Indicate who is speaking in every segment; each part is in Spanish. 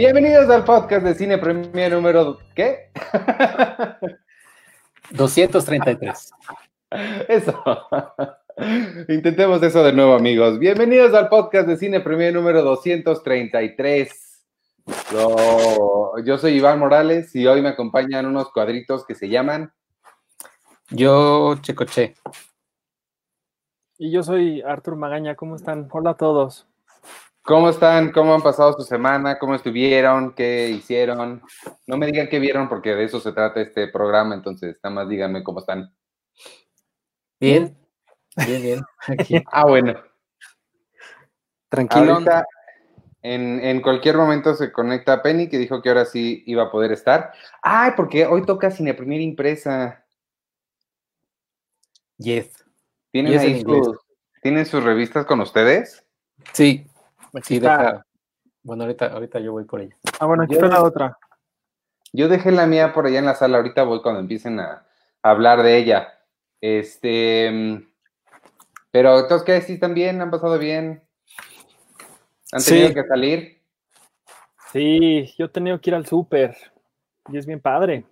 Speaker 1: Bienvenidos al podcast de Cine Premier número, ¿qué?
Speaker 2: 233.
Speaker 1: Eso. Intentemos eso de nuevo, amigos. Bienvenidos al podcast de Cine Premier número 233. Yo, yo soy Iván Morales y hoy me acompañan unos cuadritos que se llaman
Speaker 2: Yo, Checoche.
Speaker 3: Y yo soy Artur Magaña, ¿cómo están? Hola a todos.
Speaker 1: ¿Cómo están? ¿Cómo han pasado su semana? ¿Cómo estuvieron? ¿Qué hicieron? No me digan qué vieron porque de eso se trata este programa, entonces nada más díganme cómo están.
Speaker 2: Bien, bien, bien. Aquí.
Speaker 1: Ah, bueno.
Speaker 2: Tranquilo.
Speaker 1: Ahorita, en, en cualquier momento se conecta Penny, que dijo que ahora sí iba a poder estar. Ay, porque hoy toca Cine Premier impresa.
Speaker 2: Yes.
Speaker 1: ¿Tienen
Speaker 2: Yes,
Speaker 1: ahí sus, ¿tienen sus revistas con ustedes?
Speaker 2: Sí,
Speaker 3: Aquí
Speaker 2: sí,
Speaker 3: está.
Speaker 2: deja. Bueno, ahorita, ahorita yo voy por ella.
Speaker 3: Ah, bueno, aquí
Speaker 1: Yo-
Speaker 3: está la otra.
Speaker 1: Yo dejé la mía por allá en la sala, ahorita voy cuando empiecen a, a hablar de ella. Este, pero entonces, ¿qué? ¿Sí están bien? ¿Han pasado bien? ¿Han
Speaker 3: Sí.
Speaker 1: tenido que salir?
Speaker 3: Sí, yo he tenido que ir al súper. Y es bien padre.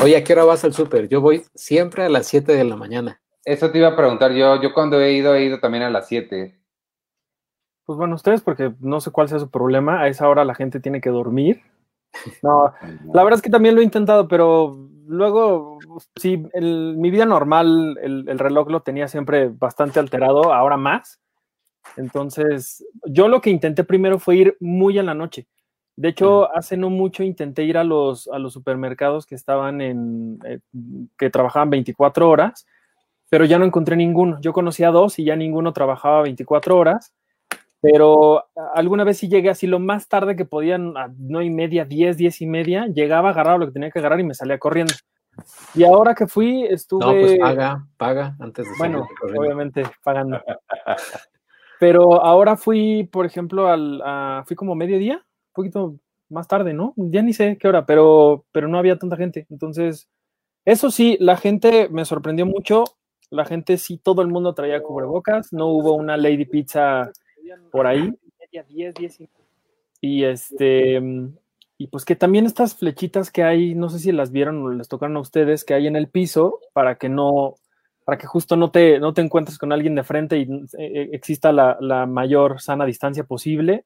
Speaker 2: Oye, ¿a qué hora vas al súper? Yo voy siempre a las 7 de la mañana.
Speaker 1: Eso te iba a preguntar yo. Yo cuando he ido, he ido también a las 7.
Speaker 3: Pues bueno, ustedes, porque no sé cuál sea su problema, a esa hora la gente tiene que dormir. No, la verdad es que también lo he intentado, pero luego, sí, el- mi vida normal, el, el reloj lo tenía siempre bastante alterado, ahora más. Entonces, yo lo que intenté primero fue ir muy en la noche. De hecho, hace no mucho intenté ir a los, a los supermercados que estaban en, eh, que trabajaban 24 horas, pero ya no encontré ninguno. Yo conocía dos y ya ninguno trabajaba 24 horas pero alguna vez sí llegué así lo más tarde que podían, a nueve y media, diez, diez y media, llegaba, agarraba lo que tenía que agarrar y me salía corriendo. Y ahora que fui, estuve,
Speaker 2: No, pues paga, paga antes de
Speaker 3: bueno, obviamente pagando. Pero ahora fui, por ejemplo, al, a- fui como mediodía, un poquito más tarde, ¿no? Ya ni sé qué hora, pero, pero no había tanta gente. Entonces, eso sí, la gente me sorprendió mucho. La gente sí, todo el mundo traía cubrebocas. No hubo una Lady Pizza por ahí. Y este, y pues que también estas flechitas que hay, no sé si las vieron o les tocaron a ustedes, que hay en el piso para que no, para que justo no te, no te encuentres con alguien de frente y eh, exista la, la mayor sana distancia posible.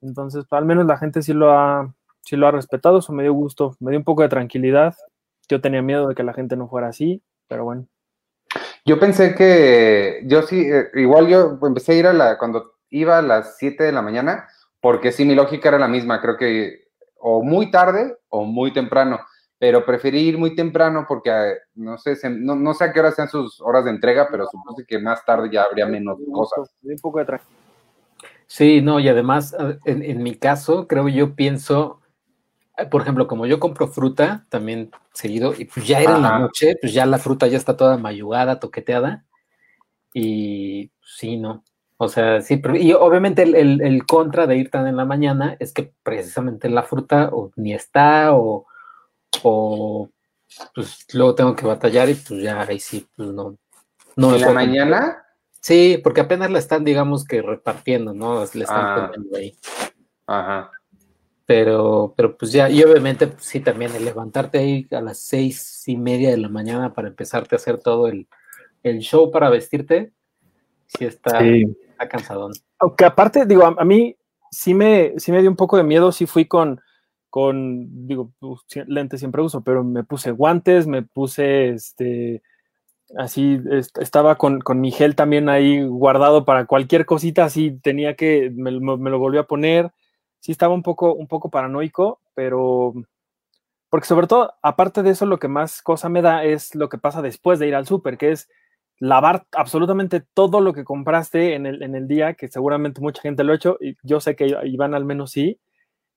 Speaker 3: Entonces, pues, al menos la gente sí lo ha, sí lo ha respetado, eso me dio gusto, me dio un poco de tranquilidad. Yo tenía miedo de que la gente no fuera así, pero bueno.
Speaker 1: Yo pensé que yo sí, eh, igual yo empecé a ir a la, cuando iba a las 7 de la mañana, porque sí, mi lógica era la misma, creo que o muy tarde o muy temprano, pero preferí ir muy temprano porque eh, no sé, se- no, no sé a qué hora sean sus horas de entrega, pero supuse que más tarde ya habría menos cosas.
Speaker 3: Un poco de.
Speaker 2: Sí, no, y además, en, en mi caso, creo yo pienso, eh, por ejemplo, como yo compro fruta también seguido, y pues ya era en la noche, pues ya la fruta ya está toda mayugada, toqueteada, y sí, no. O sea, sí, pero- y obviamente el, el- el contra de ir tan en la mañana es que precisamente la fruta o ni está o, o pues luego tengo que batallar y pues ya ahí sí, pues no. no
Speaker 1: ¿En la
Speaker 2: puedo-
Speaker 1: mañana?
Speaker 2: Sí, porque apenas la están, digamos que repartiendo, ¿no? Le están
Speaker 1: Ah.
Speaker 2: poniendo ahí.
Speaker 1: Ajá.
Speaker 2: Pero, pero pues ya, y obviamente pues, sí también el levantarte ahí a las seis y media de la mañana para empezarte a hacer todo el, el show para vestirte, sí está, está cansadón.
Speaker 3: Aunque aparte, digo, a, mí sí me, sí me dio un poco de miedo, sí fui con, con digo, pues, lentes siempre uso, pero me puse guantes, me puse, este, así, est- estaba con, con mi gel también ahí guardado para cualquier cosita, así tenía que, me lo volví a poner, sí estaba un poco, un poco paranoico, pero, porque sobre todo, aparte de eso, lo que más cosa me da es lo que pasa después de ir al súper, que es lavar absolutamente todo lo que compraste en el, en el día, que seguramente mucha gente lo ha hecho, y yo sé que Iván al menos sí,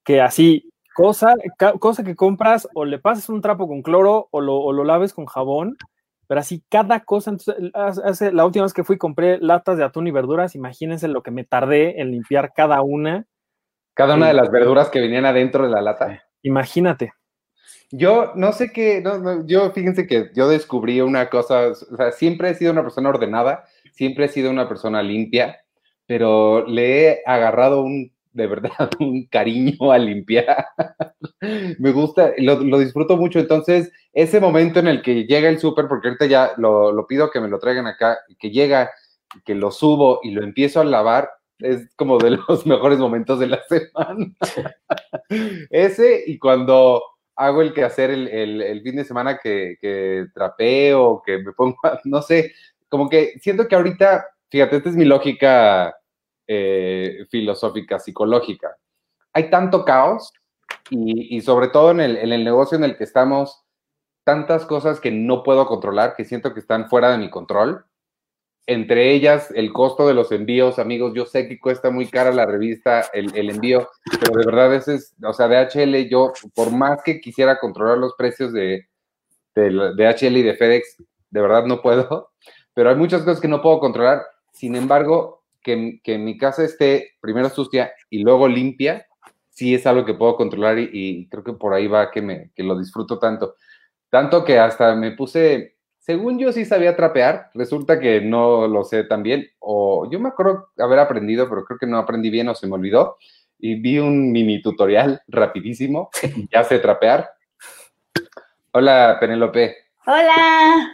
Speaker 3: que así, cosa, cosa que compras, o le pasas un trapo con cloro, o lo, o lo laves con jabón, pero así cada cosa, entonces, hace- la última vez que fui compré latas de atún y verduras, imagínense lo que me tardé en limpiar cada una,
Speaker 1: Cada una de las verduras que venían adentro de la lata.
Speaker 3: imagínate.
Speaker 1: Yo no sé qué, no, no, yo fíjense que yo descubrí una cosa, o sea, siempre he sido una persona ordenada, siempre he sido una persona limpia, pero le he agarrado un de verdad un cariño a limpiar. me gusta, lo, disfruto mucho. Entonces, ese momento en el que llega el súper, porque ahorita ya lo, pido que me lo traigan acá, que llega, que lo subo y lo empiezo a lavar, es como de los mejores momentos de la semana. ese y cuando hago el que hacer el, fin de semana que, que trapeo, que me pongo, no sé, como que siento que ahorita, fíjate, esta es mi lógica eh, filosófica, psicológica. Hay tanto caos y, sobre todo en el, en el, negocio en el que estamos, tantas cosas que no puedo controlar, que siento que están fuera de mi control. Entre ellas, el costo de los envíos, amigos. Yo sé que cuesta muy cara la revista, el, el envío, pero de verdad, ese es, o sea, DHL, yo, por más que quisiera controlar los precios de, de, y de FedEx, de verdad no puedo. Pero hay muchas cosas que no puedo controlar. Sin embargo, que, que mi casa esté primero sucia y luego limpia, sí es algo que puedo controlar y, creo que por ahí va que, me, que lo disfruto tanto. Tanto que hasta me puse, según yo sí sabía trapear, resulta que no lo sé tan bien, o yo me acuerdo haber aprendido, pero creo que no aprendí bien o se me olvidó, y vi un mini tutorial rapidísimo, y ya sé trapear. Hola, Penélope.
Speaker 4: Hola.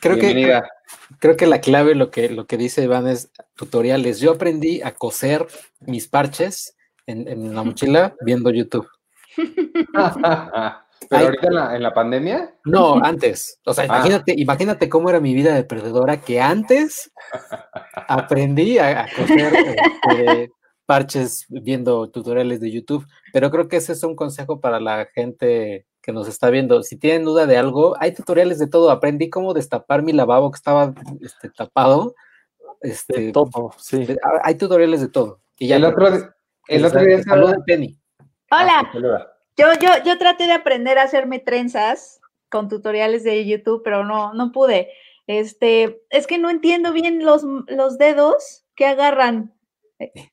Speaker 2: Creo que, creo que la clave, lo que, lo que dice Iván, es tutoriales. Yo aprendí a coser mis parches en, la mochila viendo YouTube.
Speaker 1: ¿Pero ahorita en la, pandemia?
Speaker 2: No, antes. O sea, ah. imagínate, imagínate cómo era mi vida de perdedora, que antes aprendí a, coser este, parches viendo tutoriales de YouTube. Pero creo que ese es un consejo para la gente que nos está viendo, si tienen duda de algo, hay tutoriales de todo. Aprendí cómo destapar mi lavabo que estaba este, tapado. Este,
Speaker 3: todo, sí.
Speaker 2: Hay tutoriales de todo.
Speaker 1: Y ya el otro, el otro día
Speaker 2: saluda Penny.
Speaker 4: Hola. Ah, yo, yo, yo traté de aprender a hacerme trenzas con tutoriales de YouTube, pero no, no pude. Este, es que no entiendo bien los, los dedos que agarran.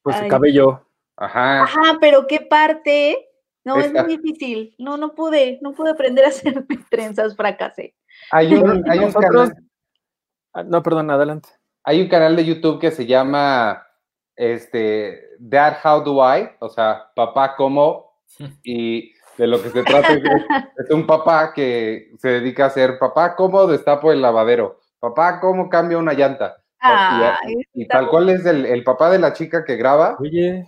Speaker 3: Pues el cabello.
Speaker 1: Ajá.
Speaker 4: Ajá, pero qué parte no, es muy difícil. No, no pude, no pude aprender a hacer trenzas, fracasé.
Speaker 1: Hay un, hay un canal.
Speaker 3: Ah, no, perdón, adelante.
Speaker 1: Hay un canal de YouTube que se llama este Dad How Do I, o sea, papá cómo, y de lo que se trata es, un papá que se dedica a ser papá cómo destapo el lavadero, papá cómo cambia una llanta. y, tal cual es el, el, papá de la chica que graba.
Speaker 3: Oye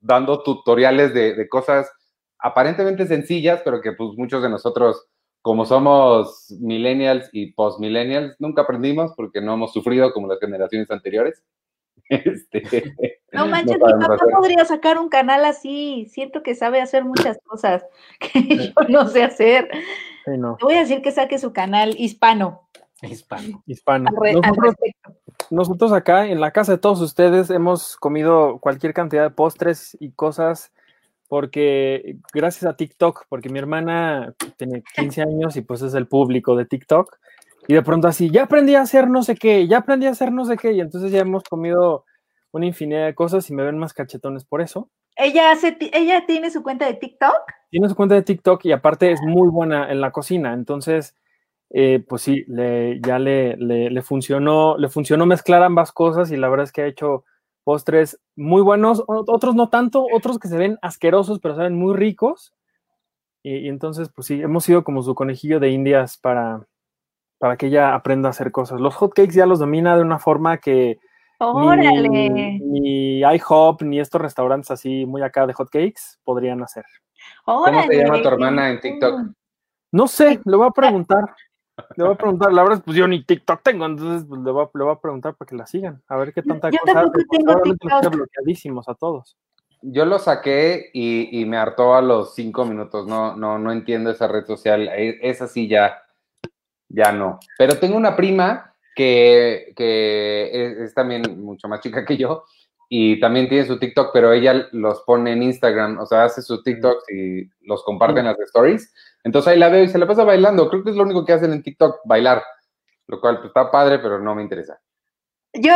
Speaker 1: dando tutoriales de, cosas aparentemente sencillas, pero que pues muchos de nosotros, como somos millennials y post-millennials, nunca aprendimos porque no hemos sufrido como las generaciones anteriores.
Speaker 4: Este, no manches, mi papá podría sacar un canal así. Siento que sabe hacer muchas cosas que yo no sé hacer. Te voy a decir que saque su canal hispano.
Speaker 2: Hispano.
Speaker 3: Hispano. nosotros, acá en la casa de todos ustedes hemos comido cualquier cantidad de postres y cosas porque gracias a TikTok, porque mi hermana tiene 15 años y pues es el público de TikTok y de pronto así, ya aprendí a hacer no sé qué, ya aprendí a hacer no sé qué y entonces ya hemos comido una infinidad de cosas y me ven más cachetones por eso.
Speaker 4: Ella, hace, ella tiene su cuenta de TikTok.
Speaker 3: Tiene su cuenta de TikTok y aparte es muy buena en la cocina, entonces eh, pues sí, le, ya le, le, funcionó, le funcionó mezclar ambas cosas y la verdad es que ha hecho postres muy buenos, otros no tanto, otros que se ven asquerosos, pero saben muy ricos. Y, entonces, pues sí, hemos sido como su conejillo de indias para, para que ella aprenda a hacer cosas. Los hotcakes ya los domina de una forma que
Speaker 4: ¡Órale!
Speaker 3: Ni, ni IHOP ni estos restaurantes así muy acá de hotcakes podrían hacer.
Speaker 1: ¿Cómo se llama tu hermana en TikTok?
Speaker 3: No sé, le voy a preguntar. Le voy a preguntar, la verdad, pues yo ni TikTok tengo, entonces pues, le, voy a, le, voy a, preguntar para que la sigan, a ver qué tanta
Speaker 4: yo cosa
Speaker 3: hace. bloqueadísimos a todos.
Speaker 1: Yo lo saqué y, y, me hartó a los cinco minutos, no, no, no entiendo esa red social, e, esa sí ya, ya no. Pero tengo una prima que, que es, también mucho más chica que yo y también tiene su TikTok, pero ella los pone en Instagram, o sea, hace sus TikToks y los comparte en las stories. Entonces ahí la veo y se la pasa bailando. Creo que es lo único que hacen en TikTok, bailar. Lo cual pues, está padre, pero no me interesa.
Speaker 4: Yo,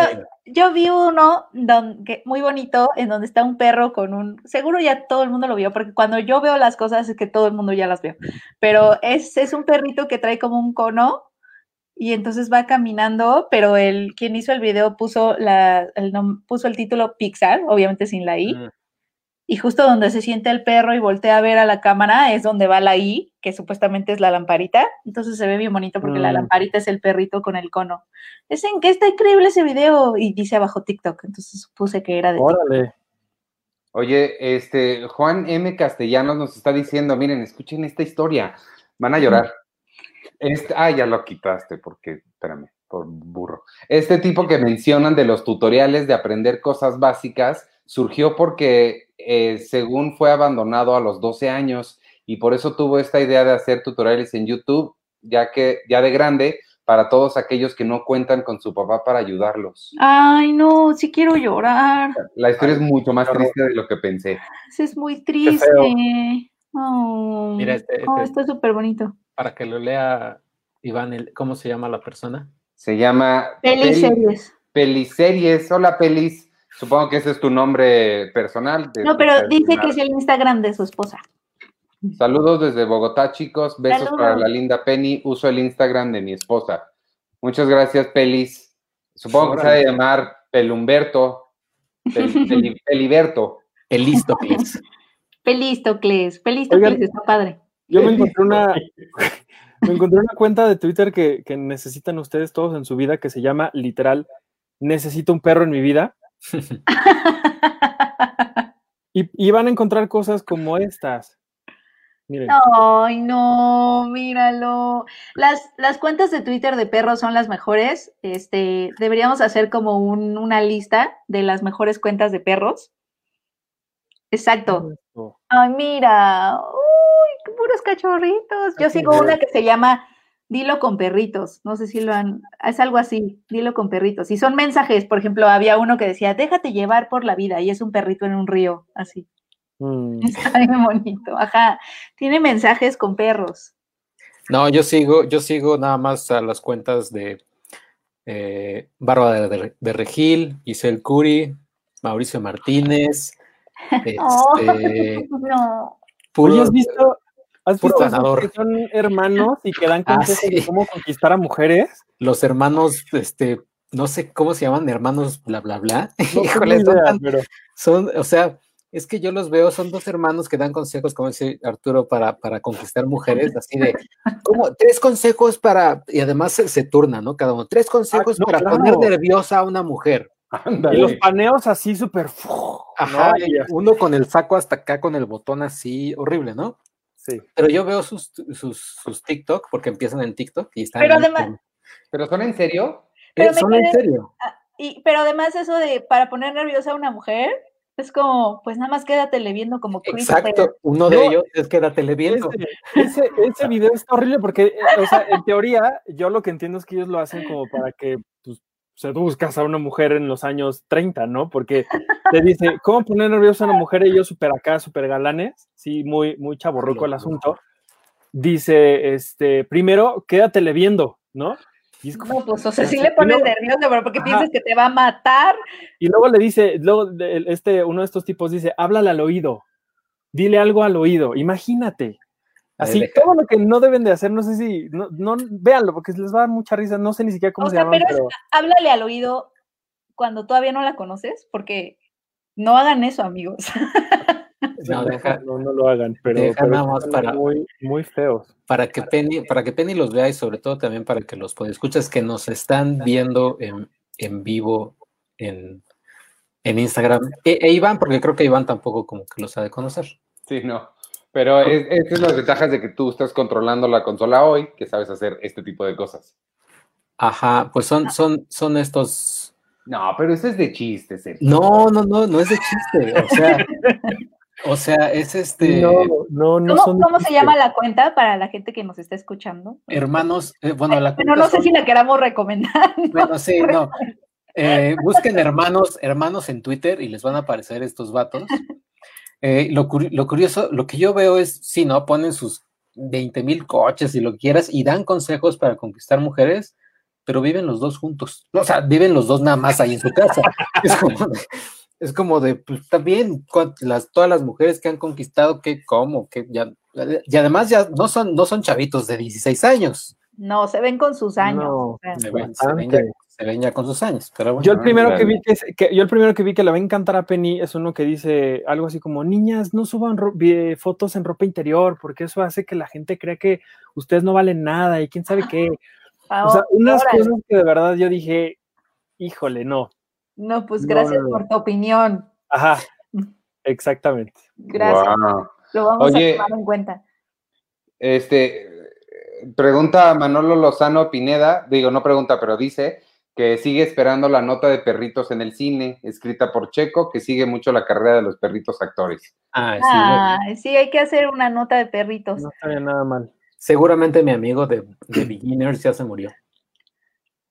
Speaker 4: yo vi uno donde, muy bonito en donde está un perro con un. Seguro ya todo el mundo lo vio, porque cuando yo veo las cosas es que todo el mundo ya las veo. Pero es, es un perrito que trae como un cono y entonces va caminando, pero el quien hizo el video puso la el, puso el título Pixar, obviamente sin la i. Y justo donde se siente el perro y voltea a ver a la cámara es donde va la I, que supuestamente es la lamparita. Entonces se ve bien bonito porque la mm. lamparita es el perrito con el cono. Es en que está increíble ese video y dice abajo TikTok. Entonces supuse que era de Órale.
Speaker 1: Oye, este Juan M. Castellanos nos está diciendo, miren, escuchen esta historia, van a llorar. Este, ah, ya lo quitaste porque, espérame, por burro. Este tipo que mencionan de los tutoriales de aprender cosas básicas surgió porque eh, según fue abandonado a los 12 años y por eso tuvo esta idea de hacer tutoriales en YouTube, ya que ya de grande, para todos aquellos que no cuentan con su papá para ayudarlos.
Speaker 4: Ay, no, sí quiero llorar.
Speaker 1: La historia es mucho más triste de lo que pensé.
Speaker 4: Es muy triste. Oh, Mira, este, oh, está súper bonito.
Speaker 2: Para que lo lea Iván, ¿cómo se llama la persona?
Speaker 1: Se llama
Speaker 4: Peliseries.
Speaker 1: Peliseries. Hola, Pelis. Supongo que ese es tu nombre personal.
Speaker 4: no, pero dice que es el Instagram de su esposa.
Speaker 1: Saludos desde Bogotá, chicos. Besos para la linda Penny. Uso el Instagram de mi esposa. Muchas gracias, Pelis. Supongo que se debe llamar Pelumberto. Pel, Peliberto.
Speaker 2: Pelistocles.
Speaker 4: Pelistocles. Pelistocles, está padre.
Speaker 3: Yo me encontré una, me encontré una cuenta de Twitter que, que necesitan ustedes todos en su vida que se llama literal Necesito un perro en mi vida y, van a encontrar cosas como estas.
Speaker 4: Ay, no, míralo. Las, las cuentas de Twitter de perros son las mejores. Este, deberíamos hacer como una lista de las mejores cuentas de perros. Exacto. Ay, mira. Uy, qué puros cachorritos. Yo sigo una que se llama dilo con perritos, no sé si lo han, es algo así, dilo con perritos. Y son mensajes, por ejemplo, había uno que decía, déjate llevar por la vida, y es un perrito en un río, así. Mm. Está bien bonito, ajá. Tiene mensajes con perros.
Speaker 2: No, yo sigo, yo sigo nada más a las cuentas de eh, Bárbara de, Regil, Isel Curi, Mauricio Martínez. Este,
Speaker 3: no. ¿has visto, ¿Has visto que son hermanos y que dan ah, consejos de cómo conquistar a mujeres?
Speaker 2: Los hermanos, este, no sé cómo se llaman, hermanos bla bla bla. Híjole, son, o sea, es que yo los veo, son dos hermanos que dan consejos, como dice Arturo, para, para conquistar mujeres, así de, como tres consejos para, y además se, turna, ¿no? Cada uno, tres ah, consejos para poner nerviosa a una mujer.
Speaker 3: Y los paneos así súper...
Speaker 2: Ajá, uno con el saco hasta acá, con el botón así, horrible, ¿no? Pero yo veo sus, sus, TikTok, porque empiezan en TikTok y están.
Speaker 1: Pero además. ¿Pero son en serio?
Speaker 2: Pero son en serio.
Speaker 4: Ah, y, pero además, eso de para poner nerviosa a una mujer, es como, pues nada más quédatele viendo como
Speaker 2: Exacto, uno de ellos es quédatele viendo.
Speaker 3: Ese, ese, video está horrible porque, eh, o sea, en teoría, yo lo que entiendo es que ellos lo hacen como para que pues, buscas a una mujer en los años 30, ¿no? Porque te dice, ¿cómo poner nerviosa a una mujer? Y ellos súper acá, súper galanes, sí, muy, muy chaborruco el asunto. Dice, este, primero, quédatele viendo, ¿no?
Speaker 4: Y no, pues, o sea, sí le pones nervioso, pero porque piensas que te va a matar.
Speaker 3: Y luego le dice, luego este, uno de estos tipos dice, háblale al oído, dile algo al oído, imagínate. Así, todo lo que no deben de hacer, no sé si, no, no, véanlo, porque les va a dar mucha risa, no sé ni siquiera cómo se llama. Pero,
Speaker 4: háblale al oído cuando todavía no la conoces, porque no hagan eso, amigos.
Speaker 3: No, no, lo hagan, pero,
Speaker 2: para,
Speaker 3: muy, muy feos.
Speaker 2: Para que Penny, para que Penny los vea y sobre todo también para que los escuchas que nos están viendo en, en vivo en, en Instagram. E, e, Iván, porque creo que Iván tampoco como que los ha de conocer.
Speaker 1: Sí, no. Pero es, son las ventajas de que tú estás controlando la consola hoy, que sabes hacer este tipo de cosas.
Speaker 2: Ajá, pues son, son, son estos.
Speaker 1: No, pero eso es de chiste, Sergio.
Speaker 2: No, no, no, no es de chiste. O sea, o sea, es este.
Speaker 3: No, no, no.
Speaker 4: ¿Cómo, ¿cómo se llama la cuenta para la gente que nos está escuchando?
Speaker 2: Hermanos, eh, bueno, la
Speaker 4: Pero no sé si la queramos recomendar.
Speaker 2: Bueno, sí, no. Eh, busquen hermanos, hermanos en Twitter y les van a aparecer estos vatos. Eh, lo, curioso, lo que yo veo es, sí, ¿no? Ponen sus 20 mil coches y lo que quieras y dan consejos para conquistar mujeres, pero viven los dos juntos. o sea, viven los dos nada más ahí en su casa. es como de, pues está bien, las, todas las mujeres que han conquistado, ¿qué, cómo? ¿Qué, ya, y además ya no son, no son chavitos de 16 años.
Speaker 4: No, se ven con sus años.
Speaker 3: No,
Speaker 2: Se ven, se
Speaker 3: bastante.
Speaker 2: ven ya, se ven ya con sus años, pero bueno.
Speaker 3: Yo el primero que vi que, es- que- yo el primero que vi que le va a encantar a Penny es uno que dice algo así como niñas no suban vi- fotos en ropa interior porque eso hace que la gente crea que ustedes no valen nada y quién sabe qué.
Speaker 4: Ah,
Speaker 3: O sea, unas
Speaker 4: órale.
Speaker 3: cosas que de verdad yo dije, híjole, no.
Speaker 4: No, pues gracias
Speaker 3: no, no.
Speaker 4: por tu opinión.
Speaker 3: Ajá, exactamente.
Speaker 4: Gracias. Lo vamos
Speaker 1: Oye.
Speaker 4: a tomar en cuenta.
Speaker 1: Este, pregunta Manolo Lozano Pineda, digo, no pregunta, pero dice que sigue esperando la nota de perritos en el cine, escrita por Checo, que sigue mucho la carrera de los perritos actores.
Speaker 2: Ah, sí,
Speaker 4: Ah, sí, hay que hacer una nota de perritos.
Speaker 3: No estaría nada mal.
Speaker 2: seguramente mi amigo de, de Beginners ya se murió.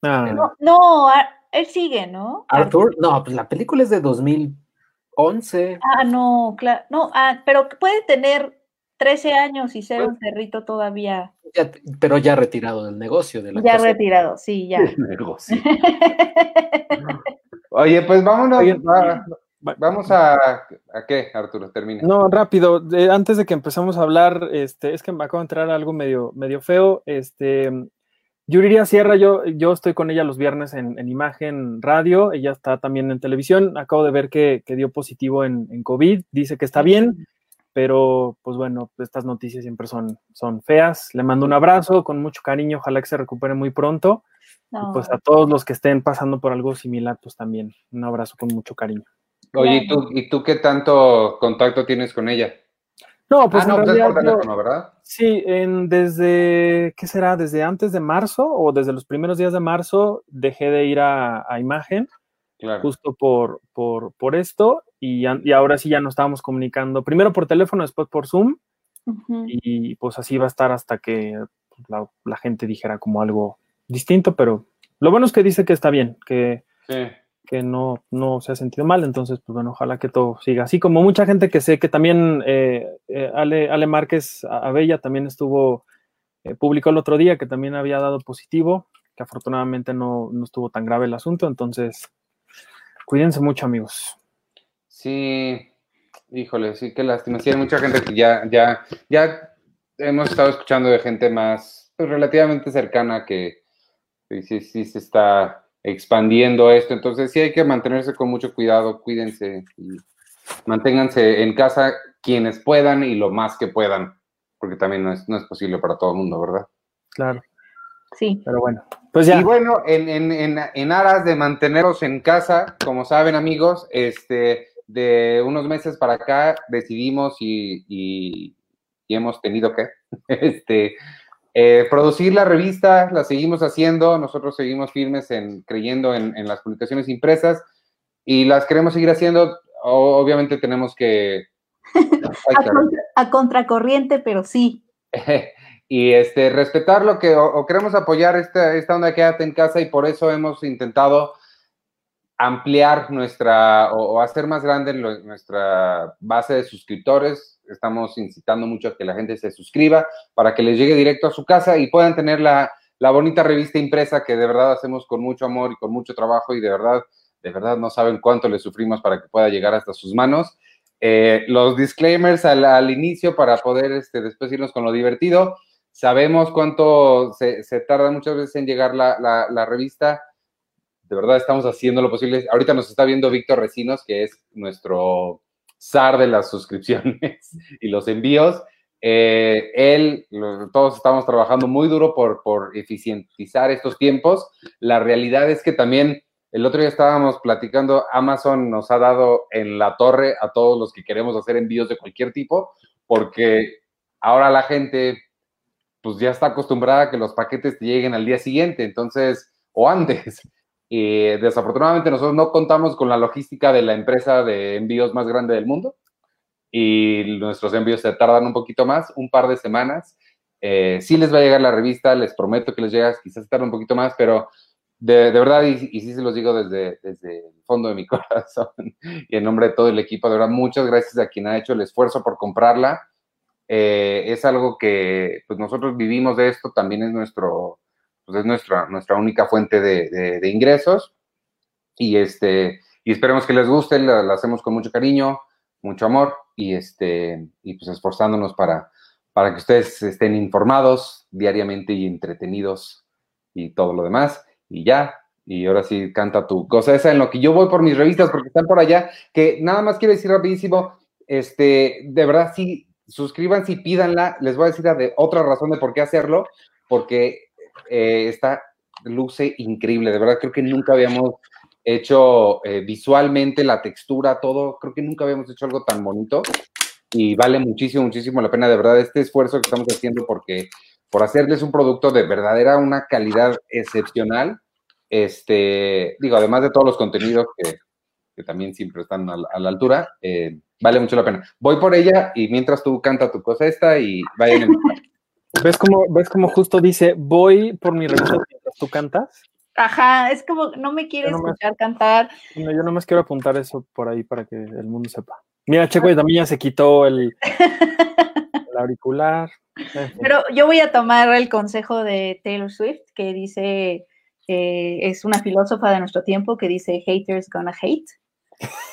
Speaker 3: Ah,
Speaker 4: No, no, Ar- él sigue, ¿no?
Speaker 2: Arthur, no, pues la película es de 2011.
Speaker 4: Ah, no, claro. No, ah, pero puede tener 13 años y ser
Speaker 2: Pues-
Speaker 4: un perrito todavía.
Speaker 2: ya- pero ya retirado del negocio de la
Speaker 4: Ya retirado, sí, ya.
Speaker 1: Negocio. Oye, pues vámonos. Vamos a, ¿a qué, Arturo? Termina.
Speaker 3: No, rápido, de- antes de que empecemos a hablar, este, es que me acaba de entrar algo medio, medio feo. Este, Yuriria Sierra, yo, yo estoy con ella los viernes en, en imagen radio, ella está también en televisión. Acabo de ver que, que dio positivo en, en COVID, dice que está bien, pero pues bueno, estas noticias siempre son, son feas. Le mando un abrazo con mucho cariño, ojalá que se recupere muy pronto.
Speaker 4: No,
Speaker 3: Y pues a todos los que estén pasando por algo similar, pues también un abrazo con mucho cariño.
Speaker 1: Oye, ¿y tú, ¿y tú qué tanto contacto tienes con ella?
Speaker 3: No, pues
Speaker 1: ah, no,
Speaker 3: en
Speaker 1: pues.
Speaker 3: Sí, en, desde, ¿qué será? Desde antes de marzo o desde los primeros días de marzo dejé de ir a, a imagen
Speaker 1: Claro.
Speaker 3: justo por, por, por esto y, ahora sí ya nos estábamos comunicando, primero por teléfono, después por Zoom y pues así va a estar hasta que la, la gente dijera como algo distinto, pero lo bueno es que dice que está bien, que,
Speaker 1: Sí.
Speaker 3: que no, no se ha sentido mal, entonces pues bueno, ojalá que todo siga así, como mucha gente que sé que también eh, eh, Ale, Ale Márquez Abella también estuvo, eh, publicó el otro día que también había dado positivo, que afortunadamente no, no estuvo tan grave el asunto, entonces cuídense mucho amigos.
Speaker 1: Sí, híjole, sí, qué lástima. Sí, hay mucha gente que ya, ya, ya hemos estado escuchando de gente más pues, relativamente cercana que sí, sí, sí se está expandiendo esto. Entonces sí hay que mantenerse con mucho cuidado, cuídense y manténganse en casa quienes puedan y lo más que puedan, porque también no es, no es posible para todo el mundo, ¿verdad?
Speaker 3: Claro,
Speaker 4: Sí.
Speaker 3: pero bueno, pues ya.
Speaker 1: Y bueno, en, en, en, en aras de mantenerlos en casa, como saben amigos, este, de unos meses para acá decidimos y, y, y hemos tenido que este, eh, producir la revista, la seguimos haciendo, nosotros seguimos firmes en creyendo en, en las publicaciones impresas y las queremos seguir haciendo. Obviamente tenemos que...
Speaker 4: A,
Speaker 1: caray.
Speaker 4: contra- a contracorriente, pero sí.
Speaker 1: y este, respetar lo que, o, o queremos apoyar esta, esta onda quédate en casa y por eso hemos intentado ampliar nuestra o, hacer más grande nuestra base de suscriptores. Estamos incitando mucho a que la gente se suscriba para que les llegue directo a su casa y puedan tener la, la bonita revista impresa que de verdad hacemos con mucho amor y con mucho trabajo y de verdad, de verdad no saben cuánto le sufrimos para que pueda llegar hasta sus manos. Eh, los disclaimers al, inicio para poder este, después irnos con lo divertido. Sabemos cuánto se, tarda muchas veces en llegar la, la revista. De verdad estamos haciendo lo posible. Ahorita nos está viendo Víctor Recinos, que es nuestro zar de las suscripciones y los envíos. Eh, él, todos estamos trabajando muy duro por, por eficientizar estos tiempos. La realidad es que también el otro día estábamos platicando, Amazon nos ha dado en la torre a todos los que queremos hacer envíos de cualquier tipo, porque ahora la gente pues ya está acostumbrada a que los paquetes te lleguen al día siguiente, entonces, o antes. Y desafortunadamente nosotros no contamos con la logística de la empresa de envíos más grande del mundo y nuestros envíos se tardan un poquito más, un par de semanas. Eh, sí les va a llegar la revista, les prometo que les llega, quizás tarda un poquito más, pero de, de verdad, y, y sí se los digo desde, desde el fondo de mi corazón y en nombre de todo el equipo, de verdad, muchas gracias a quien ha hecho el esfuerzo por comprarla. Eh, es algo que pues nosotros vivimos de esto, también es nuestro, pues es nuestra, nuestra única fuente de, de, ingresos. Y este, y esperemos que les guste, la, la hacemos con mucho cariño, mucho amor y este, y pues esforzándonos para, para que ustedes estén informados diariamente y entretenidos y todo lo demás. Y ya, y ahora sí canta tu cosa esa en lo que yo voy por mis revistas porque están por allá, que nada más quiero decir rapidísimo, este, de verdad sí, suscríbanse y pídanla, les voy a decir de otra razón de por qué hacerlo, porque eh, está, luce increíble, de verdad creo que nunca habíamos hecho eh, visualmente la textura, todo, creo que nunca habíamos hecho algo tan bonito y vale muchísimo, muchísimo la pena, de verdad, este esfuerzo que estamos haciendo porque por hacerles un producto de verdadera una calidad excepcional, este, digo, además de todos los contenidos que, también siempre están a, la altura, eh, vale mucho la pena. Voy por ella y mientras tú canta tu cosa esta y vayan.
Speaker 3: ¿Ves cómo, ¿Ves cómo justo dice, voy por mi revista mientras tú cantas?
Speaker 4: Ajá, es como, no me quieres escuchar cantar.
Speaker 3: No, yo nomás quiero apuntar eso por ahí para que el mundo sepa. Mira, Checo también ya se quitó el, el auricular.
Speaker 4: Pero yo voy a tomar el consejo de Taylor Swift, que dice, eh, es una filósofa de nuestro tiempo que dice haters gonna hate.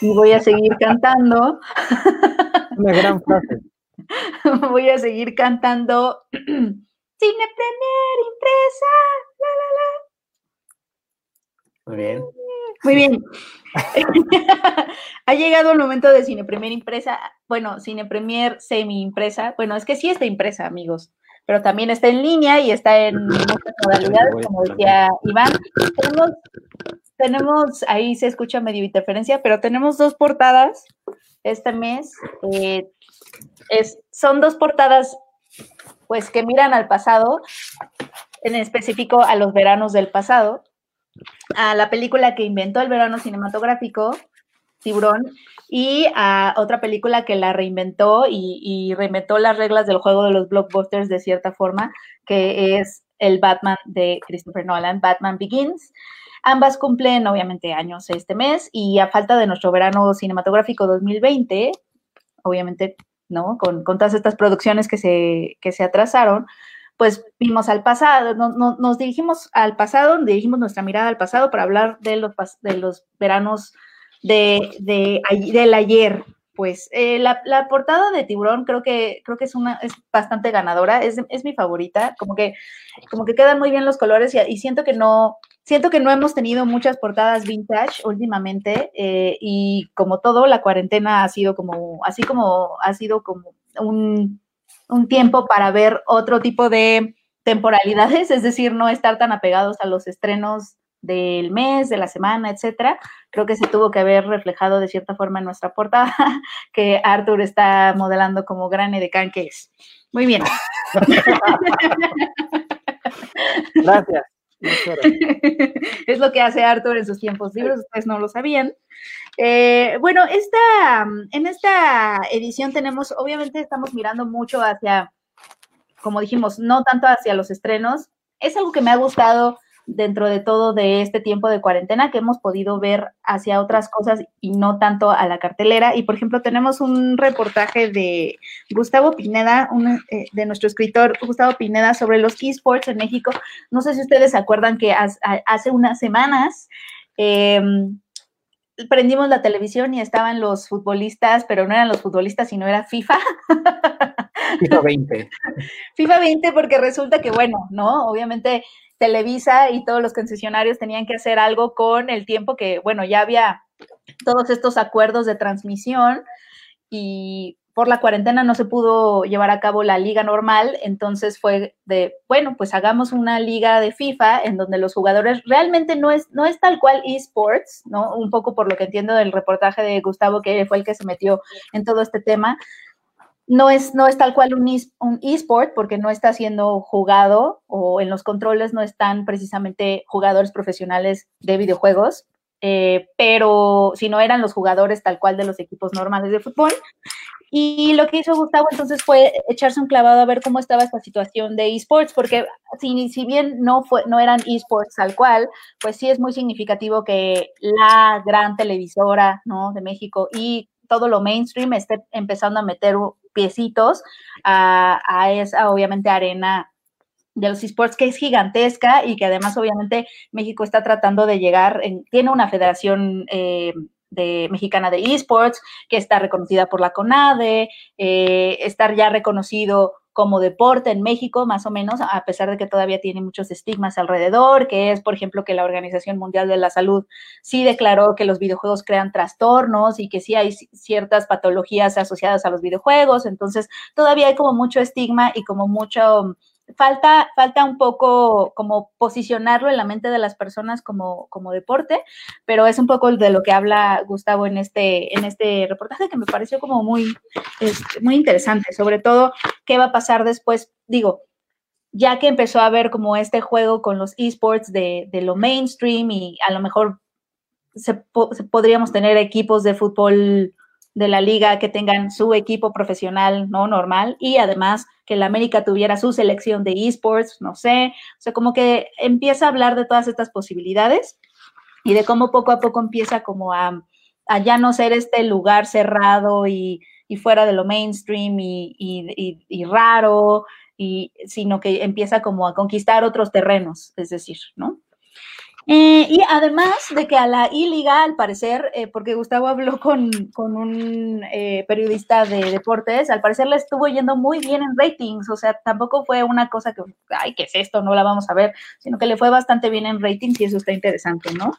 Speaker 4: Y voy a seguir cantando.
Speaker 3: Una gran frase.
Speaker 4: Voy a seguir cantando Cine Premier Impresa. La,
Speaker 2: la, la. Muy bien.
Speaker 4: Muy bien. ha llegado el momento de Cine Premier Impresa. Bueno, Cine Premier Semi Impresa. Bueno, es que sí está impresa, amigos pero también está en línea y está en muchas modalidades, como decía Iván. Tenemos, ahí se escucha medio interferencia, pero tenemos dos portadas este mes. Eh, es, son dos portadas, pues, que miran al pasado, en específico a los veranos del pasado, a la película que inventó el verano cinematográfico, Tiburón, y a otra película que la reinventó y, reinventó las reglas del juego de los blockbusters de cierta forma, que es el Batman de Christopher Nolan, Batman Begins. Ambas cumplen obviamente años este mes y a falta de nuestro verano cinematográfico 2020, obviamente, ¿no? Con, todas estas producciones que se, que se atrasaron, pues vimos al pasado, nos dirigimos al pasado, dirigimos nuestra mirada al pasado para hablar de los, de los veranos de, de, del ayer. Pues eh, la, la, portada de Tiburón creo que, creo que es, una, es bastante ganadora, es, es mi favorita, como que, como que quedan muy bien los colores y, siento que no, siento que no hemos tenido muchas portadas vintage últimamente eh, y como todo, la cuarentena ha sido como, así como ha sido como un, un tiempo para ver otro tipo de temporalidades, es decir, no estar tan apegados a los estrenos del mes, de la semana, etcétera, creo que se tuvo que haber reflejado de cierta forma en nuestra portada, que Arthur está modelando como gran edecán que es. Muy bien.
Speaker 3: Gracias.
Speaker 4: es lo que hace Arthur en sus tiempos libres, ustedes no lo sabían. Eh, bueno, esta, en esta edición tenemos, obviamente estamos mirando mucho hacia, como dijimos, no tanto hacia los estrenos. Es algo que me ha gustado dentro de todo de este tiempo de cuarentena que hemos podido ver hacia otras cosas y no tanto a la cartelera. Y por ejemplo, tenemos un reportaje de Gustavo Pineda, eh, de nuestro escritor Gustavo Pineda, sobre los esports en México. No sé si ustedes se acuerdan que hace unas semanas em, prendimos la televisión y estaban los futbolistas, pero no eran los futbolistas, sino era FIFA.
Speaker 2: FIFA 20.
Speaker 4: FIFA 20 porque resulta que, bueno, ¿no? Obviamente Televisa y todos los concesionarios tenían que hacer algo con el tiempo que, bueno, ya había todos estos acuerdos de transmisión y por la cuarentena no se pudo llevar a cabo la liga normal, entonces fue de, bueno, pues hagamos una liga de FIFA en donde los jugadores realmente no es, no es tal cual esports, ¿no? Un poco por lo que entiendo del reportaje de Gustavo, que fue el que se metió en todo este tema, no es, no es tal cual un, eSport porque no está siendo jugado o en los controles no están precisamente jugadores profesionales de videojuegos, eh, pero si no eran los jugadores tal cual de los equipos normales de fútbol. Y lo que hizo Gustavo entonces fue echarse un clavado a ver cómo estaba esta situación de esports, porque si, si bien no, fue, no eran esports tal cual, pues sí es muy significativo que la gran televisora ¿no? de México y todo lo mainstream esté empezando a meter piecitos a, esa, obviamente, arena de los esports que es gigantesca y que además obviamente México está tratando de llegar, tiene una federación eh, de, mexicana de esports que está reconocida por la CONADE, eh, estar ya reconocido como deporte en México, más o menos, a pesar de que todavía tiene muchos estigmas alrededor, que es, por ejemplo, que la Organización Mundial de la Salud sí declaró que los videojuegos crean trastornos y que sí hay ciertas patologías asociadas a los videojuegos, entonces todavía hay como mucho estigma y como mucho falta, falta un poco como posicionarlo en la mente de las personas como, como deporte, pero es un poco de lo que habla Gustavo en este, en este reportaje que me pareció como muy, muy interesante, sobre todo qué va a pasar después, digo, ya que empezó a ver como este juego con los esports de, de lo mainstream y a lo mejor se, podríamos tener equipos de fútbol de la liga que tengan su equipo profesional, ¿no? Normal, y además que la América tuviera su selección de esports, no sé, o sea, como que empieza a hablar de todas estas posibilidades y de cómo poco a poco empieza como a, ya no ser este lugar cerrado y, fuera de lo mainstream y, y raro, y, sino que empieza como a conquistar otros terrenos, es decir, ¿no? Eh, y además de que a la I-Liga, al parecer, eh, porque Gustavo habló con, un eh, periodista de deportes, al parecer le estuvo yendo muy bien en ratings, o sea, tampoco fue una cosa que, ay, ¿qué es esto? No la vamos a ver, sino que le fue bastante bien en ratings y eso está interesante, ¿no?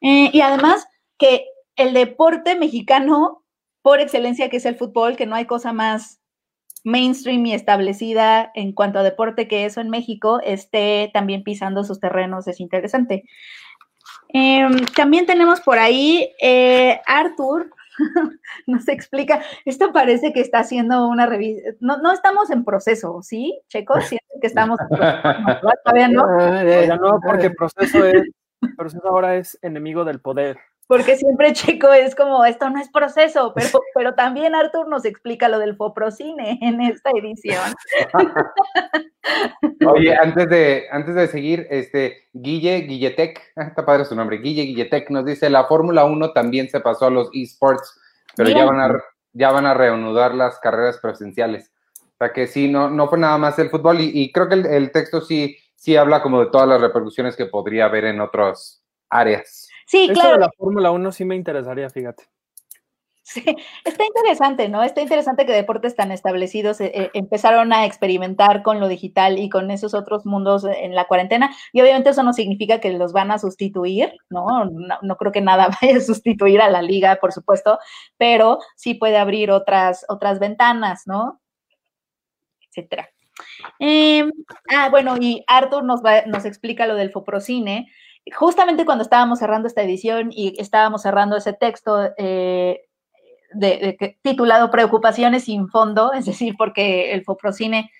Speaker 4: y además que el deporte mexicano, por excelencia, que es el fútbol, que no hay cosa más mainstream y establecida en cuanto a deporte que eso en México esté también pisando sus terrenos, es interesante. Em, también tenemos por ahí eh, Arthur, nos explica, esto parece que está haciendo una revista, no, no estamos en proceso, ¿sí, Checo? Siento que estamos en proceso,
Speaker 3: no, todavía no. no, porque proceso, es, proceso ahora es enemigo del poder
Speaker 4: porque siempre Checo es como, esto no es proceso, pero, pero también Artur nos explica lo del Foprocine en esta edición.
Speaker 1: Oye, antes de, antes de seguir, este, Guille, Guilletec, ah, está padre su nombre, Guille Guilletec nos dice, la Fórmula 1 también se pasó a los esports, pero ya van, a, ya van a reanudar las carreras presenciales. O sea que sí, no, no fue nada más el fútbol y, creo que el, el texto sí, sí habla como de todas las repercusiones que podría haber en otras áreas.
Speaker 4: Sí, claro.
Speaker 3: la Fórmula 1 sí me interesaría, fíjate.
Speaker 4: Sí, está interesante, ¿no? Está interesante que deportes tan establecidos eh, eh, empezaron a experimentar con lo digital y con esos otros mundos en la cuarentena. Y obviamente eso no significa que los van a sustituir, ¿no? No, creo que nada vaya a sustituir a la liga, por supuesto, pero sí puede abrir otras, otras ventanas, ¿no? Etcétera. Em, ah, bueno, y Arthur nos, va, nos explica lo del Foprocine justamente cuando estábamos cerrando esta edición y estábamos cerrando ese texto eh, titulado Preocupaciones sin fondo, es decir, porque el Foprocine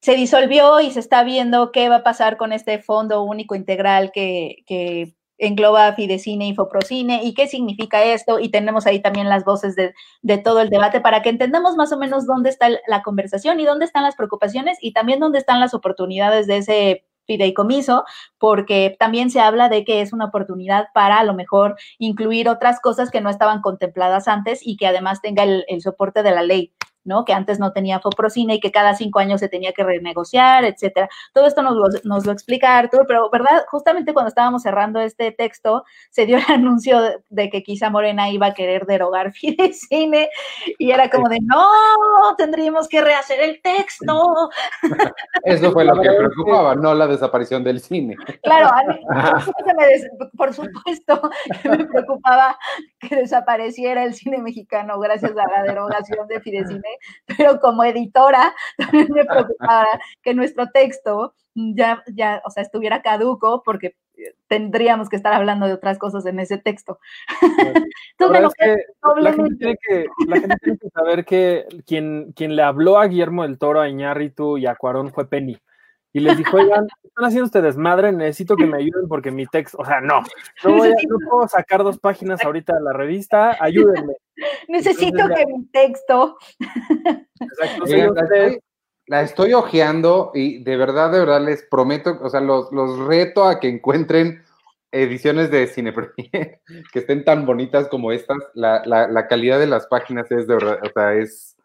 Speaker 4: se disolvió y se está viendo qué va a pasar con este fondo único integral que, engloba Fidecine y Foprocine y qué significa esto. Y tenemos ahí también las voces de, todo el debate para que entendamos más o menos dónde está la conversación y dónde están las preocupaciones y también dónde están las oportunidades de ese fideicomiso, porque también se habla de que es una oportunidad para a lo mejor incluir otras cosas que no estaban contempladas antes y que además tenga el, el soporte de la ley. ¿No? Que antes no tenía Foprocine y que cada cinco años se tenía que renegociar, etcétera. Todo esto nos lo, nos lo explica Artur, pero ¿verdad? Justamente cuando estábamos cerrando este texto, se dio el anuncio de, que quizá Morena iba a querer derogar Fidecine y era como de, no, tendríamos que rehacer el texto.
Speaker 1: Eso fue lo que preocupaba, no la desaparición del cine.
Speaker 4: Claro, a mí, por supuesto que me preocupaba que desapareciera el cine mexicano gracias a la derogación de Fidecine pero como editora también me preocupaba que nuestro texto ya, ya, o sea, estuviera caduco porque tendríamos que estar hablando de otras cosas en ese texto.
Speaker 3: Entonces, la, gente tiene que, la gente tiene que saber que quien, quien le habló a Guillermo del Toro, a Iñárritu y a Cuarón fue Penny y les dijo, oigan, están haciendo ustedes madre, necesito que me ayuden porque mi texto, o sea, no, no, voy a, no puedo sacar dos páginas ahorita de la revista, ayúdenme.
Speaker 4: Necesito que mi texto.
Speaker 1: Exacto, la, estoy, ojeando y de verdad, de verdad les prometo, o sea, los, los reto a que encuentren ediciones de Cine que estén tan bonitas como estas. La, la, la calidad de las páginas es de verdad, o sea, es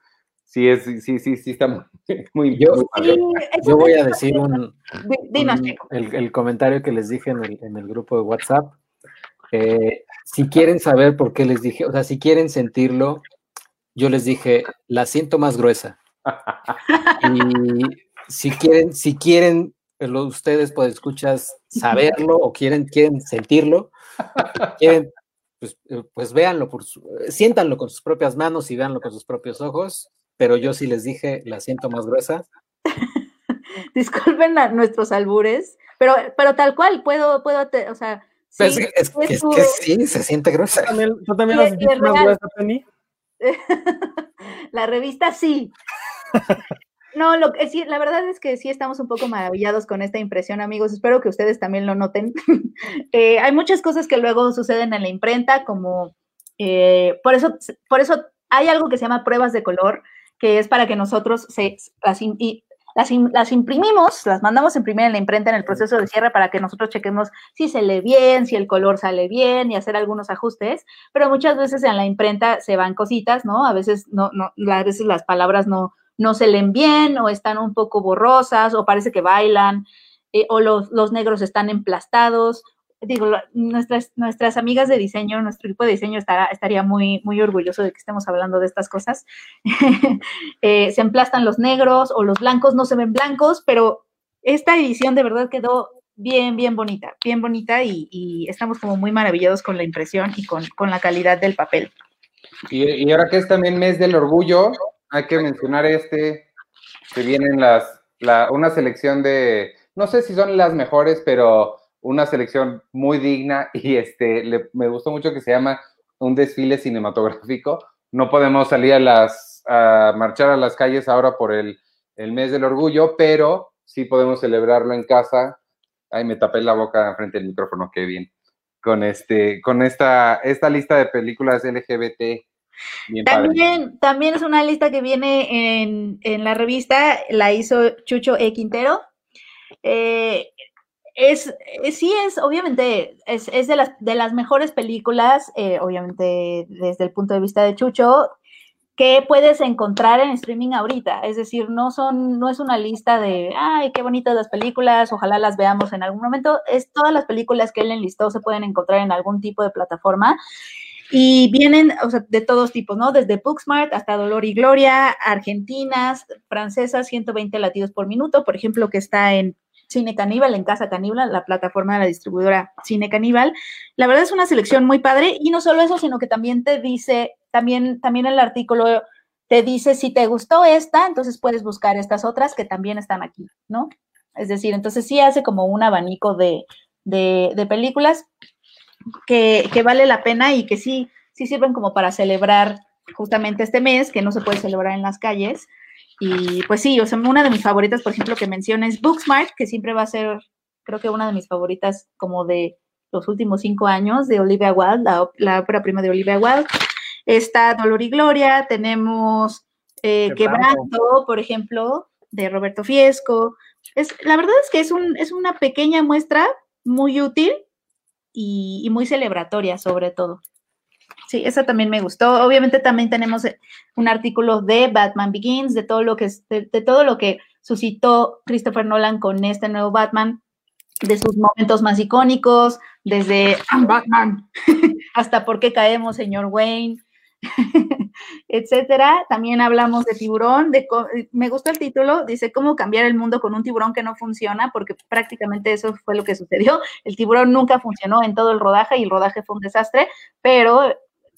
Speaker 1: sí, es, sí, sí, sí, está muy,
Speaker 2: yo, yo voy a decir un, el, comentario que les dije en el, en el grupo de WhatsApp. si quieren saber por qué les dije, o sea, si quieren sentirlo, yo les dije, la siento más gruesa. y si quieren, si quieren ustedes, pues escuchas, saberlo o quieren, quieren sentirlo, quieren, pues, eh, pues véanlo, por siéntanlo con sus propias manos y véanlo con sus propios ojos, pero yo sí les dije, la siento más gruesa.
Speaker 4: Disculpen a nuestros albures, pero, pero tal cual, puedo, puedo, o sea...
Speaker 2: Pues es, que sí, se siente gruesa.
Speaker 3: ¿Tú también, la sentiste más gruesa, Penny?
Speaker 4: la revista sí. No, lo que sí, la verdad es que sí estamos un poco maravillados con esta impresión, amigos. Espero que ustedes también lo noten. Eh, hay muchas cosas que luego suceden en la imprenta, como eh, por eso, por eso hay algo que se llama pruebas de color, que es para que nosotros se, las, las, imprimimos, las mandamos imprimir en la imprenta en el proceso de cierre para que nosotros chequemos si se lee bien, si el color sale bien y hacer algunos ajustes, pero muchas veces en la imprenta se van cositas, ¿no? A veces no, no, a veces las palabras no, no se leen bien o están un poco borrosas o parece que bailan eh, o los, los, negros están emplastados. Digo, nuestras, nuestras amigas de diseño, nuestro equipo de diseño estará, estaría muy, muy orgulloso de que estemos hablando de estas cosas. Eh, se emplastan los negros o los blancos no se ven blancos, pero esta edición de verdad quedó bien, bien bonita, bien bonita y, y estamos como muy maravillados con la impresión y con, con la calidad del papel.
Speaker 1: Y, y, ahora que es también mes del orgullo, hay que mencionar este, que vienen las, una selección de, no sé si son las mejores, pero una selección muy digna y este, me gustó mucho que se llama un desfile cinematográfico. No podemos salir a las, a marchar a las calles ahora por el, el mes del orgullo, pero sí podemos celebrarlo en casa. Ay, me tapé la boca frente al micrófono, qué bien. Con este, con esta, esta lista de películas LGBT
Speaker 4: también, también es una lista que viene en, la revista, la hizo Chucho E. Quintero. Eh, es, sí es, obviamente, es, de, las, de las mejores películas, eh, obviamente desde el punto de vista de Chucho, que puedes encontrar en streaming ahorita. Es decir, no son, no es una lista de, ay, qué bonitas las películas, ojalá las veamos en algún momento. Es todas las películas que él enlistó se pueden encontrar en algún tipo de plataforma. Y vienen o sea, de todos tipos, ¿no? Desde Booksmart hasta Dolor y Gloria, argentinas, francesas, 120 latidos por minuto, por ejemplo, que está en Cine Caníbal, en Casa Caníbal, la plataforma de la distribuidora Cine Caníbal. La verdad es una selección muy padre y no solo eso, sino que también te dice, también, también el artículo te dice si te gustó esta, entonces puedes buscar estas otras que también están aquí, ¿no? Es decir, entonces sí hace como un abanico de, de, de películas que, vale la pena y que sí, sí sirven como para celebrar justamente este mes, que no se puede celebrar en las calles. Y pues sí, o sea, una de mis favoritas, por ejemplo, que mencioné es Booksmart, que siempre va a ser, creo que una de mis favoritas como de los últimos cinco años, de Olivia Wilde, la, la ópera prima de Olivia Wilde. Está Dolor y Gloria, tenemos eh, Quebranto, por ejemplo, de Roberto Fiesco. Es, la verdad es que es, un, es una pequeña muestra muy útil y, muy celebratoria sobre todo. Sí, esa también me gustó. Obviamente también tenemos eh, un artículo de Batman Begins, de todo lo que, de, todo lo que suscitó Christopher Nolan con este nuevo Batman, de sus momentos más icónicos, desde Batman hasta por qué caemos, señor Wayne, etcétera. También hablamos de tiburón, de, me gusta el título, dice cómo cambiar el mundo con un tiburón que no funciona, porque prácticamente eso fue lo que sucedió. El tiburón nunca funcionó en todo el rodaje y el rodaje fue un desastre, pero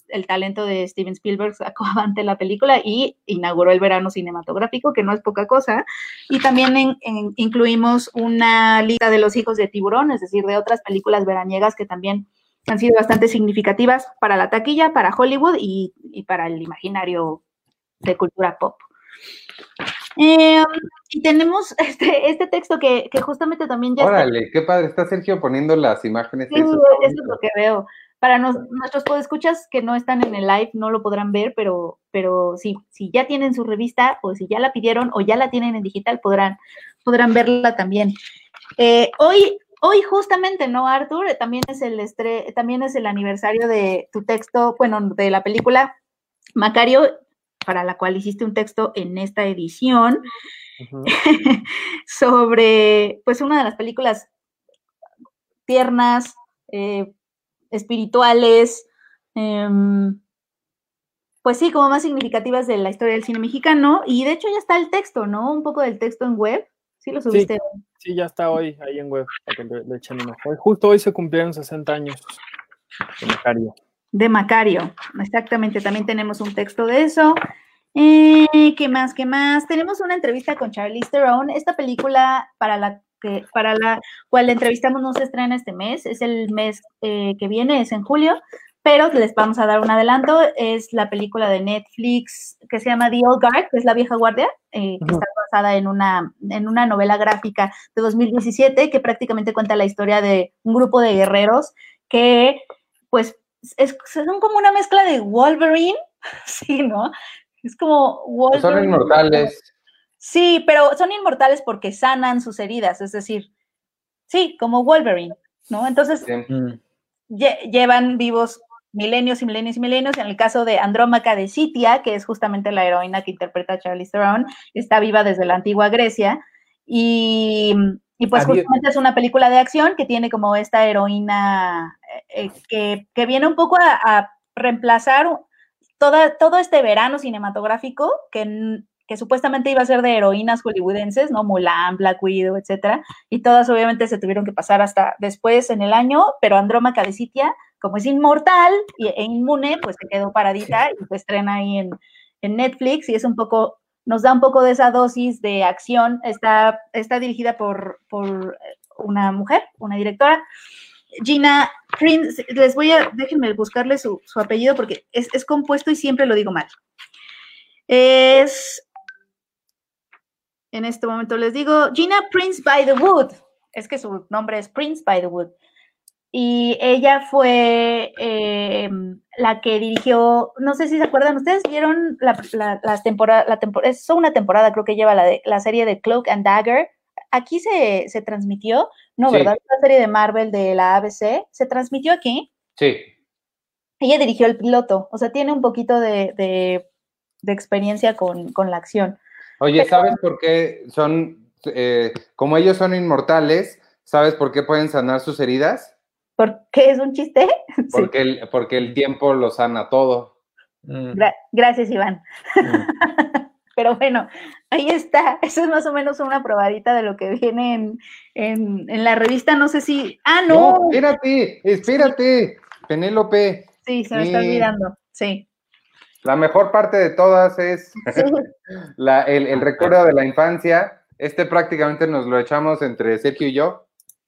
Speaker 4: el talento de Steven Spielberg sacó avante la película y inauguró el verano cinematográfico, que no es poca cosa. Y también incluimos una lista de los hijos de tiburón, es decir, de otras películas veraniegas que también han sido bastante significativas para la taquilla, para Hollywood y, para el imaginario de cultura pop. Em, y tenemos este, este texto que, justamente también
Speaker 1: ya. Órale, qué padre, está Sergio poniendo las imágenes.
Speaker 4: Sí, eso, es lo que veo. Para nuestros podescuchas que no están en el live no lo podrán ver, pero, pero si, si ya tienen su revista o si ya la pidieron o ya la tienen en digital, podrán, podrán verla también. Eh, hoy Hoy justamente, ¿no, Arthur? También es el también es el aniversario de tu texto, bueno, de la película Macario, para la cual hiciste un texto en esta edición, sobre, pues, una de las películas tiernas, eh, espirituales, em, pues sí, como más significativas de la historia del cine mexicano. Y de hecho ya está el texto, ¿no? Un poco del texto en web. Sí, lo subiste.
Speaker 3: Sí, ya está hoy ahí en web, para que le, echen un ojo. Justo hoy se cumplieron 60 años de Macario.
Speaker 4: De Macario, exactamente. También tenemos un texto de eso. Eh, ¿Qué más? ¿Qué más? Tenemos una entrevista con Charlize Theron. Esta película para la que para la cual la entrevistamos no se estrena este mes, es el mes eh, que viene, es en julio pero les vamos a dar un adelanto. Es la película de Netflix que se llama The Old Guard, que es La Vieja Guardia, eh, que está basada en una, en una novela gráfica de 2017 que prácticamente cuenta la historia de un grupo de guerreros que, pues, es, son como una mezcla de Wolverine, sí, ¿no? Es como
Speaker 1: Wolverine. Son inmortales.
Speaker 4: Sí, pero son inmortales porque sanan sus heridas, es decir, sí, como Wolverine, ¿no? Entonces, llevan vivos milenios y milenios y milenios. En el caso de Andrómaca de Sitia, que es justamente la heroína que interpreta Charlie Theron, está viva desde la antigua Grecia. Y, pues justamente es una película de acción que tiene como esta heroína eh, eh, que, viene un poco a, reemplazar toda, todo este verano cinematográfico que, que supuestamente iba a ser de heroínas hollywoodenses, ¿no? Mulan, Black Widow, etcétera, y todas obviamente se tuvieron que pasar hasta después en el año, pero Andrómaca de Sitia como es inmortal e inmune, pues se quedó paradita y se estrena ahí en, Netflix y es un poco, nos da un poco de esa dosis de acción. Está, está dirigida por, por una mujer, una directora. Gina Prince, les voy a, déjenme buscarle su, su apellido porque es, es, compuesto y siempre lo digo mal. Es, en este momento les digo, Gina Prince by the Wood. Es que su nombre es Prince by the Wood y ella fue eh, la que dirigió, no sé si se acuerdan, ustedes vieron la, las temporadas, la temporada, es una temporada creo que lleva la, de, la serie de Cloak and Dagger, aquí se, se transmitió, no, ¿verdad? La serie de Marvel de la ABC, ¿se transmitió aquí?
Speaker 1: Sí.
Speaker 4: Ella dirigió el piloto, o sea, tiene un poquito de, de, experiencia con, con, la acción.
Speaker 1: Oye, ¿sabes por qué son, eh, como ellos son inmortales, ¿sabes por qué pueden sanar sus heridas?
Speaker 4: ¿Por qué es un chiste?
Speaker 1: Porque, el, porque el tiempo lo sana todo.
Speaker 4: Mm. gracias, Iván. Mm. Pero bueno, ahí está. Eso es más o menos una probadita de lo que viene en, la revista. No sé si. ¡Ah, no!
Speaker 1: espérate, espérate, Penélope.
Speaker 4: Sí, se me está olvidando. Sí.
Speaker 1: La mejor parte de todas es el, el recuerdo de la infancia. Este prácticamente nos lo echamos entre Sergio y yo.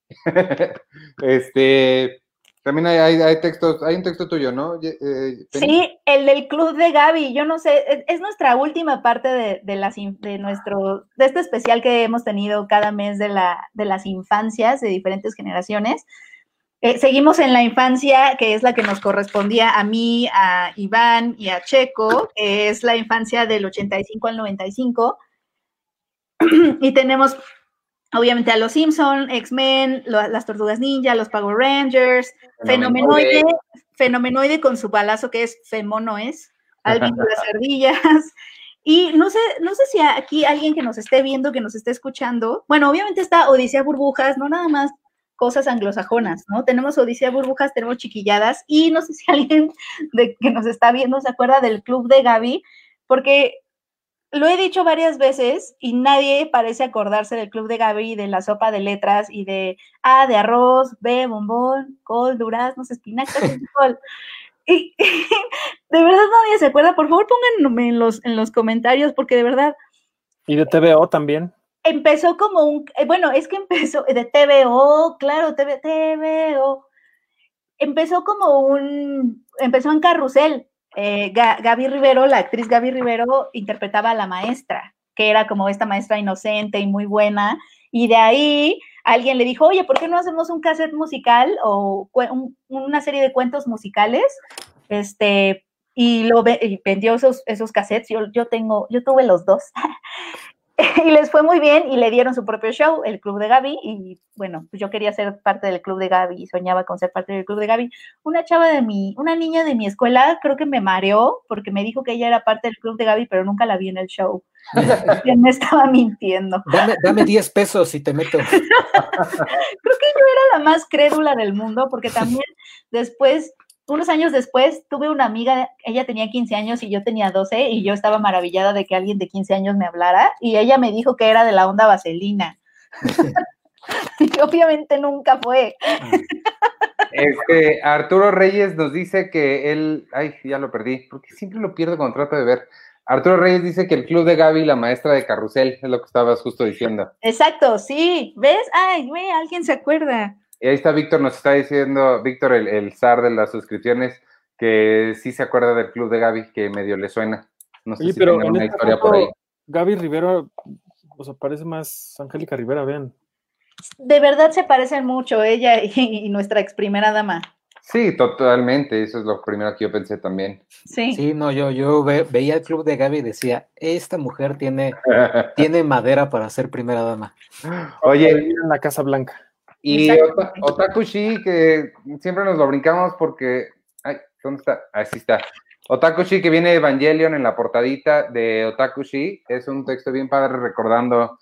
Speaker 1: este, también hay, textos, hay un texto tuyo, ¿no?
Speaker 4: Eh, sí, el del Club de Gaby, yo no sé, es, nuestra última parte de, de, de nuestro, de este especial que hemos tenido cada mes de, la, de las infancias de diferentes generaciones. Eh, seguimos en la infancia, que es la que nos correspondía a mí, a Iván y a Checo, que es la infancia del 85 al 95. y tenemos obviamente a los Simpson, X-Men, las Tortugas Ninja, los Power Rangers, Fenomenoide, Fenomenoide con su balazo que es Femonoes, Alvin de las ardillas. Y no sé, no sé si aquí alguien que nos esté viendo, que nos esté escuchando, bueno, obviamente está Odisea Burbujas, no nada más cosas anglosajonas, ¿no? Tenemos Odisea Burbujas, tenemos chiquilladas, y no sé si alguien de, que nos está viendo se acuerda del club de Gaby, porque lo he dicho varias veces y nadie parece acordarse del Club de Gaby, de la sopa de letras y de A de arroz, B bombón, col, duraznos, espinacas, col. Y, de verdad nadie se acuerda. Por favor, pónganme en los, en los comentarios porque de verdad.
Speaker 3: Y de TVO también.
Speaker 4: Empezó como un, eh, bueno, es que empezó de TVO, claro, TV, TVO. Empezó como un, empezó en carrusel eh, Gaby Rivero, la actriz Gaby Rivero, interpretaba a la maestra, que era como esta maestra inocente y muy buena, y de ahí alguien le dijo, oye, ¿por qué no hacemos un cassette musical o una serie de cuentos musicales? Este, y lo vendió esos, esos cassettes, yo, yo tengo, yo tuve los dos, y les fue muy bien y le dieron su propio show, el Club de Gaby, y bueno, pues yo quería ser parte del Club de Gaby y soñaba con ser parte del Club de Gaby. Una chava de mi, una niña de mi escuela creo que me mareó porque me dijo que ella era parte del Club de Gaby, pero nunca la vi en el show. me estaba mintiendo.
Speaker 2: Dame, 10 pesos y te meto. creo
Speaker 4: que yo era la más crédula del mundo porque también después unos años después tuve una amiga, ella tenía 15 años y yo tenía 12 y yo estaba maravillada de que alguien de 15 años me hablara y ella me dijo que era de la onda vaselina. y obviamente nunca fue.
Speaker 1: Este, Arturo Reyes nos dice que él, ay, ya lo perdí, porque siempre lo pierdo cuando trato de ver. Arturo Reyes dice que el club de Gaby, la maestra de carrusel, es lo que estabas justo diciendo.
Speaker 4: Exacto, sí. ¿Ves? Ay, güey, alguien se acuerda.
Speaker 1: Y ahí está Víctor, nos está diciendo, Víctor, el, el zar de las suscripciones, que sí se acuerda del club de Gaby, que medio le suena. No sé si
Speaker 3: pero
Speaker 1: una historia por ahí.
Speaker 3: Gaby Rivera, o sea, parece más Angélica Rivera, vean.
Speaker 4: De verdad se parecen mucho ella y, y nuestra ex primera dama.
Speaker 1: Sí, totalmente, eso es lo primero que yo pensé también.
Speaker 4: Sí.
Speaker 2: Sí, no, yo, yo ve- veía el club de Gaby y decía, esta mujer tiene, tiene madera para ser primera dama.
Speaker 1: Oye,
Speaker 3: en la Casa Blanca.
Speaker 1: Y
Speaker 4: Exacto.
Speaker 1: Ota- Otaku Shi, que siempre nos lo brincamos porque. Ay, ¿dónde está? Así está. Otaku Shi, que viene Evangelion en la portadita de Otaku Shi, es un texto bien padre recordando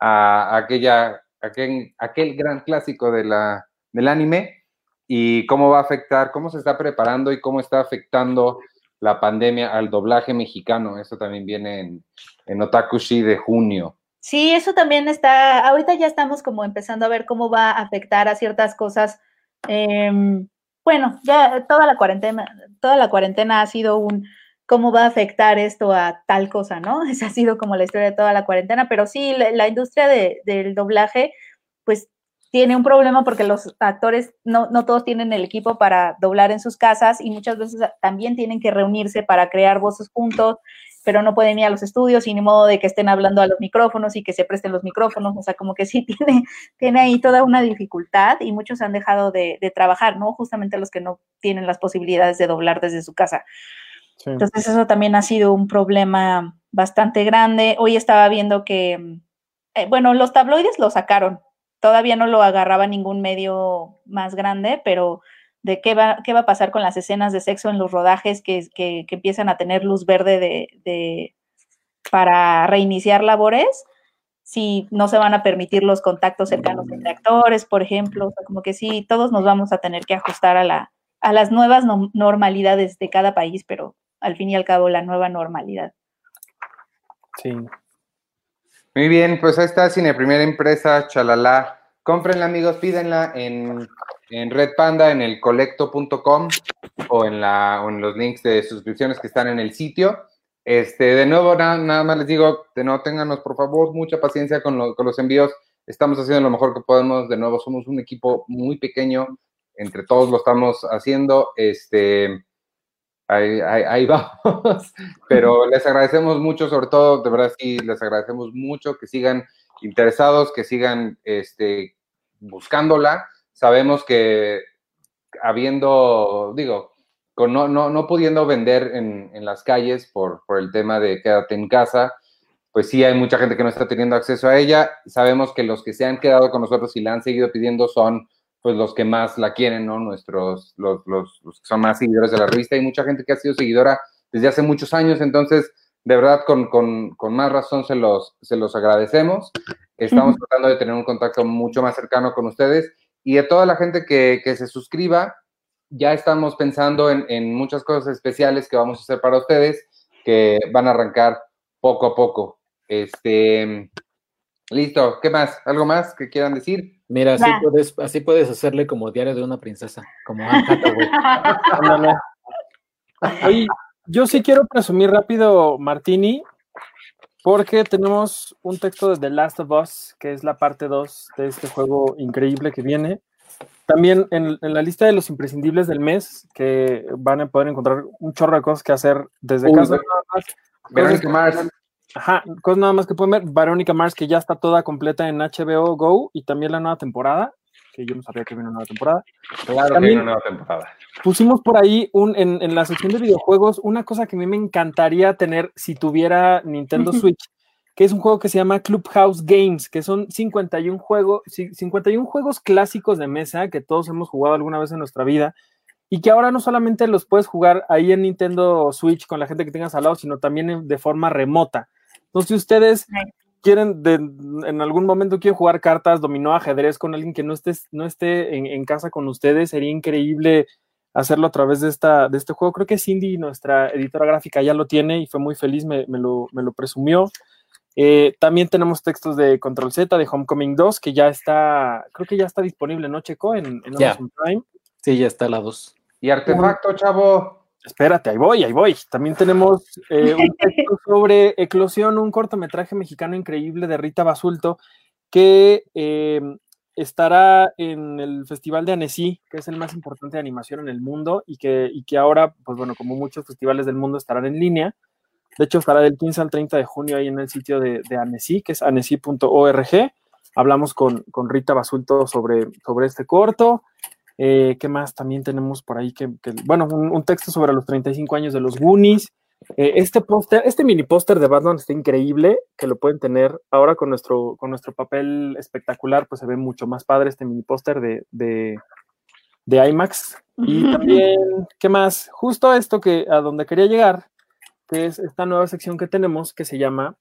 Speaker 1: a aquella, aquel, aquel gran clásico de la, del anime y cómo va a afectar, cómo se está preparando y cómo está afectando la pandemia al doblaje mexicano. Eso también viene en, en Otaku Shi de junio.
Speaker 4: Sí, eso también está, ahorita ya estamos como empezando a ver cómo va a afectar a ciertas cosas. Em, bueno, ya toda la cuarentena, toda la cuarentena ha sido un cómo va a afectar esto a tal cosa, ¿no? Esa ha sido como la historia de toda la cuarentena, pero sí, la, industria de- del doblaje, pues tiene un problema porque los actores no, no todos tienen el equipo para doblar en sus casas y muchas veces también tienen que reunirse para crear voces juntos pero no pueden ir a los estudios y ni modo de que estén hablando a los micrófonos y que se presten los micrófonos, o sea, como que sí tiene, tiene ahí toda una dificultad y muchos han dejado de, de trabajar, ¿no? Justamente los que no tienen las posibilidades de doblar desde su casa.
Speaker 3: Sí.
Speaker 4: Entonces eso también ha sido un problema bastante grande. Hoy estaba viendo que, eh, bueno, los tabloides lo sacaron, todavía no lo agarraba ningún medio más grande, pero de qué va, qué va a pasar con las escenas de sexo en los rodajes que, que, que empiezan a tener luz verde de, de, para reiniciar labores, si no se van a permitir los contactos cercanos entre actores, por ejemplo, o sea, como que sí, todos nos vamos a tener que ajustar a, la, a las nuevas no, normalidades de cada país, pero al fin y al cabo la nueva normalidad.
Speaker 3: Sí.
Speaker 1: Muy bien, pues ahí está Cine Primera Empresa, chalala. Cómprenla, amigos, pídenla en, en Red Panda, en el colecto.com o, en la, o en los links de suscripciones que están en el sitio. Este, de nuevo, nada, nada más les digo, de no ténganos por favor mucha paciencia con, lo- con los envíos. Estamos haciendo lo mejor que podemos. De nuevo, somos un equipo muy pequeño. Entre todos lo estamos haciendo. Este, ahí vamos. Pero les agradecemos mucho, sobre todo, de verdad sí, les agradecemos mucho que sigan interesados, que sigan este, buscándola. Sabemos que habiendo, digo, con no, no, no pudiendo vender en, en las calles por, por el tema de quédate en casa, pues sí hay mucha gente que no está teniendo acceso a ella. Sabemos que los que se han quedado con nosotros y la han seguido pidiendo son pues los que más la quieren, ¿no? Nuestros, los, los, los que son más seguidores de la revista. Hay mucha gente que ha sido seguidora desde hace muchos años, entonces, de verdad, con, con, con más razón se los, se los agradecemos. Estamos tratando de tener un contacto mucho más cercano con ustedes y de toda la gente que, que se suscriba, ya estamos pensando en, en muchas cosas especiales que vamos a hacer para ustedes, que van a arrancar poco a poco. Este, listo, ¿qué más? ¿Algo más que quieran decir?
Speaker 2: Mira, así puedes, así puedes hacerle como diario de una princesa, como.
Speaker 3: Oye, yo sí quiero presumir rápido, Martini, porque tenemos un texto de The Last of Us, que es la parte 2 de este juego increíble que viene. También en, en la lista de los imprescindibles del mes, que van a poder encontrar un chorro de cosas que hacer desde
Speaker 1: Uy,
Speaker 3: casa.
Speaker 1: ve-
Speaker 3: nada más.
Speaker 1: Verónica Mars.
Speaker 3: Ajá, cosas nada más que pueden ver. Verónica Mars, que ya está toda completa en HBO Go, y también la nueva temporada, que yo no sabía que viene una nueva temporada.
Speaker 1: Claro que
Speaker 3: También-
Speaker 1: una nueva temporada.
Speaker 3: Pusimos por ahí un, en, en la sección de videojuegos una cosa que a mí me encantaría tener si tuviera Nintendo. Switch, que es un juego que se llama Clubhouse Games, que son 51, juego, ci- 51 juegos clásicos de mesa que todos hemos jugado alguna vez en nuestra vida y que ahora no solamente los puedes jugar ahí en Nintendo Switch con la gente que tengas al lado, sino también de forma remota. Entonces, si ustedes. Quieren, de- en algún momento quieren jugar cartas, dominó, ajedrez con alguien que no, estés, no esté en, en casa con ustedes, sería increíble hacerlo a través de, esta, de este juego. Creo que Cindy, nuestra editora gráfica, ya lo tiene y fue muy feliz, me, lo, presumió. Eh, también tenemos textos de Control Z, de Homecoming 2, que ya está, creo que ya está disponible, ¿no, Checo? En, en Amazon Prime.
Speaker 2: Sí, ya está la 2.
Speaker 1: Y artefacto, chavo.
Speaker 3: Espérate, ahí voy, ahí voy. También tenemos eh, un texto sobre Eclosión, un cortometraje mexicano increíble de Rita Basulto, que eh, estará en el Festival de Annecy, que es el más importante de animación en el mundo y que, que ahora, pues bueno, como muchos festivales del mundo estarán en línea. De hecho, estará del 15 al 30 de junio ahí en el sitio de, de Annecy, que es annecy.org. Hablamos con, Rita Basulto sobre, sobre este corto. Eh, ¿Qué más también tenemos por ahí? Que, bueno, un, texto sobre los 35 años de los Goonies. Eh, este póster, este mini póster de Batman está increíble, que lo pueden tener ahora con nuestro, con nuestro papel espectacular, pues se ve mucho más padre este mini póster de, de, IMAX. Y también, ¿qué más? Justo esto que a donde quería llegar, que es esta nueva sección que tenemos que se llama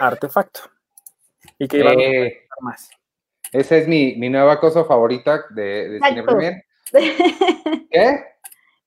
Speaker 3: Artefacto. Y que va a
Speaker 1: eh, más. Esa es mi, nueva cosa favorita de, de Cine Premier.
Speaker 4: ¿Qué?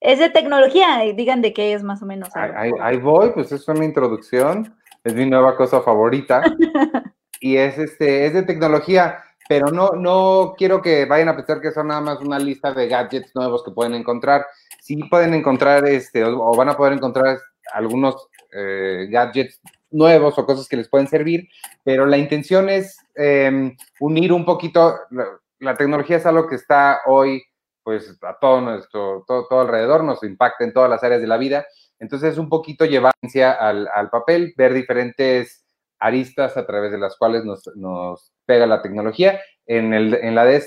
Speaker 4: Es de tecnología, digan de qué es más o menos.
Speaker 1: Ahí, voy, pues es una introducción, es mi nueva cosa favorita. y es este, es de tecnología, pero no, no quiero que vayan a pensar que son nada más una lista de gadgets nuevos que pueden encontrar. Sí pueden encontrar este, o, van a poder encontrar algunos eh, gadgets nuevos o cosas que les pueden servir, pero la intención es em, unir un poquito, la tecnología es algo que está hoy pues a todo nuestro, todo, alrededor, nos impacta en todas las áreas de la vida. Entonces, es un poquito llevar al, al papel, ver diferentes aristas a través de las cuales nos, nos pega la tecnología. En, el, en la de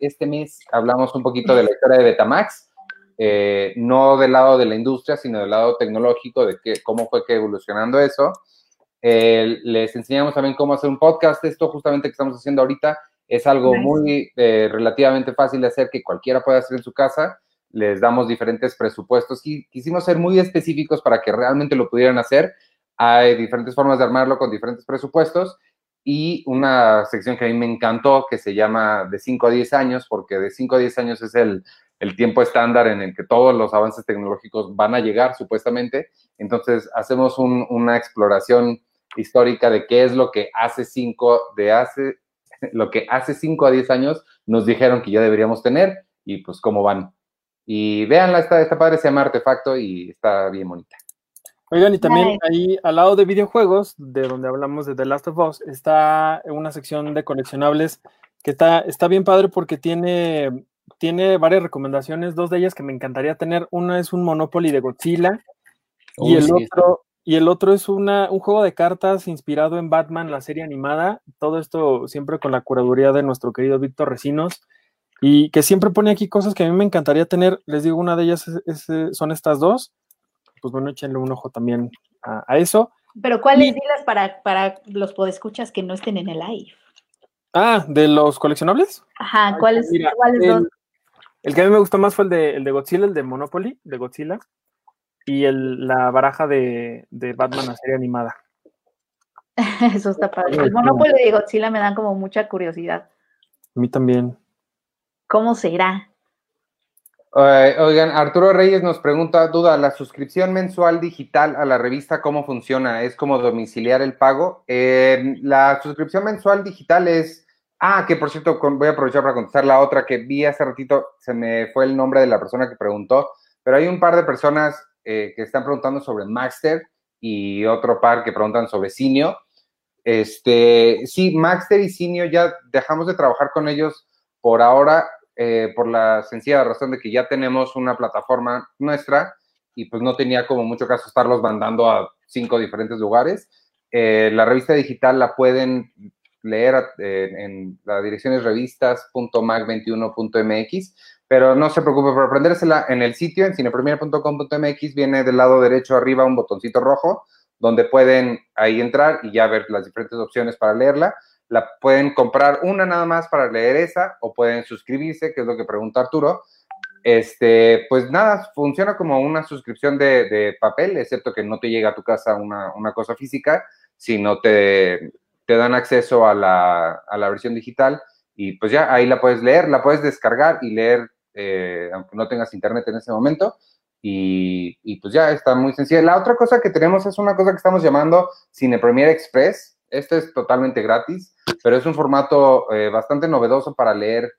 Speaker 1: este mes hablamos un poquito de la historia de Betamax, eh, no del lado de la industria, sino del lado tecnológico, de que, cómo fue que evolucionando eso. Eh, les enseñamos también cómo hacer un podcast, esto justamente que estamos haciendo ahorita, es algo muy eh, relativamente fácil de hacer que cualquiera puede hacer en su casa. Les damos diferentes presupuestos y quisimos ser muy específicos para que realmente lo pudieran hacer. Hay diferentes formas de armarlo con diferentes presupuestos y una sección que a mí me encantó que se llama de 5 a 10 años, porque de 5 a 10 años es el, el tiempo estándar en el que todos los avances tecnológicos van a llegar, supuestamente. Entonces, hacemos una exploración histórica de qué es lo que hace 5 de hace lo que hace 5 a 10 años nos dijeron que ya deberíamos tener y pues cómo van. Y véanla, está, está padre, se llama Artefacto y está bien bonita.
Speaker 3: Oigan, y también ahí al lado de videojuegos, de donde hablamos de The Last of Us, está una sección de coleccionables que está, está bien padre porque tiene, tiene varias recomendaciones, dos de ellas que me encantaría tener. Una es un Monopoly de Godzilla y el otro y el otro es una, un juego de cartas inspirado en Batman, la serie animada. Todo esto siempre con la curaduría de nuestro querido Víctor Recinos. Y que siempre pone aquí cosas que a mí me encantaría tener. Les digo, una de ellas son estas dos. Pues bueno, échenle un ojo también a, eso.
Speaker 4: Pero ¿cuáles dilas para, para los podescuchas que no estén en el live?
Speaker 3: Ah, ¿de los coleccionables?
Speaker 4: Ajá, ¿cuáles, ¿cuáles
Speaker 3: el, dos? El que a mí me gustó más fue el de, el de Godzilla, el de Monopoly, de Godzilla y el, la baraja de, de Batman a serie animada.
Speaker 4: Eso está padre. El Monopoly de Godzilla me dan como mucha curiosidad.
Speaker 3: A mí también.
Speaker 4: ¿Cómo será?
Speaker 1: oigan, Arturo Reyes nos pregunta, duda, ¿la suscripción mensual digital a la revista cómo funciona? ¿Es como domiciliar el pago? Eh, la suscripción mensual digital es, ah, que por cierto, voy a aprovechar para contestar la otra que vi hace ratito, se me fue el nombre de la persona que preguntó, pero hay un par de personas eh, que están preguntando sobre Maxter y otro par que preguntan sobre Cinio. Este, sí, Maxter y Cinio ya dejamos de trabajar con ellos por ahora, eh, por la sencilla razón de que ya tenemos una plataforma nuestra y pues no tenía como mucho caso estarlos mandando a cinco diferentes lugares. Eh, la revista digital la pueden leer en la dirección es revistas.mag21.mx pero no se preocupe por aprendérsela en el sitio, en cinepremier.com.mx, viene del lado derecho arriba un botoncito rojo, donde pueden ahí entrar y ya ver las diferentes opciones para leerla. La pueden comprar una nada más para leer esa, o pueden suscribirse, que es lo que pregunta Arturo. Este, pues nada, funciona como una suscripción de, papel, excepto que no te llega a tu casa una, cosa física, sino te, te dan acceso a la, a la versión digital y pues ya ahí la puedes leer, la puedes descargar y leer eh, aunque no tengas internet en ese momento. Y, pues ya está muy sencilla. La otra cosa que tenemos es una cosa que estamos llamando Cine Premier Express. Este es totalmente gratis, pero es un formato eh, bastante novedoso para leer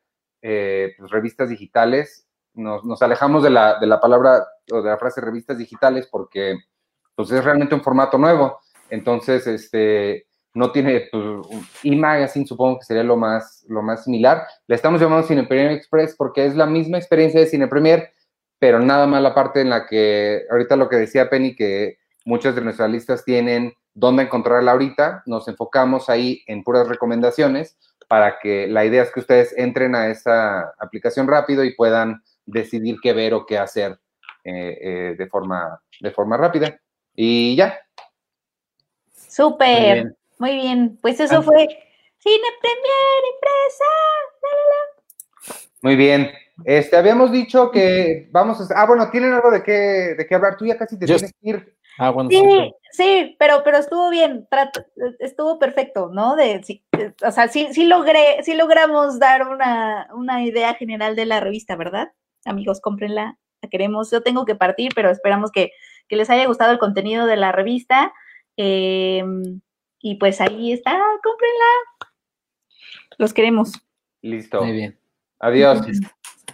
Speaker 1: eh, pues, revistas digitales. Nos, nos alejamos de la, de la, palabra o de la frase revistas digitales porque pues, es realmente un formato nuevo. Entonces, este, no tiene pues, e-magazine, supongo que sería lo más, lo más similar. Le estamos llamando Cine Premier Express porque es la misma experiencia de Cine Premier, pero nada más la parte en la que, ahorita lo que decía Penny, que muchas de nuestras listas tienen dónde encontrarla ahorita, nos enfocamos ahí en puras recomendaciones para que la idea es que ustedes entren a esa aplicación rápido y puedan decidir qué ver o qué hacer eh, eh, de, forma, de forma rápida. Y ya.
Speaker 4: Súper. Muy bien, pues eso fue Cine Premier Impresa.
Speaker 1: Muy bien. Este, habíamos dicho que vamos a... Ah, bueno, ¿tienen algo de qué, de qué hablar? Tú ya casi te tienes que ir.
Speaker 4: Ah, bueno, sí, sí, pero, pero estuvo bien, estuvo perfecto, ¿no? De, o sea, sí, sí logré, sí logramos dar una, una idea general de la revista, ¿verdad? Amigos, cómprenla, la queremos. Yo tengo que partir, pero esperamos que, que les haya gustado el contenido de la revista. Eh, y pues ahí está, cómprenla. Los queremos.
Speaker 1: Listo.
Speaker 2: Muy bien.
Speaker 1: Adiós.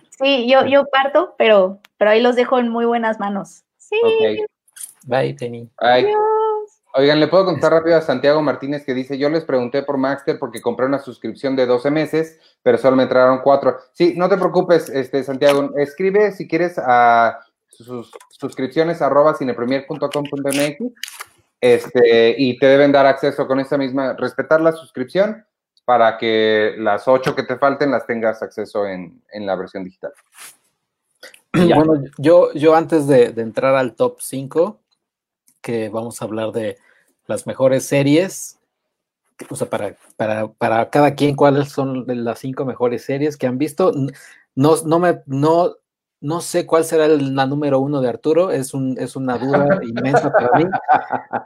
Speaker 4: Sí, yo, yo parto, pero, pero ahí los dejo en muy buenas manos. Sí.
Speaker 2: Bye, Penny.
Speaker 1: Adiós. Oigan, le puedo contar rápido a Santiago Martínez que dice, yo les pregunté por Maxter porque compré una suscripción de 12 meses, pero solo me entraron cuatro. Sí, no te preocupes, este, Santiago, escribe si quieres a sus suscripciones arroba cinepremier.com.mx este, y te deben dar acceso con esa misma, respetar la suscripción para que las ocho que te falten las tengas acceso en, la versión digital.
Speaker 2: Bueno, yo, yo antes de, entrar al top 5, que vamos a hablar de las mejores series, o sea, para, para, para cada quien, cuáles son las cinco mejores series que han visto. No, no, me, no, no sé cuál será la número uno de Arturo, es, un, es una duda inmensa para mí,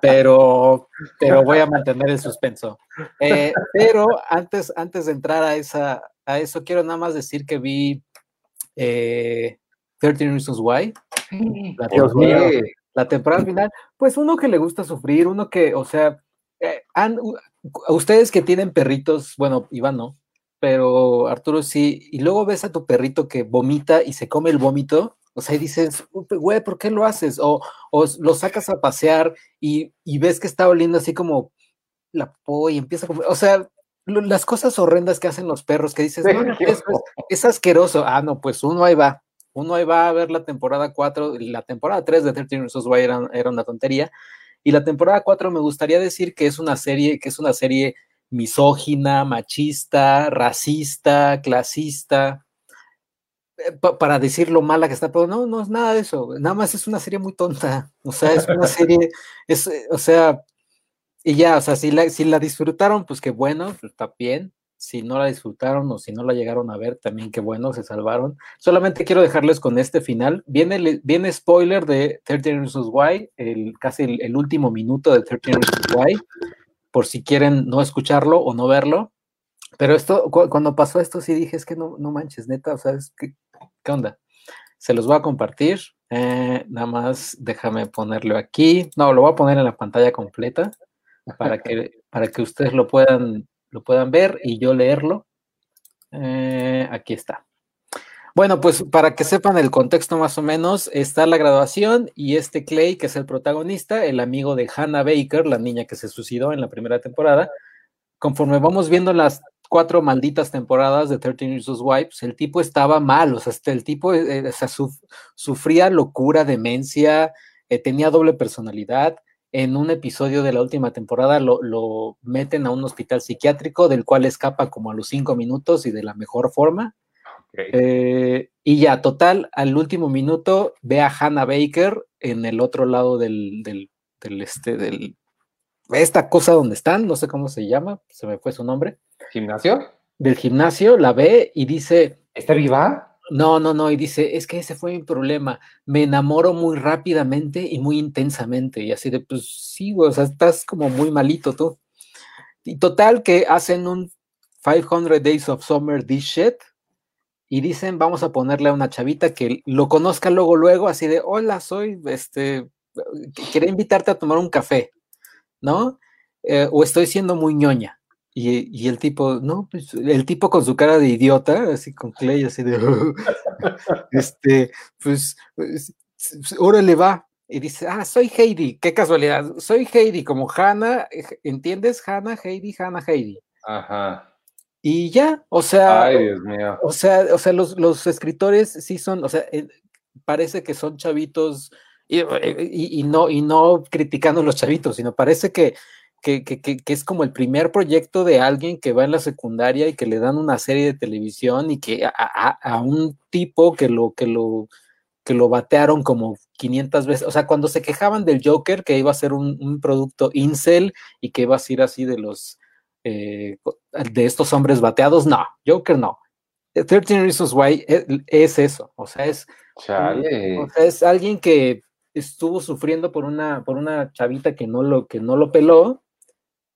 Speaker 2: pero, pero voy a mantener el suspenso. Eh, pero antes, antes de entrar a, esa, a eso, quiero nada más decir que vi eh, 13 Reasons Why, la temporada, la temporada, final. Pues uno que le gusta sufrir, uno que, o sea, eh, ustedes que tienen perritos, bueno, Iván no, pero Arturo sí, y luego ves a tu perrito que vomita y se come el vómito, o sea, y dices, güey, ¿por qué lo haces? O, o lo sacas a pasear y, y, ves que está oliendo así como la po y empieza a comer, o sea, las cosas horrendas que hacen los perros que dices, no, es, asqueroso. Ah, no, pues uno ahí va, uno ahí va a ver la temporada 4, la temporada 3 de 13 Reasons Why era, era una tontería, y la temporada 4 me gustaría decir que es una serie, que es una serie misógina, machista, racista, clasista, eh, para decir lo mala que está, pero no, no es nada de eso, nada más es una serie muy tonta, o sea, es una serie, es, eh, o sea, y ya, o sea, si la, si la disfrutaron, pues qué bueno, pues, está bien, si no la disfrutaron o si no la llegaron a ver, también qué bueno, se salvaron. Solamente quiero dejarles con este final. Viene, viene spoiler de 13 Reasons Why, el, casi el, el último minuto de 13 Reasons Why por si quieren no escucharlo o no verlo. Pero esto, cuando pasó esto, sí dije, es que no, no manches, neta, ¿sabes qué, qué onda? Se los voy a compartir. Eh, nada más déjame ponerlo aquí. No, lo voy a poner en la pantalla completa para que, para que ustedes lo puedan, lo puedan ver y yo leerlo. Eh, aquí está. Bueno, pues para que sepan el contexto más o menos, está la graduación y este Clay, que es el protagonista, el amigo de Hannah Baker, la niña que se suicidó en la primera temporada, conforme vamos viendo las cuatro malditas temporadas de 13 Years of Wipes, el tipo estaba mal, o sea, este, el tipo eh, eh, sufría locura, demencia, eh, tenía doble personalidad. En un episodio de la última temporada lo meten a un hospital psiquiátrico del cual escapa como a los cinco minutos y de la mejor forma eh, y ya, total, al último minuto ve a Hannah Baker en el otro lado del, del, este, del, esta cosa donde están, no sé cómo se llama, se me fue su nombre.
Speaker 1: ¿Gimnasio?
Speaker 2: Del gimnasio, la ve y dice...
Speaker 1: ¿Está viva?
Speaker 2: No, no, no, y dice, es que ese fue mi problema, me enamoro muy rápidamente y muy intensamente, y así de, pues sí, güey, o sea, estás como muy malito tú. Y total que hacen un 500 Days of Summer This Shit, y dicen, vamos a ponerle a una chavita que lo conozca luego, luego, así de, hola, soy, este, quería invitarte a tomar un café, ¿no? Eh, o estoy siendo muy ñoña. Y, el tipo, no, pues el tipo con su cara de idiota, así con Clay, así de, este, pues, pues, órale va. Y dice, ah, soy Heidi, qué casualidad, soy Heidi, como Hannah, ¿entiendes? Hannah, Heidi, Hannah, Heidi.
Speaker 1: Ajá.
Speaker 2: Y ya, o sea,
Speaker 1: Ay, Dios mío.
Speaker 2: o sea, o sea, los, los escritores sí son, o sea, eh, parece que son chavitos y, y, no, y no criticando a los chavitos, sino parece que, que, que, que, es como el primer proyecto de alguien que va en la secundaria y que le dan una serie de televisión y que a, a, a un tipo que lo, que lo, que lo batearon como 500 veces. O sea, cuando se quejaban del Joker, que iba a ser un, un producto incel y que iba a ser así de los eh, de estos hombres bateados, no, Joker no. 13 Reasons Why es, es eso, o sea, es,
Speaker 1: Chale.
Speaker 2: o sea, es alguien que estuvo sufriendo por una, por una chavita que no lo, que no lo peló,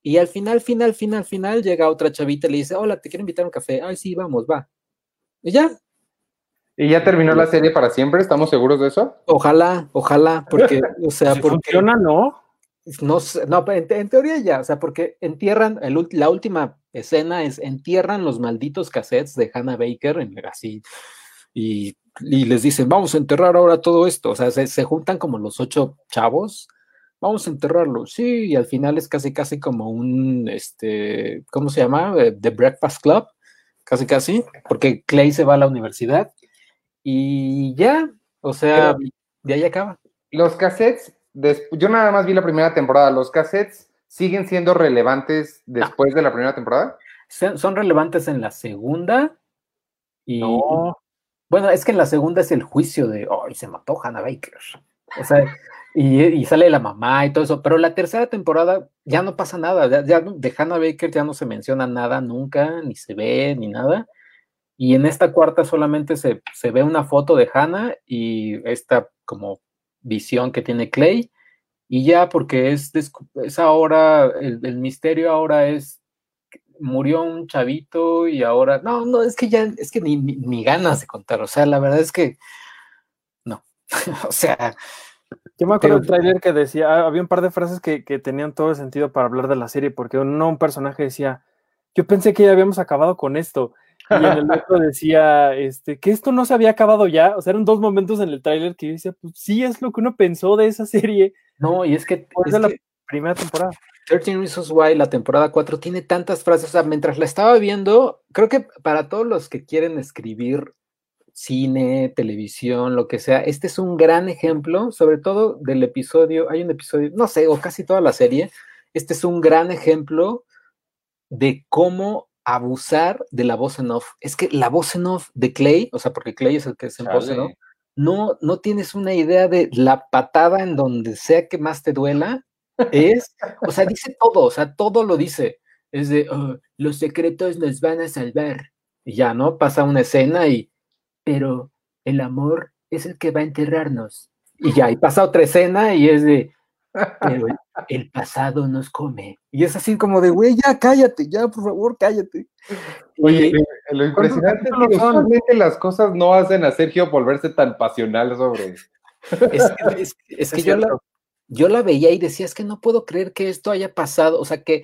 Speaker 2: y al final, final, final, final, llega otra chavita y le dice, hola, te quiero invitar a un café. Ay, sí, vamos, va. Y ya.
Speaker 1: ¿Y ya terminó la serie para siempre? ¿Estamos seguros de eso?
Speaker 2: Ojalá, ojalá, porque, o sea,
Speaker 3: Si
Speaker 2: porque
Speaker 3: funciona, no.
Speaker 2: No, no en, en teoría ya, o sea, porque entierran, el, la última escena es entierran los malditos cassettes de Hannah Baker, en, así, y, y les dicen, vamos a enterrar ahora todo esto, o sea, se, se juntan como los ocho chavos, vamos a enterrarlo, sí, y al final es casi, casi como un, este, ¿cómo se llama? Eh, The Breakfast Club, casi, casi, porque Clay se va a la universidad, y ya, o sea, de ahí acaba.
Speaker 1: Los cassettes, yo nada más vi la primera temporada. ¿Los cassettes siguen siendo relevantes después de la primera temporada?
Speaker 2: Son relevantes en la segunda, y,
Speaker 3: No.
Speaker 2: Bueno, es que en la segunda es el juicio de, ay, se mató Hannah Baker. O sea, y, y sale la mamá y todo eso. Pero la tercera temporada ya no pasa nada. Ya, ya de Hannah Baker ya no se menciona nada nunca, ni se ve, ni nada. Y en esta cuarta solamente se, se ve una foto de Hannah y esta como visión que tiene Clay. Y ya, porque es, es ahora, el, el misterio ahora es murió un chavito y ahora, no, no, es que ya, es que ni, ni, ni ganas de contar, o sea, la verdad es que, no, o sea,
Speaker 3: Yo me acuerdo del tráiler que decía, ah, había un par de frases que, que tenían todo el sentido para hablar de la serie, porque uno, un personaje decía, yo pensé que ya habíamos acabado con esto, y en el otro decía, este, que esto no se había acabado ya, o sea, eran dos momentos en el tráiler que yo decía, pues sí, es lo que uno pensó de esa serie
Speaker 2: no, y es que,
Speaker 3: por
Speaker 2: es
Speaker 3: la
Speaker 2: que
Speaker 3: primera temporada.
Speaker 2: 13 Reasons Why, la temporada 4, tiene tantas frases, o sea, mientras la estaba viendo, creo que para todos los que quieren escribir cine, televisión, lo que sea, este es un gran ejemplo, sobre todo del episodio, hay un episodio, no sé, o casi toda la serie, este es un gran ejemplo de cómo abusar de la voz en off. Es que la voz en off de Clay, o sea, porque Clay es el que es en voz en off,
Speaker 1: Chale.
Speaker 2: no, no tienes una idea de la patada en donde sea que más te duela. Es, o sea, dice todo, o sea, todo lo dice. Es de, "Oh, los secretos nos van a salvar. Y ya, ¿no? Pasa una escena y, pero el amor es el que va a enterrarnos. Y ya, y pasa otra escena y es de, pero el, pasado nos come. Y es así como de, güey, ya cállate, ya, por favor, cállate.
Speaker 1: Oye,
Speaker 2: Y-
Speaker 1: lo- lo impresionante es que usualmente las cosas no hacen a Sergio volverse tan pasional sobre.
Speaker 2: Es que, es- es que
Speaker 3: Es
Speaker 2: yo, la,
Speaker 3: cierto.
Speaker 2: yo la veía y decía, es que no puedo creer que esto haya pasado, o sea, que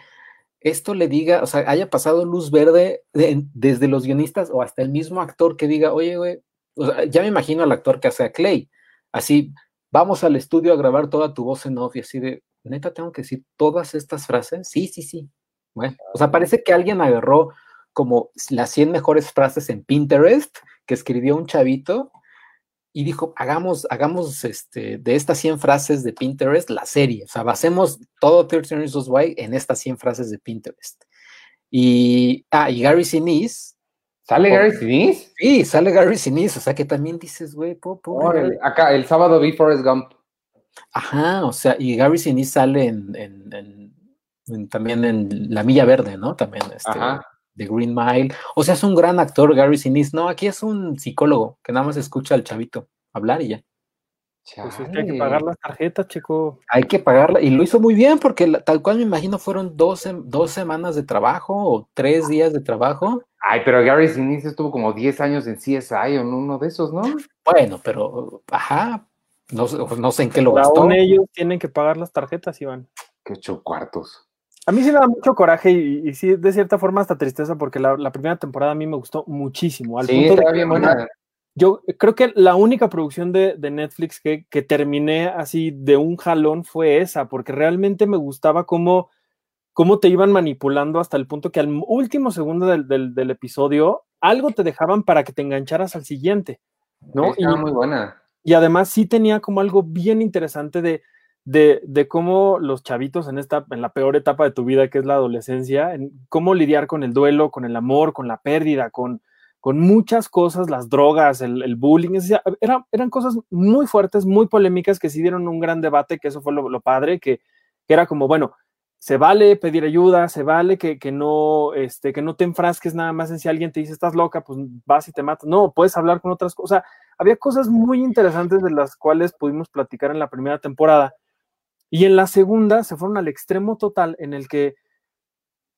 Speaker 2: esto le diga, o sea, haya pasado luz verde de- desde los guionistas o hasta el mismo actor que diga, oye, güey, o sea, ya me imagino al actor que hace a Clay, así, vamos al estudio a grabar toda tu voz en off y así de, neta, tengo que decir todas estas frases, sí, sí, sí. Bueno, o sea, parece que alguien agarró como las 100 mejores frases en Pinterest que escribió un chavito y dijo, hagamos, hagamos este, de estas 100 frases de Pinterest la serie, o sea, basemos todo 13 Reasons Why en estas 100 frases de Pinterest. Y, ah, y Gary Sinise,
Speaker 1: ¿Sale. Gary Sinise?
Speaker 2: sí, sale Gary Sinise, o sea, que también dices, güey.
Speaker 1: Acá, el sábado vi Forrest Gump.
Speaker 2: Ajá, o sea, y Gary Sinise sale en, en- en- en- también en La Milla Verde, ¿no? También, este,
Speaker 1: Ajá.
Speaker 2: de Green Mile. O sea, es un gran actor, Gary Sinise. No, aquí es un psicólogo que nada más escucha al chavito hablar y ya.
Speaker 3: Pues es que hay que pagar las tarjetas, chico.
Speaker 2: Hay que pagarla. Y lo hizo muy bien porque la- tal cual me imagino fueron dos, dos semanas de trabajo o tres días de trabajo.
Speaker 1: Ay, pero Gary Sinise estuvo como 10 años en CSI o en uno de esos, ¿no?
Speaker 2: Bueno, pero, ajá, no, no sé en qué lo
Speaker 3: gastó. ellos tienen que pagar las tarjetas, Iván.
Speaker 1: Que ocho cuartos.
Speaker 3: A mí sí me da mucho coraje y, sí, de cierta forma hasta tristeza porque la, primera temporada a mí me gustó muchísimo.
Speaker 1: Al sí, punto bien buena.
Speaker 3: Yo creo que la única producción de, Netflix que, que, terminé así de un jalón fue esa, porque realmente me gustaba cómo, cómo te iban manipulando hasta el punto que al último segundo del, episodio algo te dejaban para que te engancharas al siguiente. ¿no?
Speaker 1: y, muy buena.
Speaker 3: Y además sí tenía como algo bien interesante de, de, cómo los chavitos en esta, en la peor etapa de tu vida, que es la adolescencia, en cómo lidiar con el duelo, con el amor, con la pérdida, con, con muchas cosas, las drogas, el, bullying, eran cosas muy fuertes, muy polémicas que sí dieron un gran debate, que eso fue lo, padre, que, era como, bueno, se vale pedir ayuda, se vale que, no, este, que no te enfrasques nada más en si alguien te dice estás loca, pues vas y te matas. No, puedes hablar con otras cosas. Había cosas muy interesantes de las cuales pudimos platicar en la primera temporada y en la segunda se fueron al extremo total en el que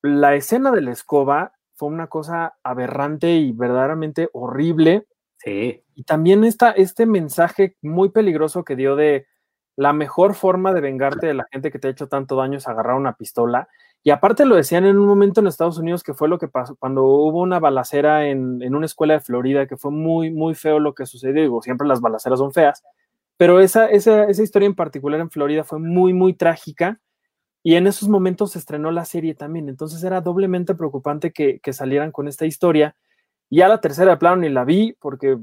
Speaker 3: la escena de la escoba fue una cosa aberrante y verdaderamente horrible.
Speaker 2: Sí.
Speaker 3: Y también está este mensaje muy peligroso que dio de la mejor forma de vengarte de la gente que te ha hecho tanto daño es agarrar una pistola. Y aparte lo decían en un momento en Estados Unidos que fue lo que pasó cuando hubo una balacera en, en una escuela de Florida, que fue muy, muy feo lo que sucedió. Digo, siempre las balaceras son feas, pero esa, esa, esa historia en particular en Florida fue muy, muy trágica y en esos momentos se estrenó la serie también. Entonces era doblemente preocupante que, que salieran con esta historia. Y a la tercera de plano ni la vi porque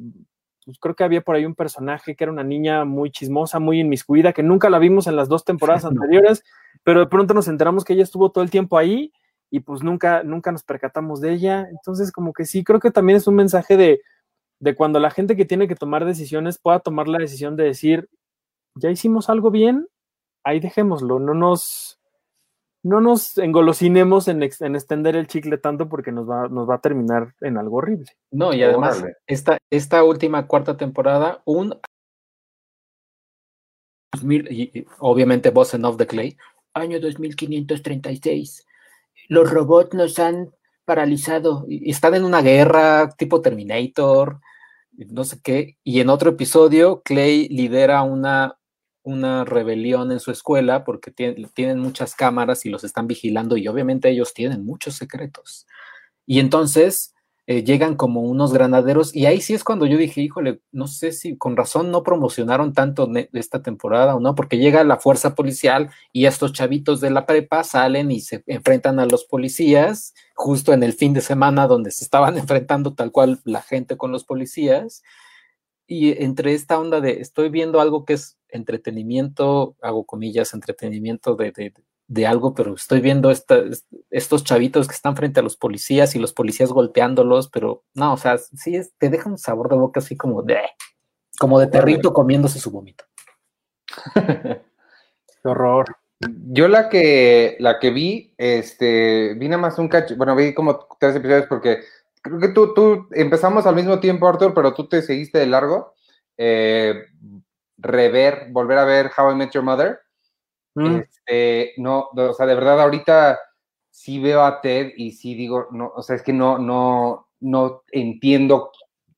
Speaker 3: pues, creo que había por ahí un personaje que era una niña muy chismosa, muy inmiscuida, que nunca la vimos en las dos temporadas anteriores, pero de pronto nos enteramos que ella estuvo todo el tiempo ahí y pues nunca, nunca nos percatamos de ella. Entonces como que sí, creo que también es un mensaje de de cuando la gente que tiene que tomar decisiones pueda tomar la decisión de decir, ya hicimos algo bien, ahí dejémoslo, no nos, no nos engolosinemos en, extender el chicle tanto porque nos va, nos va a terminar en algo horrible.
Speaker 2: No, y además, esta, esta última cuarta temporada, un y, obviamente Bossen of the Clay, año 2536. Los robots nos han paralizado. Están en una guerra tipo Terminator, no sé qué. Y en otro episodio, Clay lidera una, una rebelión en su escuela porque tienen muchas cámaras y los están vigilando y obviamente ellos tienen muchos secretos. Y entonces eh, llegan como unos granaderos y ahí sí es cuando yo dije, híjole, no sé si con razón no promocionaron tanto esta temporada o no, porque llega la fuerza policial y estos chavitos de la prepa salen y se enfrentan a los policías justo en el fin de semana donde se estaban enfrentando tal cual la gente con los policías. Y entre esta onda de estoy viendo algo que es entretenimiento, hago comillas, entretenimiento de, de algo, pero estoy viendo estos chavitos que están frente a los policías y los policías golpeándolos, pero no, o sea, sí te deja un sabor de boca así como de, como de perrito comiéndose su vómito.
Speaker 3: Qué horror.
Speaker 1: Yo la que, la que vi, este, vi nada más un cacho, bueno, vi como tres episodios porque creo que tú, tú empezamos al mismo tiempo, Arthur, pero tú te seguiste de largo. Eh, rever, volver a ver How I Met Your Mother. Mm. Este, no, o sea, de verdad ahorita sí veo a Ted y sí digo, no, o sea, es que no, no, no entiendo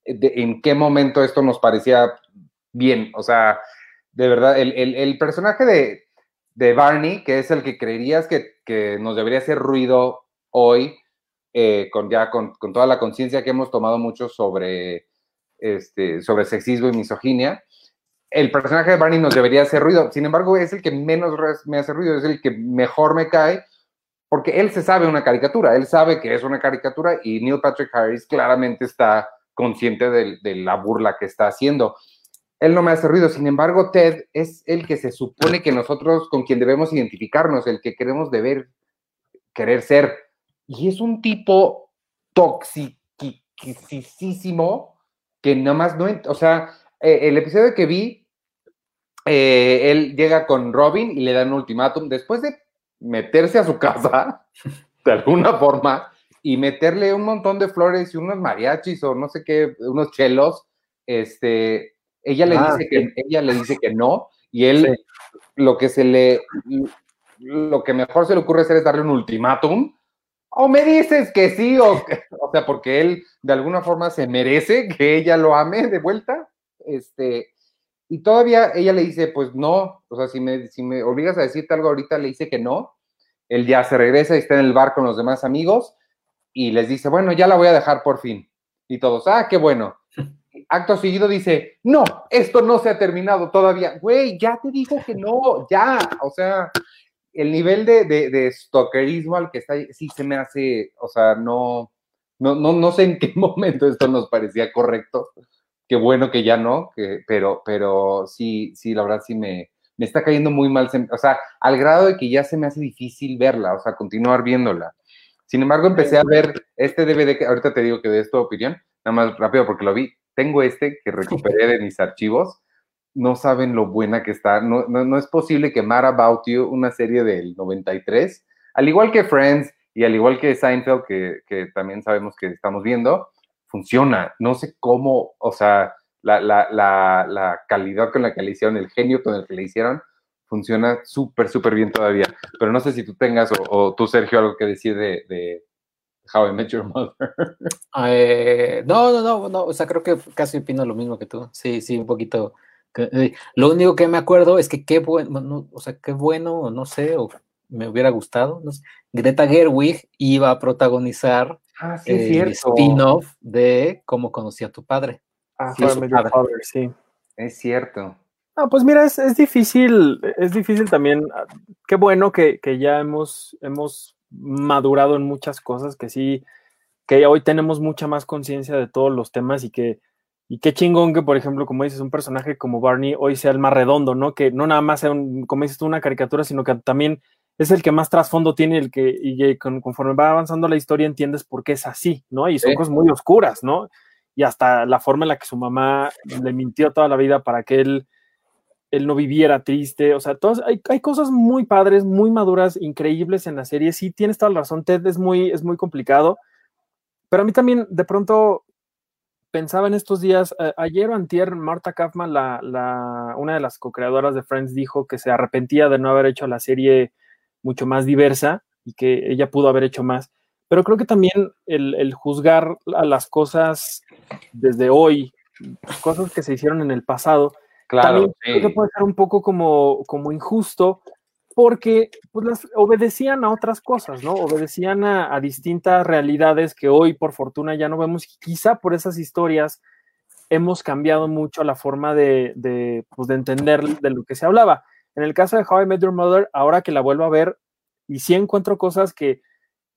Speaker 1: en qué momento esto nos parecía bien. O sea, de verdad, el, personaje de, de, Barney, que es el que creerías que, nos debería hacer ruido hoy, eh, con ya con, con toda la conciencia que hemos tomado mucho sobre, este, sobre sexismo y misoginia, el personaje de Barney nos debería hacer ruido. Sin embargo, es el que menos me hace ruido, es el que mejor me cae, porque él se sabe una caricatura, él sabe que es una caricatura y Neil Patrick Harris claramente está consciente de, la burla que está haciendo. Él no me hace ruido, sin embargo, Ted es el que se supone que nosotros con quien debemos identificarnos, el que queremos deber, querer ser. Y es un tipo toxicísimo que nada más no, o sea, eh, el episodio que vi, eh, él llega con Robin y le dan un ultimátum después de meterse a su casa, de alguna forma, y meterle un montón de flores y unos mariachis o no sé qué, unos chelos, este, ella le, ah, dice, que, ella le dice que no, y él lo que se le, lo que mejor se le ocurre hacer es darle un ultimátum. O me dices que sí, o, o sea, porque él de alguna forma se merece que ella lo ame de vuelta, este, y todavía ella le dice, pues no, o sea, si me, si me obligas a decirte algo ahorita, le dice que no, él ya se regresa y está en el bar con los demás amigos, y les dice, bueno, ya la voy a dejar por fin, y todos, ah, qué bueno. Acto seguido dice, no, esto no se ha terminado todavía. Güey, ya te dijo que no, ya. O sea, el nivel de, de, de stalkerismo al que está sí se me hace, o sea, no, no, no, no sé en qué momento esto nos parecía correcto. Qué bueno que ya no, que, pero, pero sí, sí, la verdad sí me, me está cayendo muy mal, o sea, al grado de que ya se me hace difícil verla, o sea, continuar viéndola. Sin embargo, empecé a ver este DVD, que ahorita te digo que de esto opinión, nada más rápido porque lo vi. Tengo este que recuperé de mis archivos no saben lo buena que está. No, no, es posible que Mad About You, una serie del 93, al igual que Friends y al igual que Seinfeld, que, que también sabemos que estamos viendo, funciona. No sé cómo, o sea, la, la, la, calidad con la que le hicieron, el genio con el que le hicieron, funciona súper, súper bien todavía. Pero no sé si tú tengas, o, tú, Sergio, algo que decir de, de How I Met Your Mother.
Speaker 2: Eh, no, no, no, no, o sea, creo que casi opino lo mismo que tú. Sí, sí, un poquito eh, lo único que me acuerdo es que qué bueno, o sea, qué bueno, no sé, o me hubiera gustado. Greta Gerwig iba a protagonizar
Speaker 1: ah, el
Speaker 2: spin-off de Cómo conocí a tu padre.
Speaker 3: Ah, sí, sí.
Speaker 1: Es cierto.
Speaker 3: Ah, pues mira, es, es, difícil, es difícil también. Ah, qué bueno que, que ya hemos, hemos madurado en muchas cosas, que sí, que hoy tenemos mucha más conciencia de todos los temas y que y qué chingón que, por ejemplo, como dices, un personaje como Barney hoy sea el más redondo, ¿no? Que no nada más sea, un, como dices tú, una caricatura, sino que también es el que más trasfondo tiene, el que, y conforme va avanzando la historia entiendes por qué es así, ¿no? Y son cosas muy oscuras, ¿no? Y hasta la forma en la que su mamá le mintió toda la vida para que él, él no viviera triste, o sea, todas, hay, hay cosas muy padres, muy maduras, increíbles en la serie. Sí, tienes toda la razón, Ted es muy, es muy complicado, pero a mí también de pronto pensaba en estos días, eh, ayer o antier, Marta Kaufman, la, una de las co-creadoras de Friends, dijo que se arrepentía de no haber hecho la serie mucho más diversa y que ella pudo haber hecho más. Pero creo que también el, juzgar a las cosas desde hoy, cosas que se hicieron en el pasado,
Speaker 1: claro,
Speaker 3: creo que puede ser un poco como, como injusto, porque pues, las, obedecían a otras cosas, ¿no? Obedecían a, distintas realidades que hoy, por fortuna, ya no vemos. Quizá por esas historias hemos cambiado mucho la forma de, de, pues, de entender de lo que se hablaba. En el caso de How I Met Your Mother, ahora que la vuelvo a ver, y sí encuentro cosas que,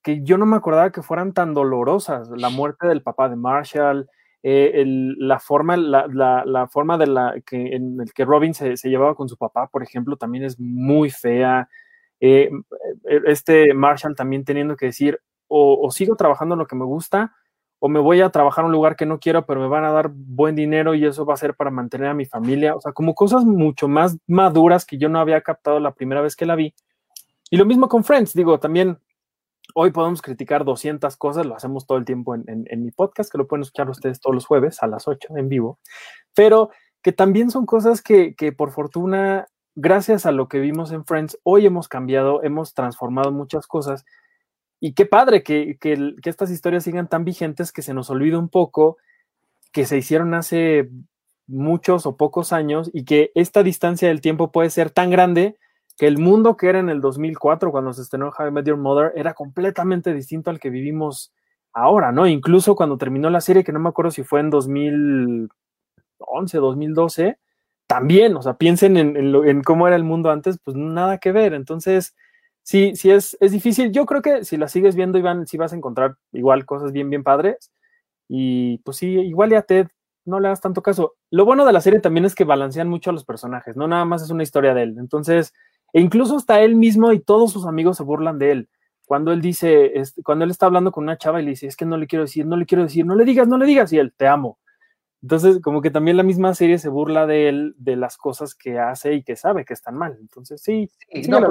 Speaker 3: que yo no me acordaba que fueran tan dolorosas. La muerte del papá de Marshall, eh, la forma, la, forma de la que, en el que Robin se, llevaba con su papá, por ejemplo, también es muy fea. Eh, eh, este Marshall también teniendo que decir, o, sigo trabajando en lo que me gusta, o me voy a trabajar en un lugar que no quiero, pero me van a dar buen dinero y eso va a ser para mantener a mi familia. O sea, como cosas mucho más maduras que yo no había captado la primera vez que la vi. Y lo mismo con Friends, digo, también Hoy podemos criticar 200 cosas, lo hacemos todo el tiempo en, mi podcast, que lo pueden escuchar ustedes todos los jueves a las 8 en vivo, pero que también son cosas que, por fortuna, gracias a lo que vimos en Friends, hoy hemos cambiado, hemos transformado muchas cosas. Y qué padre que, que, estas historias sigan tan vigentes que se nos olvide un poco que se hicieron hace muchos o pocos años y que esta distancia del tiempo puede ser tan grande que el mundo que era en el 2004 cuando se estrenó How I Met Your Mother era completamente distinto al que vivimos ahora, ¿no? Incluso cuando terminó la serie, que no me acuerdo si fue en 2011, 2012, también, o sea, piensen en, cómo era el mundo antes, pues nada que ver. Entonces, sí, sí es, es difícil. Yo creo que si la sigues viendo, Iván, sí vas a encontrar igual cosas bien, bien padres. Y pues sí, igual ya Ted no le das tanto caso. Lo bueno de la serie también es que balancean mucho a los personajes, no nada más es una historia de él. Entonces, e incluso hasta él mismo y todos sus amigos se burlan de él. Cuando él dice, cuando él está hablando con una chava y le dice, es que no le quiero decir, no le quiero decir, no le digas, no le digas, y él, te amo. Entonces, como que también la misma serie se burla de él, de las cosas que hace y que sabe que están mal. Entonces, sí.
Speaker 1: no,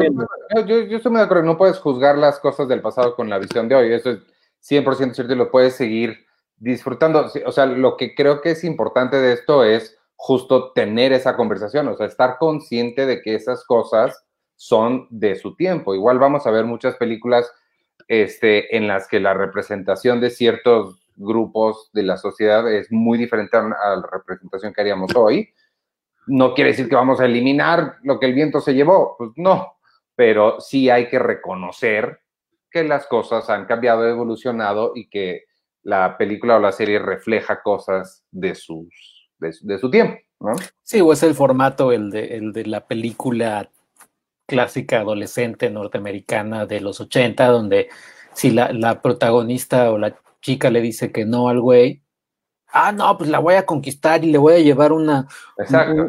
Speaker 1: yo, yo, estoy muy de acuerdo, no puedes juzgar las cosas del pasado con la visión de hoy. Eso es 100% cierto y lo puedes seguir disfrutando. O sea, lo que creo que es importante de esto es justo tener esa conversación, o sea, estar consciente de que esas cosas son de su tiempo. Igual vamos a ver muchas películas este, en las que la representación de ciertos grupos de la sociedad es muy diferente a la representación que haríamos hoy. No quiere decir que vamos a eliminar lo que el viento se llevó, pues no, pero sí hay que reconocer que las cosas han cambiado, evolucionado y que la película o la serie refleja cosas de, sus, de, su tiempo, ¿no?
Speaker 2: Sí, o es el formato, el de, el de la película clásica adolescente norteamericana de los 80, donde si la, la, protagonista o la chica le dice que no al güey, ah, no, pues la voy a conquistar y le voy a llevar una,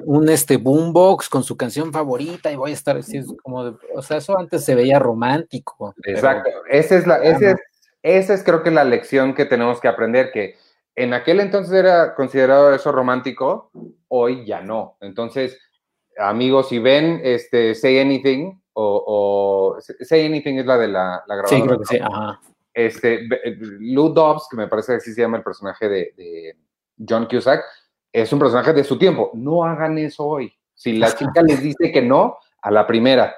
Speaker 2: un, este boombox con su canción favorita y voy a estar así, como, o sea, eso antes se veía romántico.
Speaker 1: Exacto, esa es la, ese es, esa es creo que la lección que tenemos que aprender, que en aquel entonces era considerado eso romántico, hoy ya no. Entonces, amigos, si ven este Say Anything o, Say Anything es la de la, la grabadora.
Speaker 2: Sí, creo que sí, ajá
Speaker 1: este, Lou Dobbs, que me parece que así se llama el personaje de, John Cusack, es un personaje de su tiempo. No hagan eso hoy. Si la chica les dice que no, a la primera,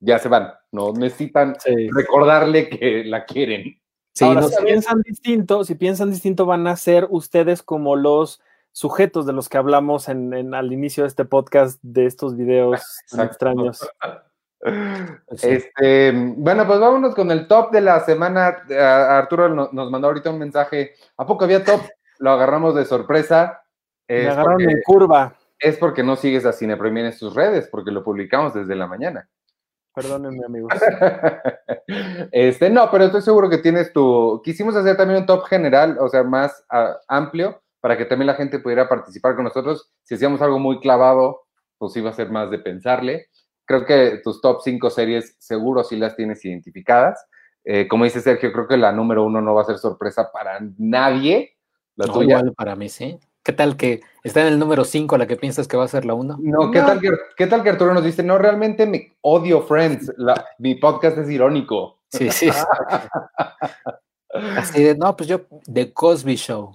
Speaker 1: ya se van. No necesitan recordarle que la quieren.
Speaker 3: si piensan distinto, si piensan distinto, van a ser ustedes como los sujetos de los que hablamos en, al inicio de este podcast, de estos videos extraños.
Speaker 1: Este, bueno, pues vámonos con el top de la semana. Arturo nos mandó ahorita un mensaje. ¿A poco había top? Lo agarramos de sorpresa.
Speaker 3: Me agarraron en curva.
Speaker 1: Es porque no sigues a Cine Premier en tus redes, porque lo publicamos desde la mañana.
Speaker 3: Perdónenme, amigos.
Speaker 1: este, no, pero estoy seguro que tienes tu. Quisimos hacer también un top general, o sea, más amplio, para que también la gente pudiera participar con nosotros. Si hacíamos algo muy clavado, pues iba a ser más de pensarle creo que tus top 5 series seguro sí las tienes identificadas. Eh, como dice Sergio, creo que la número uno no va a ser sorpresa para nadie.
Speaker 2: La tuya. para mí sí. ¿Qué tal que está en el número 5 la que piensas que va a ser la 1?
Speaker 1: No, ¿qué, Tal que, ¿qué tal que Arturo nos dice, no, realmente me odio Friends, mi podcast es irónico?
Speaker 2: Sí, sí. Así de, no, pues yo, The Cosby Show.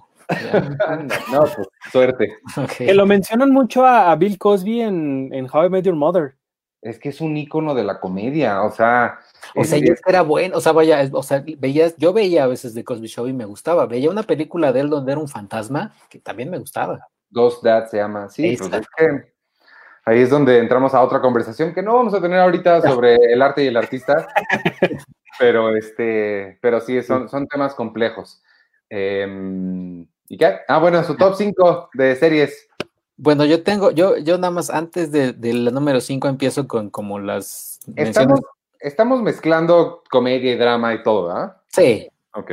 Speaker 1: no, pues suerte.
Speaker 3: Que lo mencionan mucho a, Bill Cosby en, en How I Met Your Mother
Speaker 1: es que es un icono de la comedia, o sea.
Speaker 2: O sea, ya era bueno, o sea, vaya, o sea, veías, yo veía a veces de Cosby Show y me gustaba. Veía una película de él donde era un fantasma que también me gustaba.
Speaker 1: Ghost Dad se llama, sí, pues es que ahí es donde entramos a otra conversación que no vamos a tener ahorita sobre el arte y el artista, pero este, pero sí, son, son temas complejos. Em, ¿Y qué? Ah, bueno, su top 5 de series.
Speaker 2: Bueno, yo tengo, yo, yo nada más antes de, la número 5 empiezo con como las.
Speaker 1: Estamos, estamos mezclando comedia y drama y todo, ¿ah?
Speaker 2: Sí.
Speaker 1: Ok.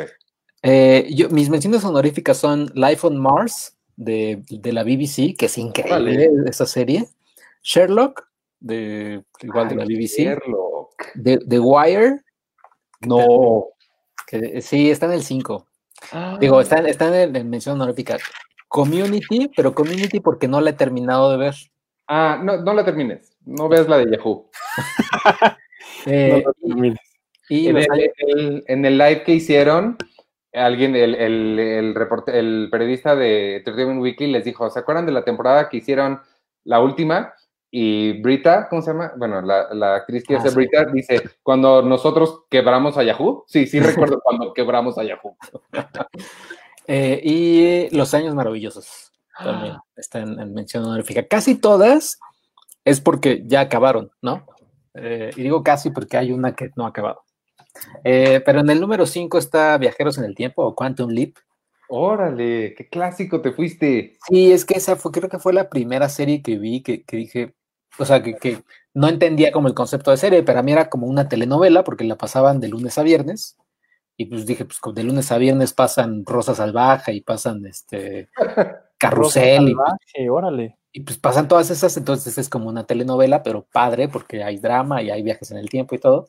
Speaker 2: Eh, yo, mis menciones honoríficas son Life on Mars de, la BBC, que es increíble esa serie. Sherlock, de, igual de la BBC.
Speaker 1: Sherlock.
Speaker 2: The, Wire.
Speaker 1: No.
Speaker 2: Que, sí, está en el 5. Digo, está, está en, en mención honorífica. Community, pero Community porque no la he terminado de ver.
Speaker 1: Ah, no, no la termines. No veas la de Yahoo.
Speaker 2: Eh,
Speaker 1: y, en, el, live que hicieron, alguien, el, el, el, el periodista de Entertainment Weekly les dijo, ¿se acuerdan de la temporada que hicieron la última? Y Brita, ¿cómo se llama? Bueno, la, la actriz que ah, hace Brita dice, cuando nosotros quebramos a Yahoo. Sí, sí recuerdo cuando quebramos a Yahoo.
Speaker 2: Eh, y Los Años Maravillosos también ah. están en, mención honorífica. Casi todas es porque ya acabaron, ¿no? Eh, y digo casi porque hay una que no ha acabado. Eh, pero en el número 5 está Viajeros en el Tiempo o Quantum Leap.
Speaker 1: Órale, qué clásico te fuiste.
Speaker 2: Sí, es que esa fue, creo que fue la primera serie que vi que, dije, o sea, que, que, no entendía como el concepto de serie, pero a mí era como una telenovela porque la pasaban de lunes a viernes y pues dije, pues de lunes a viernes pasan Rosa Salvaje y pasan este Carrusel.
Speaker 3: y, órale.
Speaker 2: Y pues pasan todas esas, entonces es como una telenovela, pero padre, porque hay drama y hay viajes en el tiempo y todo.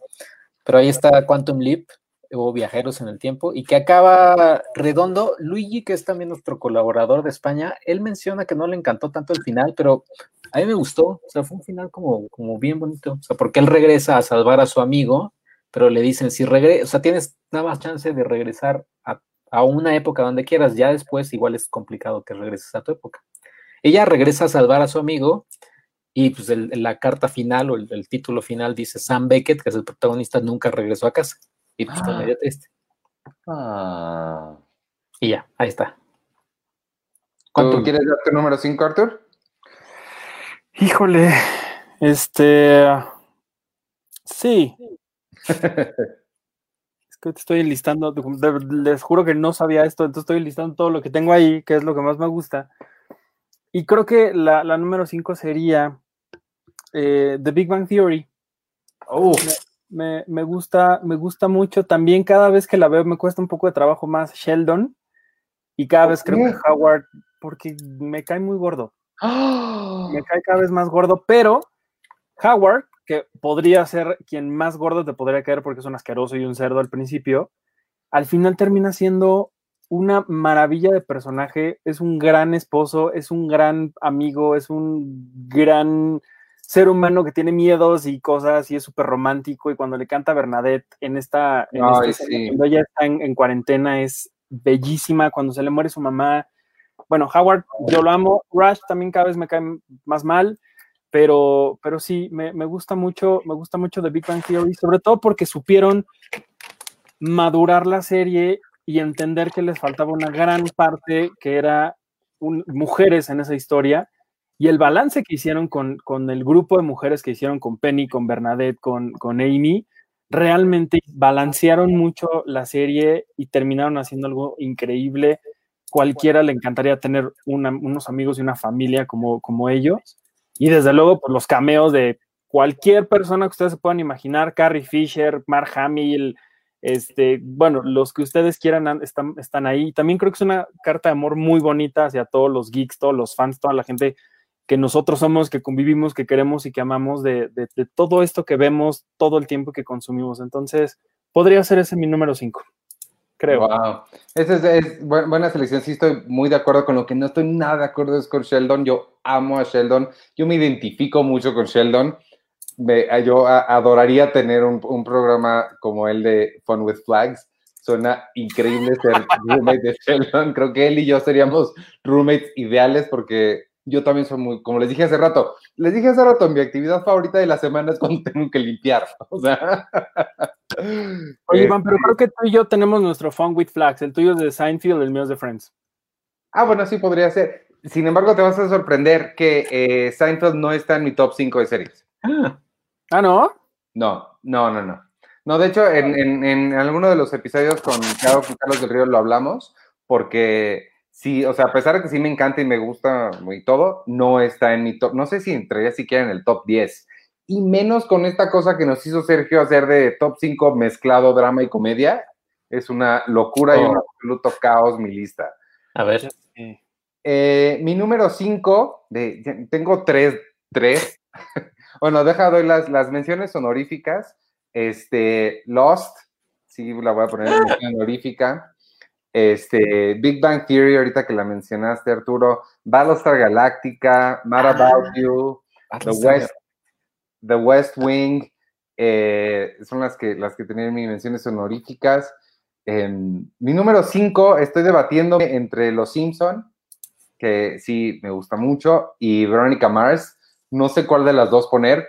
Speaker 2: Pero ahí está Quantum Leap o Viajeros en el Tiempo, y que acaba redondo. Luigi, que es también nuestro colaborador de España, él menciona que no le encantó tanto el final, pero a mí me gustó. O sea, fue un final como, como bien bonito. O sea, porque él regresa a salvar a su amigo pero le dicen, si regresas, o sea, tienes nada más chance de regresar a, una época donde quieras, ya después igual es complicado que regreses a tu época. Ella regresa a salvar a su amigo y pues la carta final o el, título final dice Sam Beckett, que es el protagonista, nunca regresó a casa. Y pues fue medio triste.
Speaker 1: Ah.
Speaker 2: Y ya, ahí está.
Speaker 1: ¿Tú quieres dar tu número 5, Arthur?
Speaker 3: Híjole, este. Sí. Es que te estoy enlistando, les juro que no sabía esto, entonces estoy enlistando todo lo que tengo ahí, que es lo que más me gusta. Y creo que la, número 5 sería eh, The Big Bang Theory.
Speaker 1: Oh.
Speaker 3: Me, me, gusta, me gusta mucho. También cada vez que la veo me cuesta un poco de trabajo más Sheldon. Y cada vez creo que Howard, porque me cae muy gordo. Me cae cada vez más gordo, pero Howard, que podría ser quien más gordo te podría caer porque es un asqueroso y un cerdo al principio, al final termina siendo una maravilla de personaje, es un gran esposo, es un gran amigo, es un gran ser humano que tiene miedos y cosas y es súper romántico y cuando le canta a Bernadette en esta, cuando ella está en, cuarentena es bellísima, cuando se le muere su mamá. Bueno, Howard, yo lo amo, Rush también cada vez me cae más mal, pero, pero sí, me, me gusta mucho, me gusta mucho The Big Bang Theory, sobre todo porque supieron madurar la serie y entender que les faltaba una gran parte que era mujeres en esa historia y el balance que hicieron con, el grupo de mujeres que hicieron con Penny, con Bernadette, con, con Amy, realmente balancearon mucho la serie y terminaron haciendo algo increíble. Cualquiera le encantaría tener unos amigos y una familia como, como ellos. Y desde luego, pues, los cameos de cualquier persona que ustedes se puedan imaginar, Carrie Fisher, Mark Hamill, este, bueno, los que ustedes quieran están, están ahí. También creo que es una carta de amor muy bonita hacia todos los geeks, todos los fans, toda la gente que nosotros somos, que convivimos, que queremos y que amamos de, todo esto que vemos todo el tiempo que consumimos. Entonces, podría ser ese mi número 5, creo.
Speaker 1: Wow. Esa es, buena selección. Sí, estoy muy de acuerdo con lo que no estoy nada de acuerdo es con Sheldon. Yo amo a Sheldon. Yo me identifico mucho con Sheldon. yo adoraría tener un, un, programa como el de Fun with Flags. Suena increíble ser roommate de Sheldon. Creo que él y yo seríamos roommates ideales porque yo también soy muy, como les dije hace rato, les dije hace rato, mi actividad favorita de la semana es cuando tengo que limpiar. O sea.
Speaker 3: Oye, Iván, pero creo que tú y yo tenemos nuestro Fun with Flags. El tuyo es de Seinfeld, el mío es de Friends.
Speaker 1: Ah, bueno, sí podría ser. Sin embargo, te vas a sorprender que eh, Seinfeld no está en mi top 5 de series.
Speaker 3: Ah. ah, ¿no?
Speaker 1: No, no, no, no. No, de hecho, en, en, alguno de los episodios con Carlos del Río lo hablamos, porque sí, o sea, a pesar de que sí me encanta y me gusta y todo, no está en mi top, no sé si entraría siquiera en el top 10. Y menos con esta cosa que nos hizo Sergio hacer de top 5 mezclado drama y comedia. Es una locura y un oh. absoluto caos mi lista.
Speaker 2: A ver.
Speaker 1: Eh, mi número 5, tengo tres, tres. bueno, deja, doy las, las menciones honoríficas. Este, Lost, sí, la voy a poner en mención honorífica. Este, Big Bang Theory, ahorita que la mencionaste, Arturo, Battlestar Galactica, Mad ah, About You, The West, The West Wing, eh, son las que, las que tenían mis menciones honoríficas. Em, mi número 5, estoy debatiendo entre Los Simpson, que sí me gusta mucho, y Veronica Mars. No sé cuál de las dos poner.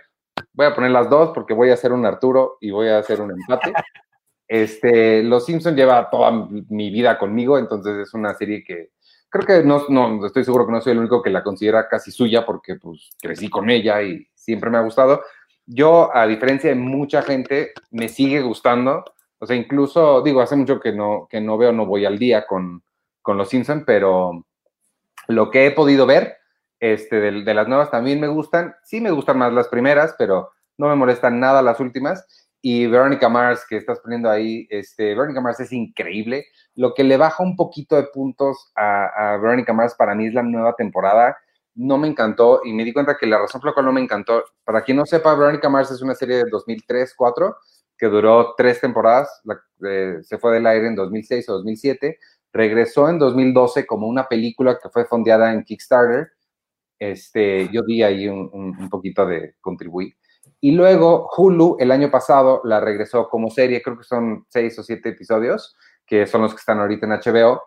Speaker 1: Voy a poner las dos porque voy a hacer un Arturo y voy a hacer un empate. Este, Los Simpson lleva toda mi vida conmigo, entonces es una serie que creo que no, no, estoy seguro que no soy el único que la considera casi suya porque pues crecí con ella y siempre me ha gustado. Yo, a diferencia de mucha gente, me sigue gustando. O sea, incluso, digo, hace mucho que no, que no veo, no voy al día con, con Los Simpson, pero lo que he podido ver este, de, de, las nuevas también me gustan. Sí me gustan más las primeras, pero no me molestan nada las últimas. Y Veronica Mars, que estás poniendo ahí, este, Veronica Mars es increíble. Lo que le baja un poquito de puntos a, a Veronica Mars para mí es la nueva temporada. No me encantó y me di cuenta que la razón por la cual no me encantó, para quien no sepa, Veronica Mars es una serie de 2003-4 que duró tres temporadas. Eh, se fue del aire en 2006 o 2007. Regresó en 2012 como una película que fue fondeada en Kickstarter. Este, yo di ahí un, poquito de contribuir. Y luego Hulu el año pasado la regresó como serie, creo que son seis o siete episodios, que son los que están ahorita en HBO.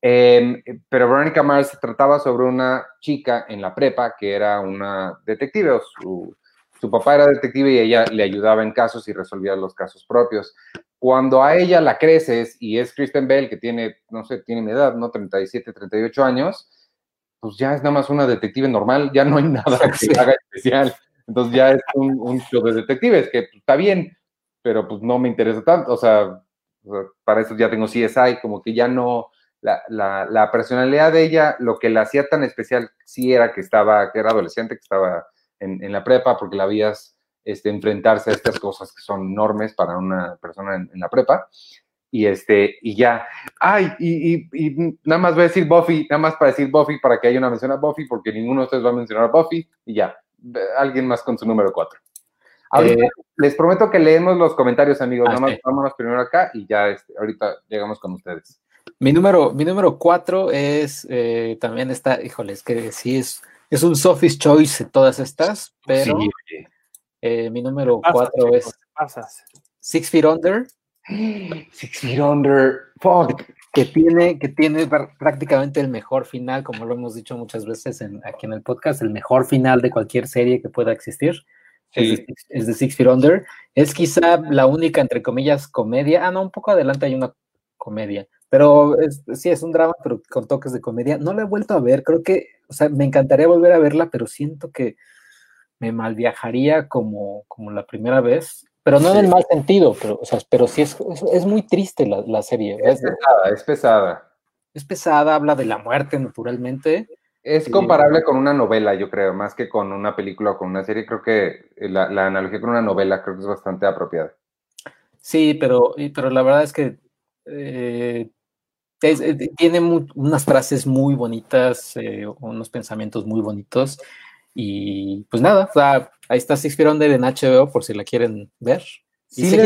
Speaker 1: Em, pero Veronica Mars trataba sobre una chica en la prepa que era una detective, su, su papá era detective y ella le ayudaba en casos y resolvía los casos propios. cuando a ella la creces y es Kristen Bell, que tiene, no sé, tiene mi edad, ¿no? 37, 38 años, pues ya es nada más una detective normal, ya no hay nada que haga especial. Entonces ya es un, show de detectives, que está bien, pero pues no me interesa tanto. O sea, para eso ya tengo CSI, como que ya no, la, la, la, personalidad de ella, lo que la hacía tan especial sí era que estaba, que era adolescente, que estaba en, en la prepa, porque la habías este, enfrentarse a estas cosas que son enormes para una persona en, la prepa. Y, este, y ya, ay, y, y, y, nada más voy a decir Buffy, nada más para decir Buffy, para que haya una mención a Buffy, porque ninguno de ustedes va a mencionar a Buffy, y ya, alguien más con su número 4. Eh, les prometo que leemos los comentarios, amigos. Ah, Nada vámonos primero acá y ya este, ahorita llegamos con ustedes.
Speaker 2: Mi número, mi número cuatro es eh, también está, híjoles, que sí es, es un Sophie's Choice todas estas, pero eh, mi número cuatro es Six Feet Under.
Speaker 1: Six Feet Under, fuck.
Speaker 2: Que tiene, que tiene prácticamente el mejor final, como lo hemos dicho muchas veces aquí en el podcast, el mejor final de cualquier serie que pueda existir. Es, de, Six Feet Under. Es quizá la única, entre comillas, comedia. Ah, no, un poco adelante hay una comedia. Pero sí, es un drama, pero con toques de comedia. No la he vuelto a ver. Creo que, o sea, me encantaría volver a verla, pero siento que me malviajaría como, como la primera vez. Pero no en el mal sentido, pero, o sea, pero sí es, es, muy triste la, la serie.
Speaker 1: Es pesada, es pesada.
Speaker 2: Es pesada, habla de la muerte naturalmente
Speaker 1: es comparable con una novela, yo creo, más que con una película o con una serie. Creo que la, analogía con una novela creo que es bastante apropiada.
Speaker 2: Sí, pero, pero la verdad es que eh, eh, tiene unas frases muy bonitas, eh, unos pensamientos muy bonitos. Y pues nada, ahí está Six Feet Under en HBO por si la quieren ver.
Speaker 1: Sí,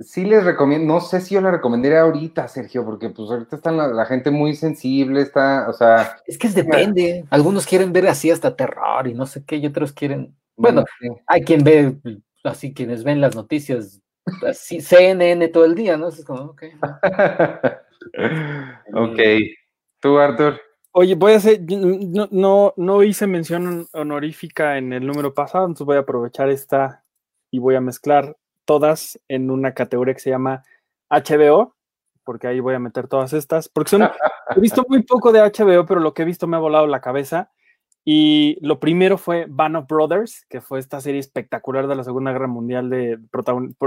Speaker 1: sí les recomiendo, no sé si yo la recomendaría ahorita, Sergio, porque pues ahorita está la, gente muy sensible, está, o sea...
Speaker 2: Es que depende, algunos quieren ver así hasta terror y no sé qué, y otros quieren, bueno, hay quien ve, así quienes ven las noticias, así CNN todo el día, ¿no? Es como, ok.
Speaker 1: ok, tú, Arthur.
Speaker 3: Oye, voy a hacer, no, no, no hice mención honorífica en el número pasado, entonces voy a aprovechar esta y voy a mezclar todas en una categoría que se llama HBO, porque ahí voy a meter todas estas, porque son, he visto muy poco de HBO, pero lo que he visto me ha volado la cabeza. Y lo primero fue Band of Brothers, que fue esta serie espectacular de la Segunda Guerra Mundial de,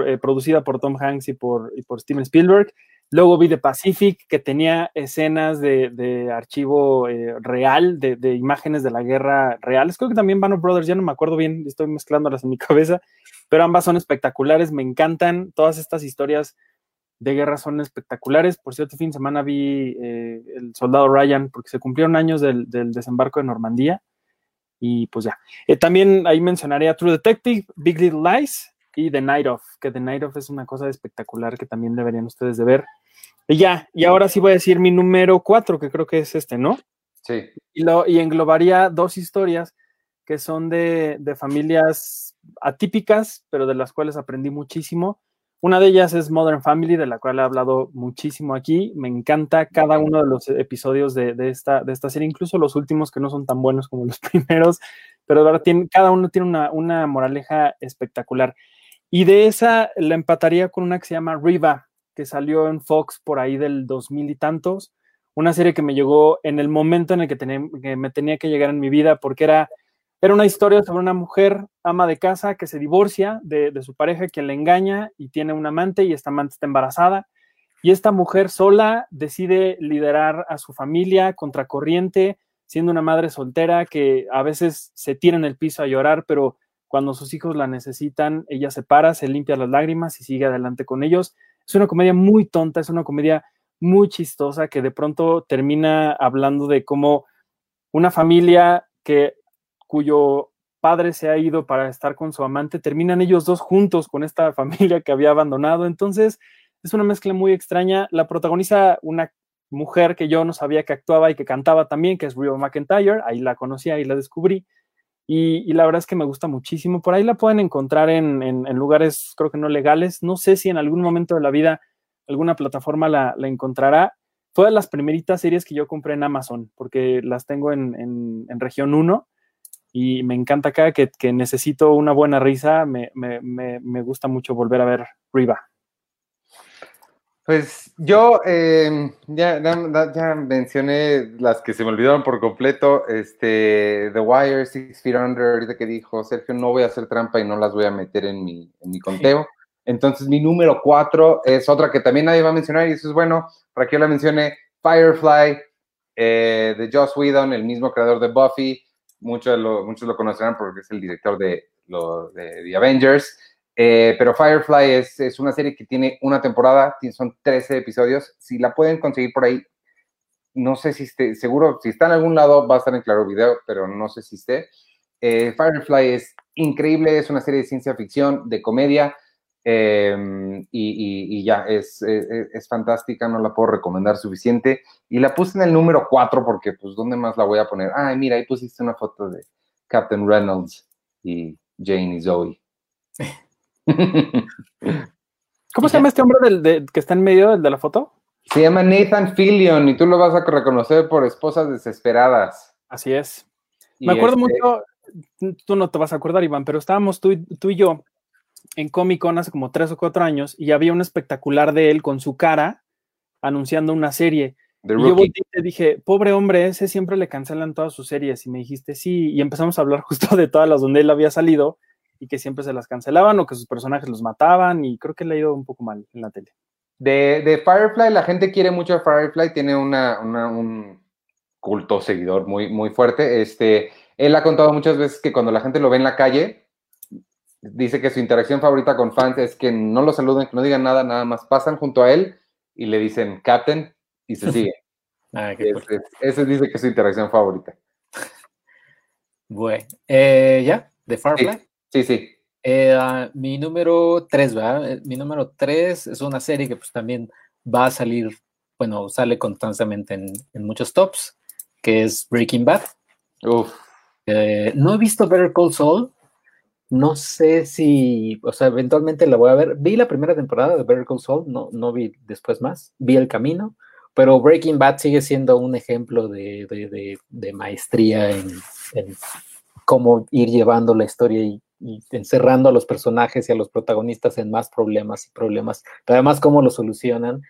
Speaker 3: eh, producida por Tom Hanks y por, y por Steven Spielberg. Luego vi The Pacific, que tenía escenas de, archivo eh, real, de, imágenes de la guerra reales. Creo que también Band of Brothers, ya no me acuerdo bien, estoy mezclándolas en mi cabeza pero ambas son espectaculares, me encantan, todas estas historias de guerra son espectaculares. Por cierto, fin de semana vi eh, El Soldado Ryan, porque se cumplieron años del, desembarco de Normandía, y pues ya. Eh, también ahí mencionaría True Detective, Big Little Lies y The Night Of, que The Night Of es una cosa espectacular que también deberían ustedes de ver. Y ya, y ahora sí voy a decir mi número cuatro, que creo que es este, ¿no?
Speaker 1: Sí.
Speaker 3: Y, lo, y englobaría dos historias que son de, de familias atípicas, pero de las cuales aprendí muchísimo. Una de ellas es Modern Family, de la cual he hablado muchísimo aquí. Me encanta cada uno de los episodios de, esta, de esta serie, incluso los últimos que no son tan buenos como los primeros, pero verdad, cada uno tiene una, una moraleja espectacular. Y de esa la empataría con una que se llama Riva, que salió en Fox por ahí del 2000 y tantos. Una serie que me llegó en el momento en el que, me tenía que llegar en mi vida, porque era era una historia sobre una mujer ama de casa que se divorcia de, su pareja, quien le engaña y tiene un amante y esta amante está embarazada. Y esta mujer sola decide liderar a su familia contracorriente, siendo una madre soltera que a veces se tira en el piso a llorar, pero cuando sus hijos la necesitan, ella se para, se limpia las lágrimas y sigue adelante con ellos. Es una comedia muy tonta, es una comedia muy chistosa que de pronto termina hablando de cómo una familia que cuyo padre se ha ido para estar con su amante, terminan ellos dos juntos con esta familia que había abandonado. Entonces, es una mezcla muy extraña. La protagoniza una mujer que yo no sabía que actuaba y que cantaba también, que es Rio McIntyre. Ahí la conocí, ahí la descubrí. Y, la verdad es que me gusta muchísimo. Por ahí la pueden encontrar en, lugares, creo que no legales. No sé si en algún momento de la vida alguna plataforma la, encontrará. Fue de las primeritas series que yo compré en Amazon, porque las tengo en, en región 1 y me encanta acá que, que necesito una buena risa, me, me, me, gusta mucho volver a ver Riva.
Speaker 1: Pues yo em, ya, ya, mencioné las que se me olvidaron por completo. Este, The Wire, Six Feet Under, ahorita que dijo Sergio, no voy a hacer trampa y no las voy a meter en mi, en mi conteo. Entonces, mi número cuatro es otra que también nadie va a mencionar y eso es bueno. Para que yo la mencione, Firefly, eh, de Joss Whedon, el mismo creador de Buffy. Muchos lo, muchos lo conocerán porque es el director de, lo, de The Avengers. Eh, pero Firefly es, es, una serie que tiene una temporada, son 13 episodios. Si la pueden conseguir por ahí, no sé si esté, seguro, si está en algún lado va a estar en Claro Video, pero no sé si esté. Eh, Firefly es increíble, es una serie de ciencia ficción, de comedia, em, y, y, ya, es, es, es, fantástica, no la puedo recomendar suficiente. Y la puse en el número 4 porque, pues, ¿dónde más la voy a poner? Ay, mira, ahí pusiste una foto de Captain Reynolds y Jane y Zoe.
Speaker 3: ¿Cómo se llama este hombre del, que está en medio del de la foto?
Speaker 1: Se llama Nathan Fillion y tú lo vas a reconocer por Esposas Desesperadas.
Speaker 3: Así es. Me acuerdo este mucho, tú no te vas a acordar, Iván, pero estábamos tú, tú y yo en Comic Con hace como tres o cuatro años y había un espectacular de él con su cara anunciando una serie. Y yo te dije, pobre hombre, ese siempre le cancelan todas sus series. Y me dijiste, sí, y empezamos a hablar justo de todas las donde él había salido y que siempre se las cancelaban o que sus personajes los mataban y creo que le ha ido un poco mal en la tele.
Speaker 1: De, de Firefly, la gente quiere mucho a Firefly, tiene una, un culto seguidor muy, muy fuerte. Este, él ha contado muchas veces que cuando la gente lo ve en la calle, dice que su interacción favorita con fans es que no lo saluden, que no digan nada, nada más pasan junto a él y le dicen Captain y se sigue. ah, ese, dice que es su interacción favorita.
Speaker 2: Bueno, eh, ¿ya? ¿De Firefly?
Speaker 1: Sí, sí.
Speaker 2: Eh, ah, mi número 3, ¿verdad? Eh, mi número 3 es una serie que pues también va a salir, bueno, sale constantemente en, muchos tops, que es Breaking Bad. Uf. Eh, no he visto Better Call Saul. No sé si, o sea, eventualmente la voy a ver. Vi la primera temporada de Better Call Saul, no, no vi después más. Vi El Camino, pero Breaking Bad sigue siendo un ejemplo de, maestría en, en, cómo ir llevando la historia y y encerrando a los personajes y a los protagonistas en más problemas y problemas, pero además cómo lo solucionan.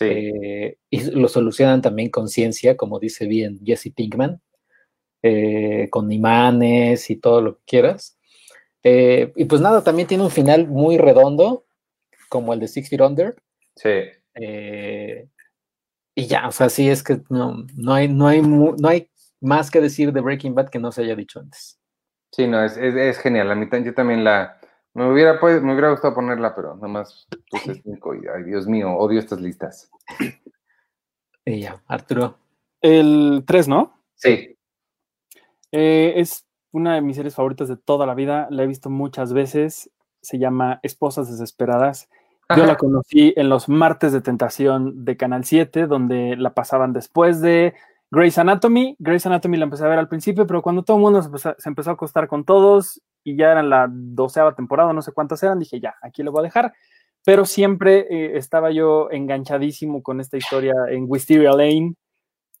Speaker 2: Eh, y lo solucionan también con ciencia, como dice bien Jesse Pinkman, eh, con imanes y todo lo que quieras. Eh, y pues nada, también tiene un final muy redondo, como el de Six Feet Under.
Speaker 1: Sí.
Speaker 2: y ya, o sea, sí es que no, no, hay, no, hay, no hay más que decir de Breaking Bad que no se haya dicho antes.
Speaker 1: Sí, no, es, es, genial. A mí yo también la. Me hubiera, pues, me hubiera gustado ponerla, pero nada más puse cinco y, ay, Dios mío, odio estas listas.
Speaker 2: Y ya, Arturo.
Speaker 3: El 3, ¿no?
Speaker 1: Sí.
Speaker 3: Eh, es una de mis series favoritas de toda la vida. La he visto muchas veces. Se llama Esposas Desesperadas. Yo la conocí en los martes de tentación de Canal 7, donde la pasaban después de Grey's Anatomy, Grey's Anatomy la empecé a ver al principio, pero cuando todo el mundo se empezó, a acostar con todos y ya eran la doceava temporada, no sé cuántas eran, dije ya, aquí lo voy a dejar. Pero siempre eh, estaba yo enganchadísimo con esta historia en Wisteria Lane,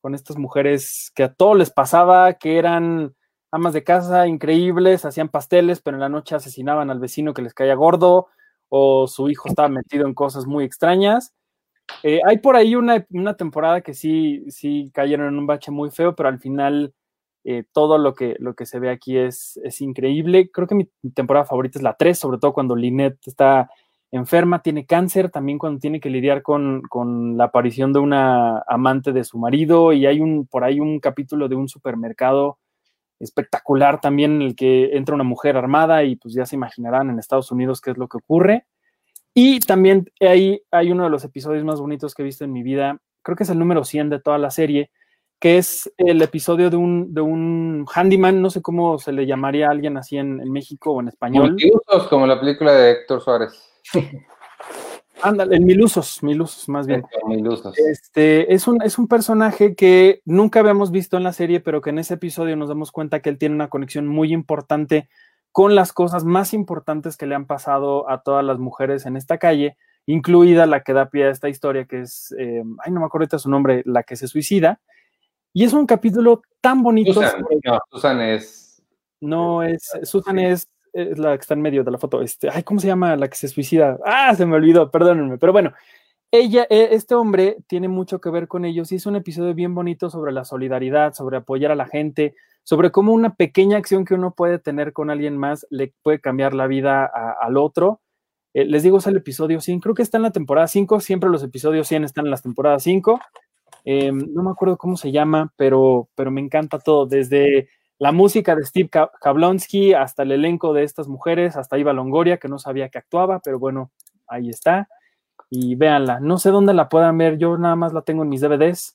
Speaker 3: con estas mujeres que a todos les pasaba, que eran amas de casa increíbles, hacían pasteles, pero en la noche asesinaban al vecino que les caía gordo, o su hijo estaba metido en cosas muy extrañas eh, hay por ahí una, temporada que sí, sí cayeron en un bache muy feo, pero al final eh, todo lo que, lo que se ve aquí es, es increíble. Creo que mi temporada favorita es la 3, sobre todo cuando Lynette está enferma, tiene cáncer, también cuando tiene que lidiar con, con, la aparición de una amante de su marido y hay un, por ahí un capítulo de un supermercado espectacular también en el que entra una mujer armada y pues ya se imaginarán en Estados Unidos qué es lo que ocurre. Y también ahí hay uno de los episodios más bonitos que he visto en mi vida, creo que es el número 100 de toda la serie, que es el episodio de un, de un handyman, no sé cómo se le llamaría a alguien así en, México o en español.
Speaker 1: Milusos, como la película de Héctor Suárez.
Speaker 3: Ándale, en Milusos, Milusos más bien. Milusos. Este, es, un, es un personaje que nunca habíamos visto en la serie, pero que en ese episodio nos damos cuenta que él tiene una conexión muy importante con las cosas más importantes que le han pasado a todas las mujeres en esta calle, incluida la que da pie a esta historia, que es, eh, ay, no me acuerdo ahorita su nombre, la que se suicida. Y es un capítulo tan bonito.
Speaker 1: Susan, no, Susan es.
Speaker 3: No, es. Susan es, la que está en medio de la foto. Este, ay, ¿cómo se llama la que se suicida? Ah, se me olvidó, perdónenme. Pero bueno, ella, e, este hombre tiene mucho que ver con ellos y es un episodio bien bonito sobre la solidaridad, sobre apoyar a la gente, sobre cómo una pequeña acción que uno puede tener con alguien más le puede cambiar la vida al otro. Eh, les digo, es el episodio 100, creo que está en la temporada 5, siempre los episodios 100 están en las temporadas 5. Em, no me acuerdo cómo se llama, pero, pero me encanta todo, desde la música de Steve Kablonsky hasta el elenco de estas mujeres, hasta Iva Longoria, que no sabía que actuaba, pero bueno, ahí está y véanla. No sé dónde la puedan ver, yo nada más la tengo en mis DVDs,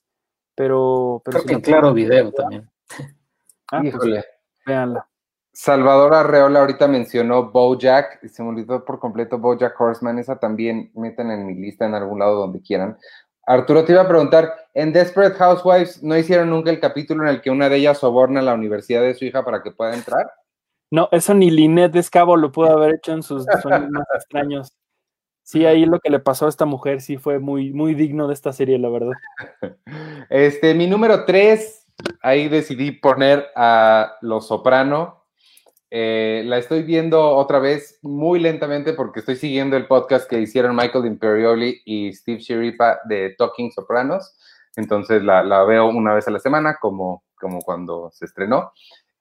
Speaker 3: pero... pero
Speaker 2: Creo que en claro video también.
Speaker 3: Ah, pues, Híjole. véanla.
Speaker 1: Salvador Arreola ahorita mencionó Bojack, se me olvidó por completo Bojack Horseman, esa también meten en mi lista en algún lado donde quieran. Arturo, te iba a preguntar, en Desperate Housewives, ¿no hicieron nunca el capítulo en el que una de ellas soborna a la universidad de su hija para que pueda entrar?
Speaker 3: No, eso ni Lynette Escabo lo pudo haber hecho en sus sueños más extraños. Sí, ahí lo que le pasó a esta mujer sí fue muy, muy digno de esta serie, la verdad.
Speaker 1: Este, mi número tres, ahí decidí poner a Los Soprano. Eh, la estoy viendo otra vez muy lentamente porque estoy siguiendo el podcast que hicieron Michael Imperioli y Steve Shiripa de Talking Sopranos. Entonces la, la, veo una vez a la semana, como, como cuando se estrenó.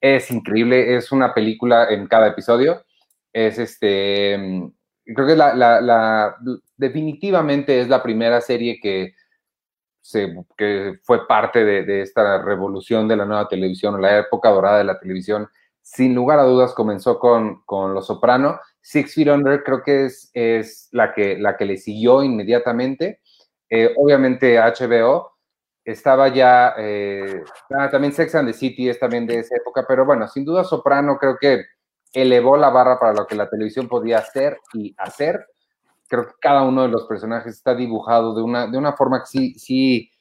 Speaker 1: Es increíble, es una película en cada episodio. Es este creo que la, la, definitivamente es la primera serie que, se, que fue parte de, esta revolución de la nueva televisión, la época dorada de la televisión. Sin lugar a dudas comenzó con, con Los Soprano. Six Feet Under creo que es, es la, que, la que le siguió inmediatamente. Eh, obviamente HBO estaba ya, eh, ah, también Sex and the City es también de esa época, pero bueno, sin duda Soprano creo que elevó la barra para lo que la televisión podía hacer y hacer. Creo que cada uno de los personajes está dibujado de una, de una forma que sí, sí,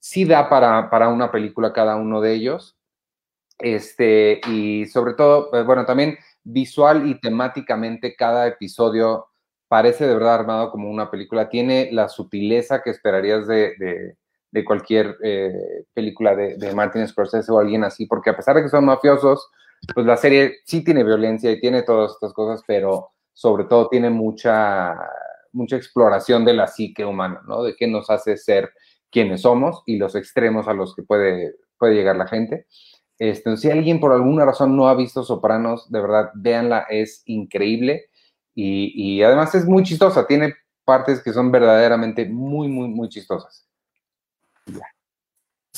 Speaker 1: sí da para, para una película cada uno de ellos. Este, y sobre todo, pues, bueno, también visual y temáticamente cada episodio parece de verdad armado como una película. Tiene la sutileza que esperarías de, de, cualquier eh, película de, de Martin Scorsese o alguien así, porque a pesar de que son mafiosos, pues la serie sí tiene violencia y tiene todas estas cosas, pero sobre todo tiene mucha, mucha exploración de la psique humana, ¿no? De qué nos hace ser quienes somos y los extremos a los que puede, puede llegar la gente. Este, si alguien por alguna razón no ha visto Sopranos, de verdad, véanla, es increíble y, y además es muy chistosa, tiene partes que son verdaderamente muy, muy, muy chistosas.
Speaker 2: Ya.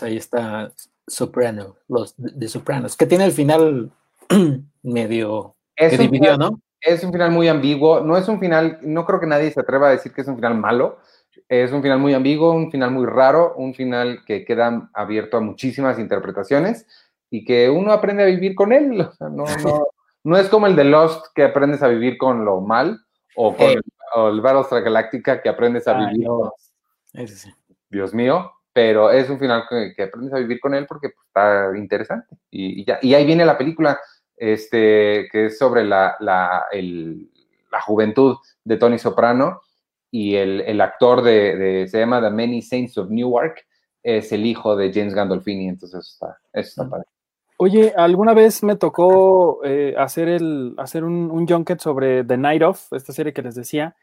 Speaker 2: Ahí está Soprano, los de Sopranos, que tiene el final medio
Speaker 1: es dividió, ¿no? Es un final muy ambiguo, no es un final, no creo que nadie se atreva a decir que es un final malo, es un final muy ambiguo, un final muy raro, un final que queda abierto a muchísimas interpretaciones y que uno aprende a vivir con él, no, no, no es como el de Lost que aprendes a vivir con lo mal o con el, o el Battlestar Galactica que aprendes a vivir con... Dios mío, pero es un final que, aprendes a vivir con él porque pues, está interesante. Y, ya, y ahí viene la película, este, que es sobre la, la, la juventud de Tony Soprano y el, el actor de, de, se llama The Many Saints of Newark, es el hijo de James Gandolfini, entonces está, eso está padre.
Speaker 3: Oye, alguna vez me tocó eh, hacer, el, hacer un, un junket sobre The Night Of, esta serie que les decía,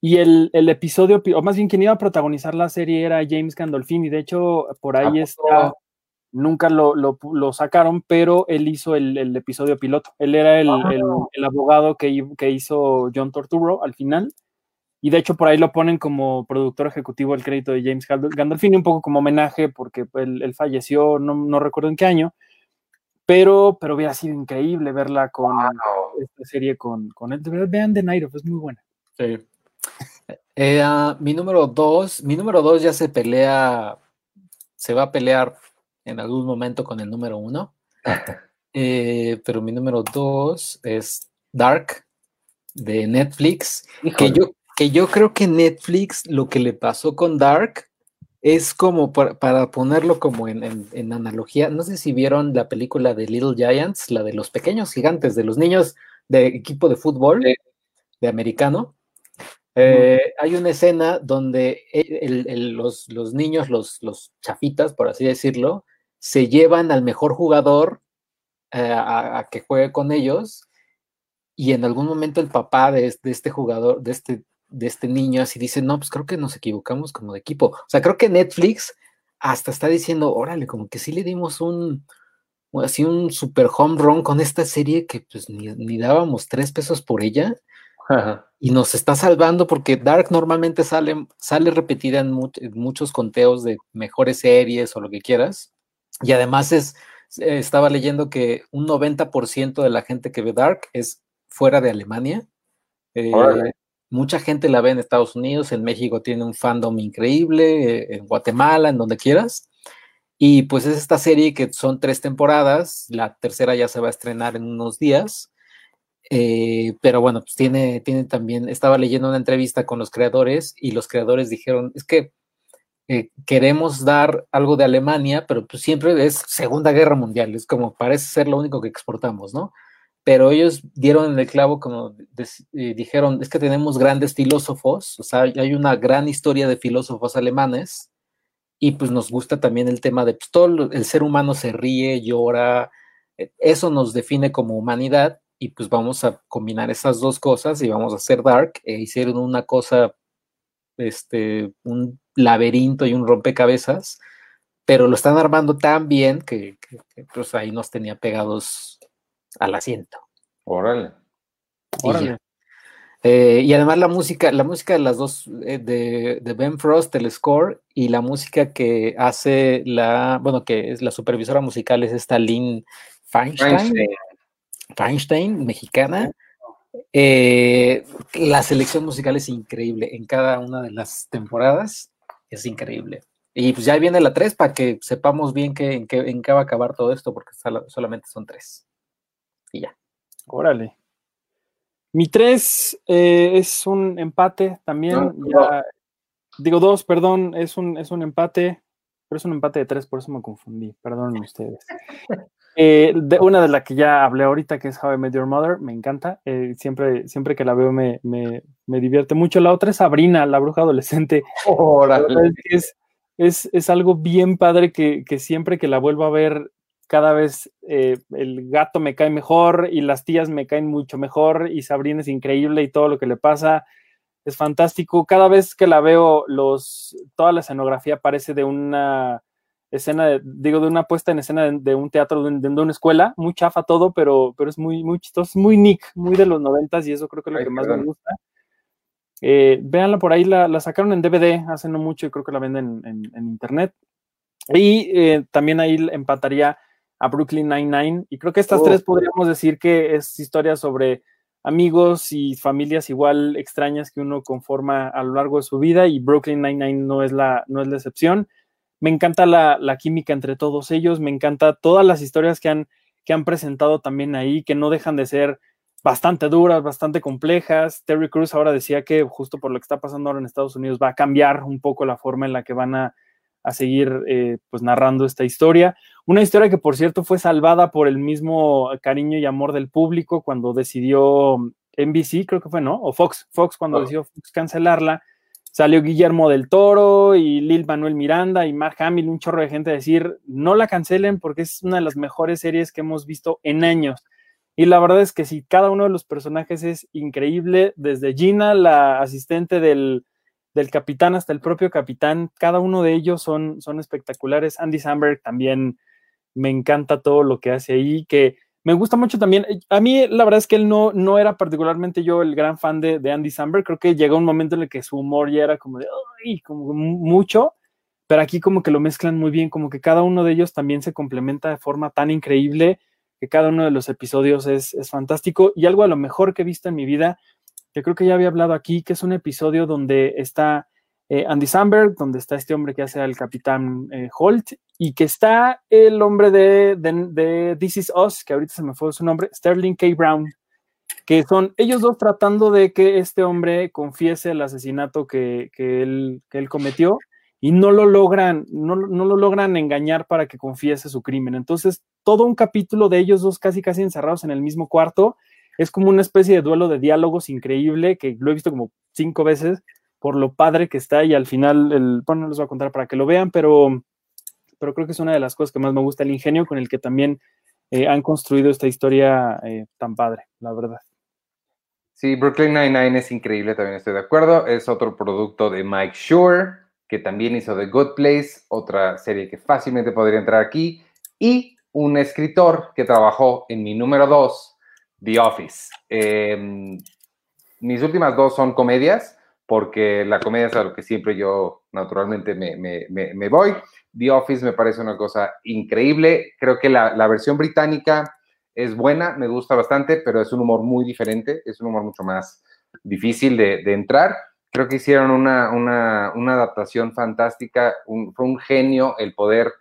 Speaker 3: y el, el, episodio, o más bien quien iba a protagonizar la serie era James Gandolfini. De hecho, por ahí está, nunca lo, lo, lo, sacaron, pero él hizo el, el episodio piloto. Él era el, el abogado que, que, hizo John Torturo al final. Y de hecho, por ahí lo ponen como productor ejecutivo el crédito de James Gandolfini, un poco como homenaje, porque él, él falleció, no, no, recuerdo en qué año. Pero, pero hubiera sido increíble verla con esta serie con, con él. De verdad, vean The Night of, es muy buena.
Speaker 2: Sí. Eh, mi número dos, mi número dos ya se pelea, se va a pelear en algún momento con el número uno, eh, pero mi número dos es Dark de Netflix, que yo, que yo creo que Netflix lo que le pasó con Dark es como para, para ponerlo como en, en, en, analogía, no sé si vieron la película de Little Giants, la de los pequeños gigantes, de los niños de equipo de fútbol, sí. de americano. Eh, hay una escena donde el, el, los, los, niños, los, los, chafitas, por así decirlo, se llevan al mejor jugador eh, a, a, que juegue con ellos y en algún momento el papá de, de, este jugador, de este de este niño, así dice, no, pues creo que nos equivocamos como de equipo. O sea, creo que Netflix hasta está diciendo, órale, como que sí le dimos un, así un super home run con esta serie que pues ni, dábamos tres pesos por ella. Y nos está salvando porque Dark normalmente sale, sale repetida en, muchos conteos de mejores series o lo que quieras. Y además es, estaba leyendo que un 90% de la gente que ve Dark es fuera de Alemania. Eh, mucha gente la ve en Estados Unidos, en México tiene un fandom increíble, eh, en Guatemala, en donde quieras. Y pues es esta serie que son tres temporadas, la tercera ya se va a estrenar en unos días. Eh, pero bueno, pues tiene, tiene también, estaba leyendo una entrevista con los creadores y los creadores dijeron, es que queremos dar algo de Alemania, pero pues siempre es Segunda Guerra Mundial, es como parece ser lo único que exportamos, ¿no? Pero ellos dieron en el clavo como eh, dijeron, es que tenemos grandes filósofos, o sea, hay una gran historia de filósofos alemanes y pues nos gusta también el tema de, pues el ser humano se ríe, llora, e, eso nos define como humanidad y pues vamos a combinar esas dos cosas y vamos a hacer Dark, e hicieron una cosa, este, un laberinto y un rompecabezas, pero lo están armando tan bien que, pues ahí nos tenía pegados al asiento.
Speaker 1: Órale.
Speaker 2: Órale. Eh, y además la música, la música de las dos, eh, de, Ben Frost, el score, y la música que hace la, bueno, que es la supervisora musical es esta Lynn Feinstein, Feinstein, mexicana. Eh, la selección musical es increíble en cada una de las temporadas es increíble. Y pues ya viene la 3 para que sepamos bien que, en, qué, en qué va a acabar todo esto, porque solamente son 3. Y ya.
Speaker 3: Órale. Mi 3 eh, es un empate también. Digo dos, perdón, es un, es un empate, pero es un empate de 3, por eso me confundí. Perdonen ustedes. Eh, de, una de las que ya hablé ahorita, que es How I Met Your Mother, me encanta. Eh, siempre, siempre que la veo me, me, me, divierte mucho. La otra es Sabrina, la bruja adolescente. es, es, es, algo bien padre que, que, siempre que la vuelvo a ver, cada vez eh, el gato me cae mejor y las tías me caen mucho mejor y Sabrina es increíble y todo lo que le pasa es fantástico. Cada vez que la veo, los, toda la escenografía parece de una escena, digo, de una puesta en escena de, un teatro, de, de, una escuela, muy chafa todo, pero, pero es muy, muy chistoso, muy Nick, muy de los noventas y eso creo que es lo que más me gusta. Eh, véanla por ahí, la, sacaron en DVD hace no mucho y creo que la venden en, internet. Y eh, también ahí empataría a Brooklyn Nine-Nine. Y creo que estas tres podríamos decir que es historia sobre amigos y familias igual extrañas que uno conforma a lo largo de su vida y Brooklyn Nine-Nine no, es la, no es la excepción me encanta la, química entre todos ellos, me encanta todas las historias que han, que han presentado también ahí, que no dejan de ser bastante duras, bastante complejas. Terry Cruz ahora decía que justo por lo que está pasando ahora en Estados Unidos va a cambiar un poco la forma en la que van a, seguir eh, pues narrando esta historia. Una historia que por cierto fue salvada por el mismo cariño y amor del público cuando decidió NBC, creo que fue, ¿no? O Fox, Fox cuando decidió cancelarla Salió Guillermo del Toro y Lil Manuel Miranda y Mark Hamill, un chorro de gente a decir, no la cancelen porque es una de las mejores series que hemos visto en años. Y la verdad es que sí, cada uno de los personajes es increíble, desde Gina, la asistente del, capitán, hasta el propio capitán, cada uno de ellos son, son espectaculares. Andy Samberg también me encanta todo lo que hace ahí, que me gusta mucho también. Eh, a mí, la verdad es que él no, no era particularmente yo el gran fan de, Andy Samberg. Creo que llegó un momento en el que su humor ya era como de, ay, como mucho, pero aquí como que lo mezclan muy bien, como que cada uno de ellos también se complementa de forma tan increíble que cada uno de los episodios es, es fantástico. Y algo a lo mejor que he visto en mi vida, que creo que ya había hablado aquí, que es un episodio donde está eh, Andy Samberg, donde está este hombre que hace al capitán eh, Holt, y que está el hombre de, This Is Us, que ahorita se me fue su nombre, Sterling K. Brown, que son ellos dos tratando de que este hombre confiese el asesinato que, que, él, que él, cometió y no lo logran, no, no, lo logran engañar para que confiese su crimen. Entonces, todo un capítulo de ellos dos casi casi encerrados en el mismo cuarto es como una especie de duelo de diálogos increíble que lo he visto como cinco veces por lo padre que está y al final, el, bueno, no les voy a contar para que lo vean, pero, pero creo que es una de las cosas que más me gusta, el ingenio con el que también eh, han construido esta historia eh, tan padre, la verdad.
Speaker 1: Sí, Brooklyn Nine-Nine es increíble, también estoy de acuerdo. Es otro producto de Mike Shure, que también hizo The Good Place, otra serie que fácilmente podría entrar aquí. Y un escritor que trabajó en mi número dos, The Office. Em, mis últimas dos son comedias, porque la comedia es a lo que siempre yo naturalmente me, voy. The Office me parece una cosa increíble. Creo que la, la versión británica es buena, me gusta bastante, pero es un humor muy diferente, es un humor mucho más difícil de, entrar. Creo que hicieron una, una, adaptación fantástica, fue un genio el poder,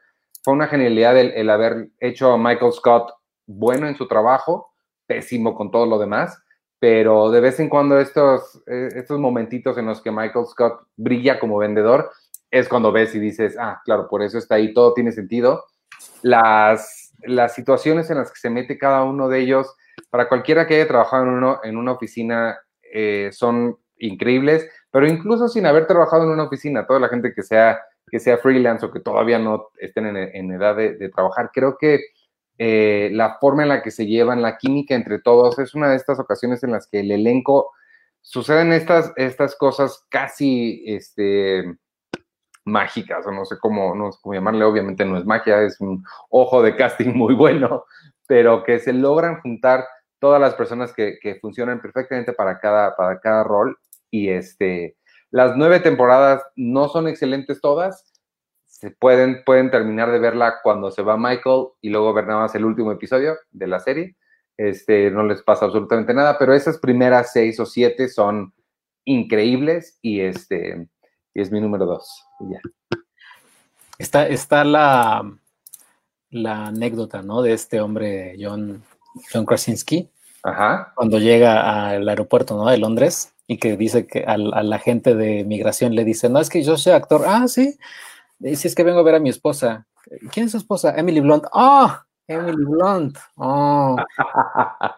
Speaker 1: fue una genialidad el, haber hecho a Michael Scott bueno en su trabajo, pésimo con todo lo demás, pero de vez en cuando estos, eh, estos momentitos en los que Michael Scott brilla como vendedor, es cuando ves y dices, ah, claro, por eso está ahí, todo tiene sentido. Las, las situaciones en las que se mete cada uno de ellos, para cualquiera que haya trabajado en, uno, en una oficina, eh, son increíbles, pero incluso sin haber trabajado en una oficina, toda la gente que sea, que sea freelance o que todavía no estén en, edad de, trabajar, creo que eh, la forma en la que se llevan, la química entre todos, es una de estas ocasiones en las que el elenco suceden estas, estas cosas casi, este, mágicas, o no sé cómo, no sé cómo llamarle, obviamente no es magia, es un ojo de casting muy bueno, pero que se logran juntar todas las personas que, funcionan perfectamente para cada, para cada rol. Y este, las nueve temporadas no son excelentes todas, se pueden, pueden terminar de verla cuando se va Michael y luego ver nada más el último episodio de la serie. Este, no les pasa absolutamente nada, pero esas primeras seis o siete son increíbles y este, y es mi número dos. ya.
Speaker 2: Está, está la, la anécdota, ¿no? De este hombre, John, John Krasinski,
Speaker 1: Ajá.
Speaker 2: cuando llega al aeropuerto, ¿no? De Londres y que dice que a la gente de migración le dice, no, es que yo soy actor. Ah, sí. Dice, es que vengo a ver a mi esposa. ¿Quién es su esposa? Emily Blunt. ¡Ah! Emily Blunt. Oh.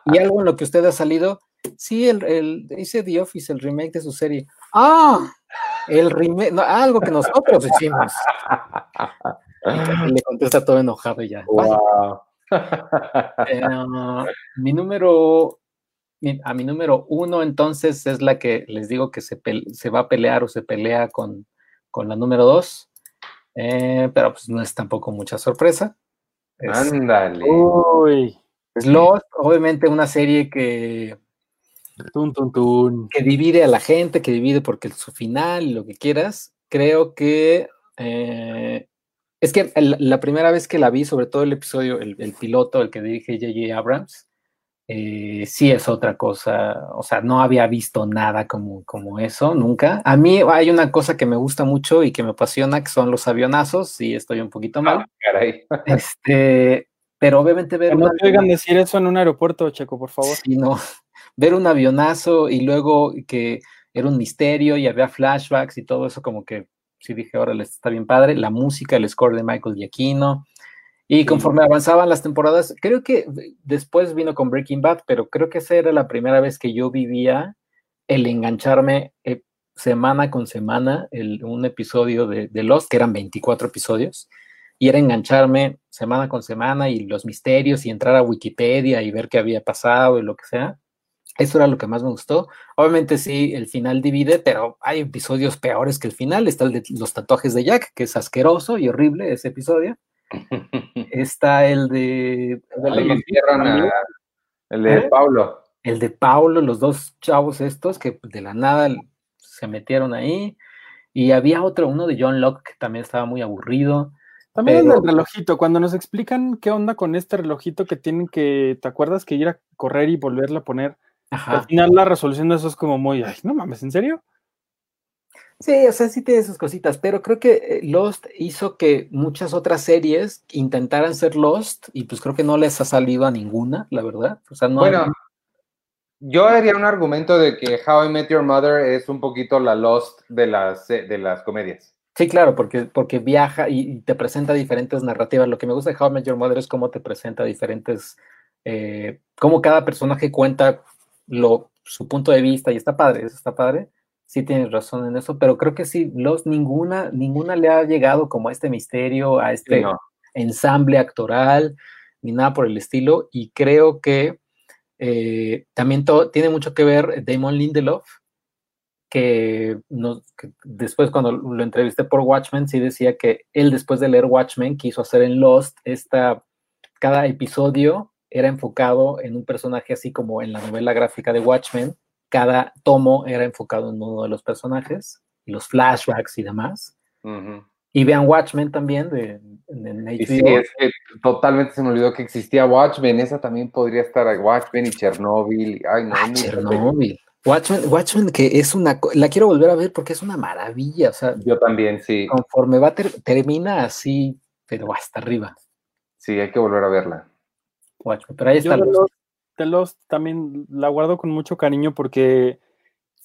Speaker 2: y algo en lo que usted ha salido. Sí, el, el, dice The Office, el remake de su serie. ¡Ah! El remake, algo que nosotros hicimos. le contesta todo enojado ya. Eh, mi número, a mi número uno, entonces, es la que les digo que se, se va a pelear o se pelea con, con la número dos. Eh, pero pues no es tampoco mucha sorpresa.
Speaker 1: Ándale.
Speaker 2: Es Lost, obviamente una serie que que divide a la gente, que divide porque su final y lo que quieras. Creo que eh, es que la primera vez que la vi, sobre todo el episodio, el, piloto, el que dirige J.J. Abrams, eh, sí es otra cosa. O sea, no había visto nada como, como eso, nunca. A mí hay una cosa que me gusta mucho y que me apasiona, que son los avionazos, y estoy un poquito mal.
Speaker 1: Ah,
Speaker 2: este, pero obviamente ver.
Speaker 3: no te oigan decir eso en un aeropuerto, Checo, por favor.
Speaker 2: Sí, no ver un avionazo y luego que era un misterio y había flashbacks y todo eso, como que sí dije, ahora está bien padre. La música, el score de Michael Giacchino. Y conforme avanzaban las temporadas, creo que después vino con Breaking Bad, pero creo que esa era la primera vez que yo vivía el engancharme eh, semana con semana el, un episodio de, de Lost, que eran 24 episodios, y era engancharme semana con semana y los misterios y entrar a Wikipedia y ver qué había pasado y lo que sea. Eso era lo que más me gustó. Obviamente sí, el final divide, pero hay episodios peores que el final. Está el de los tatuajes de Jack, que es asqueroso y horrible ese episodio. Está el de...
Speaker 1: El de, ¿Eh? Paulo.
Speaker 2: El de Paulo, los dos chavos estos que de la nada se metieron ahí. Y había otro, uno de John Locke, que también estaba muy aburrido.
Speaker 3: También el del relojito, cuando nos explican qué onda con este relojito que tienen que, ¿te acuerdas que ir a correr y volverlo a poner? Al final la resolución de eso es como muy, ay, no mames, ¿en serio?
Speaker 2: Sí, o sea, sí tiene sus cositas, pero creo que eh, Lost hizo que muchas otras series intentaran ser Lost y pues creo que no les ha salido a ninguna, la verdad. O sea, no
Speaker 1: bueno, yo haría un argumento de que How I Met Your Mother es un poquito la Lost de las, de las comedias.
Speaker 2: Sí, claro, porque, porque viaja y, te presenta diferentes narrativas. Lo que me gusta de How I Met Your Mother es cómo te presenta diferentes, eh, cómo cada personaje cuenta lo, su punto de vista y está padre, eso está padre. Sí tienes razón en eso, pero creo que sí, los, ninguna, ninguna le ha llegado como a este misterio, a este ensamble actoral, ni nada por el estilo. Y creo que Eh, también tiene mucho que ver Damon Lindelof, que, después cuando lo entrevisté por Watchmen, sí decía que él después de leer Watchmen quiso hacer en Lost esta, cada episodio era enfocado en un personaje así como en la novela gráfica de Watchmen, cada tomo era enfocado en uno de los personajes, y los flashbacks y demás. Y vean Watchmen también de,
Speaker 1: HBO. Sí, es que totalmente se me olvidó que existía Watchmen. Esa también podría estar Watchmen y Chernobyl. Ay, no, ah,
Speaker 2: Chernobyl. Watchmen, Watchmen, que es una. La quiero volver a ver porque es una maravilla. O sea,
Speaker 1: yo también, sí.
Speaker 2: Conforme va, termina así, pero hasta arriba.
Speaker 1: Sí, hay que volver a verla.
Speaker 2: Watchmen, pero ahí está.
Speaker 3: Yo también la guardo con mucho cariño porque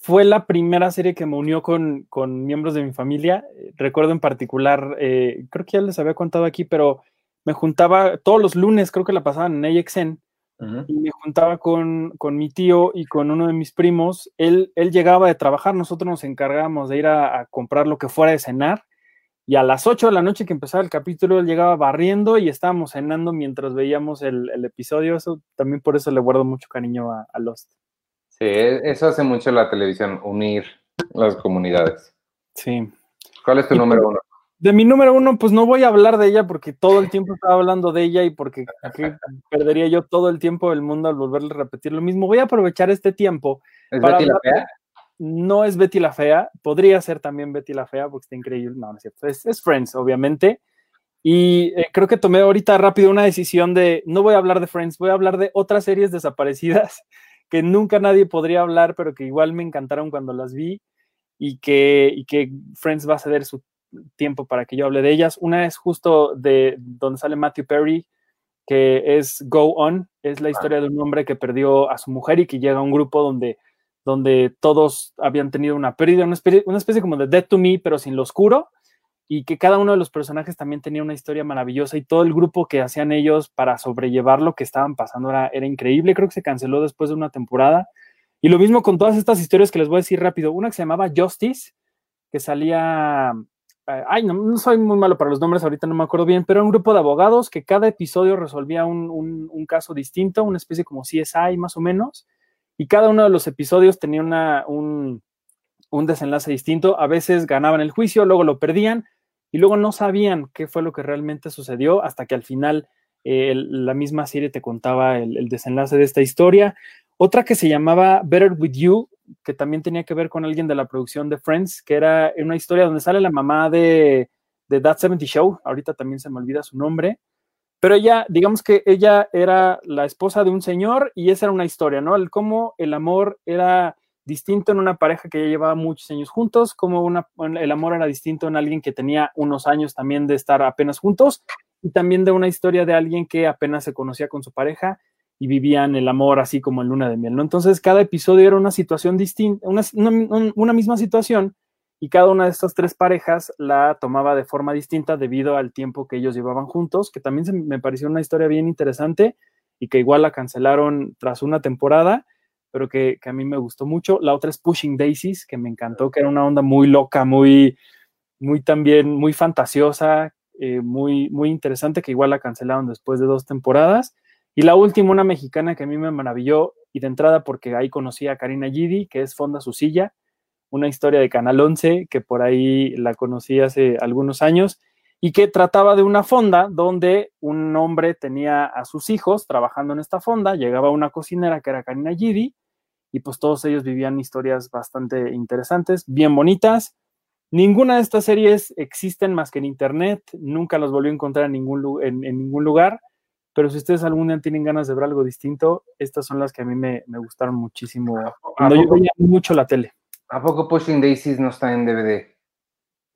Speaker 3: fue la primera serie que me unió con, miembros de mi familia. Recuerdo en particular, eh, creo que ya les había contado aquí, pero me juntaba todos los lunes, creo que la pasaban en AXN, y me juntaba con, mi tío y con uno de mis primos. Él, él llegaba de trabajar, nosotros nos encargábamos de ir a, comprar lo que fuera de cenar, y a las 8 de la noche que empezaba el capítulo, él llegaba barriendo y estábamos cenando mientras veíamos el, episodio. Eso también por eso le guardo mucho cariño a Lost.
Speaker 1: Sí, e, eso hace mucho la televisión, unir las comunidades.
Speaker 3: Sí.
Speaker 1: ¿Cuál es tu número uno?
Speaker 3: De mi número uno, pues no voy a hablar de ella porque todo el tiempo estaba hablando de ella y porque perdería yo todo el tiempo del mundo al volverle a repetir lo mismo. Voy a aprovechar este tiempo.
Speaker 1: ¿Es Betty la Fea?
Speaker 3: No es Betty la Fea, podría ser también Betty la Fea porque está increíble. No, no es cierto. Es, Friends, obviamente. Y eh, creo que tomé ahorita rápido una decisión de no voy a hablar de Friends, voy a hablar de otras series desaparecidas que nunca nadie podría hablar, pero que igual me encantaron cuando las vi y que, que Friends va a ceder su tiempo para que yo hable de ellas. Una es justo de donde sale Matthew Perry, que es Go On, es la historia de un hombre que perdió a su mujer y que llega a un grupo donde, donde todos habían tenido una pérdida, una especie, como de Dead to Me, pero sin lo oscuro, y que cada uno de los personajes también tenía una historia maravillosa y todo el grupo que hacían ellos para sobrellevar lo que estaban pasando era, era increíble. Creo que se canceló después de una temporada. Y lo mismo con todas estas historias que les voy a decir rápido. Una que se llamaba Justice, que salía... Eh, ay, no, soy muy malo para los nombres, ahorita no me acuerdo bien, pero era un grupo de abogados que cada episodio resolvía un, un, caso distinto, una especie como CSI más o menos, y cada uno de los episodios tenía una, un, un desenlace distinto. A veces ganaban el juicio, luego lo perdían, y luego no sabían qué fue lo que realmente sucedió hasta que al final eh, la misma serie te contaba el, desenlace de esta historia. Otra que se llamaba Better With You, que también tenía que ver con alguien de la producción de Friends, que era una historia donde sale la mamá de, de That 70 Show, ahorita también se me olvida su nombre, pero ella, digamos que ella era la esposa de un señor y esa era una historia, ¿no? El cómo el amor era distinto en una pareja que ya llevaba muchos años juntos, como una, el amor era distinto en alguien que tenía unos años también de estar apenas juntos, y también de una historia de alguien que apenas se conocía con su pareja y vivían el amor así como en luna de miel, ¿no? Entonces cada episodio era una situación distinta, una, una, misma situación, y cada una de estas tres parejas la tomaba de forma distinta debido al tiempo que ellos llevaban juntos, que también me pareció una historia bien interesante y que igual la cancelaron tras una temporada pero que, a mí me gustó mucho. La otra es Pushing Daisies, que me encantó, que era una onda muy loca, muy, muy también, muy fantasiosa, eh, muy, muy interesante, que igual la cancelaron después de dos temporadas. Y la última, una mexicana que a mí me maravilló, y de entrada porque ahí conocí a Karina Gidi, que es Fonda Su Silla, una historia de Canal 11, que por ahí la conocí hace algunos años, y que trataba de una fonda donde un hombre tenía a sus hijos trabajando en esta fonda, llegaba una cocinera que era Karina Gidi, y pues todos ellos vivían historias bastante interesantes, bien bonitas. Ninguna de estas series existen más que en internet, nunca los volví a encontrar en ningún, en, ningún lugar, pero si ustedes algún día tienen ganas de ver algo distinto, estas son las que a mí me, gustaron muchísimo. Cuando yo veía mucho la tele.
Speaker 1: ¿A poco Pushing Daisies no está en DVD?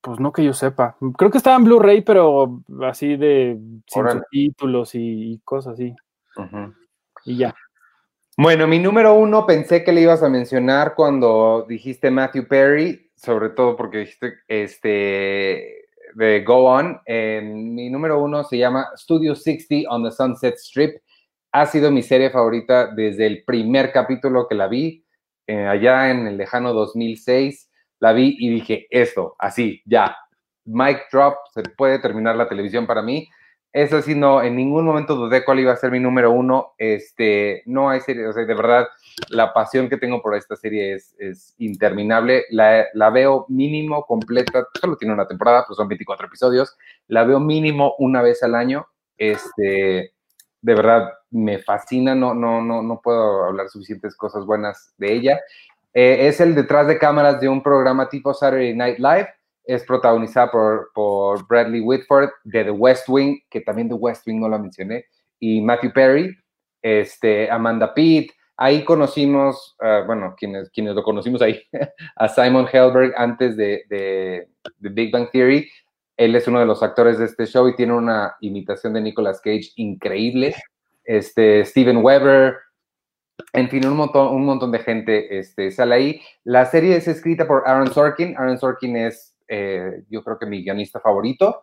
Speaker 3: Pues no que yo sepa. Creo que estaba en Blu-ray, pero así de sin subtítulos y, cosas así. Y ya.
Speaker 1: Bueno, mi número uno pensé que le ibas a mencionar cuando dijiste Matthew Perry, sobre todo porque dijiste este de Go On. mi número uno se llama Studio 60 on the Sunset Strip. Ha sido mi serie favorita desde el primer capítulo que la vi, eh, allá en el lejano 2006. La vi y dije, esto, así, ya. Mic drop, se puede terminar la televisión para mí. Eso sí, no, en ningún momento dudé cuál iba a ser mi número uno. Este, no hay serie, o de verdad, la pasión que tengo por esta serie es, es interminable. La, veo mínimo completa, solo tiene una temporada, pero son 24 episodios. La veo mínimo una vez al año. Este, de verdad, me fascina, no, no, no, no puedo hablar suficientes cosas buenas de ella. Eh, es el detrás de cámaras de un programa tipo Saturday Night Live es protagonizada por, por, Bradley Whitford de The West Wing, que también The West Wing no la mencioné, y Matthew Perry, este, Amanda Pitt. Ahí conocimos, uh, bueno, quienes, quienes lo conocimos ahí, a Simon Helberg antes de, de, de, Big Bang Theory. Él es uno de los actores de este show y tiene una imitación de Nicolas Cage increíble. Este, Steven Weber, en fin, un montón, un montón de gente este, sale ahí. La serie es escrita por Aaron Sorkin. Aaron Sorkin es eh, yo creo que mi guionista favorito.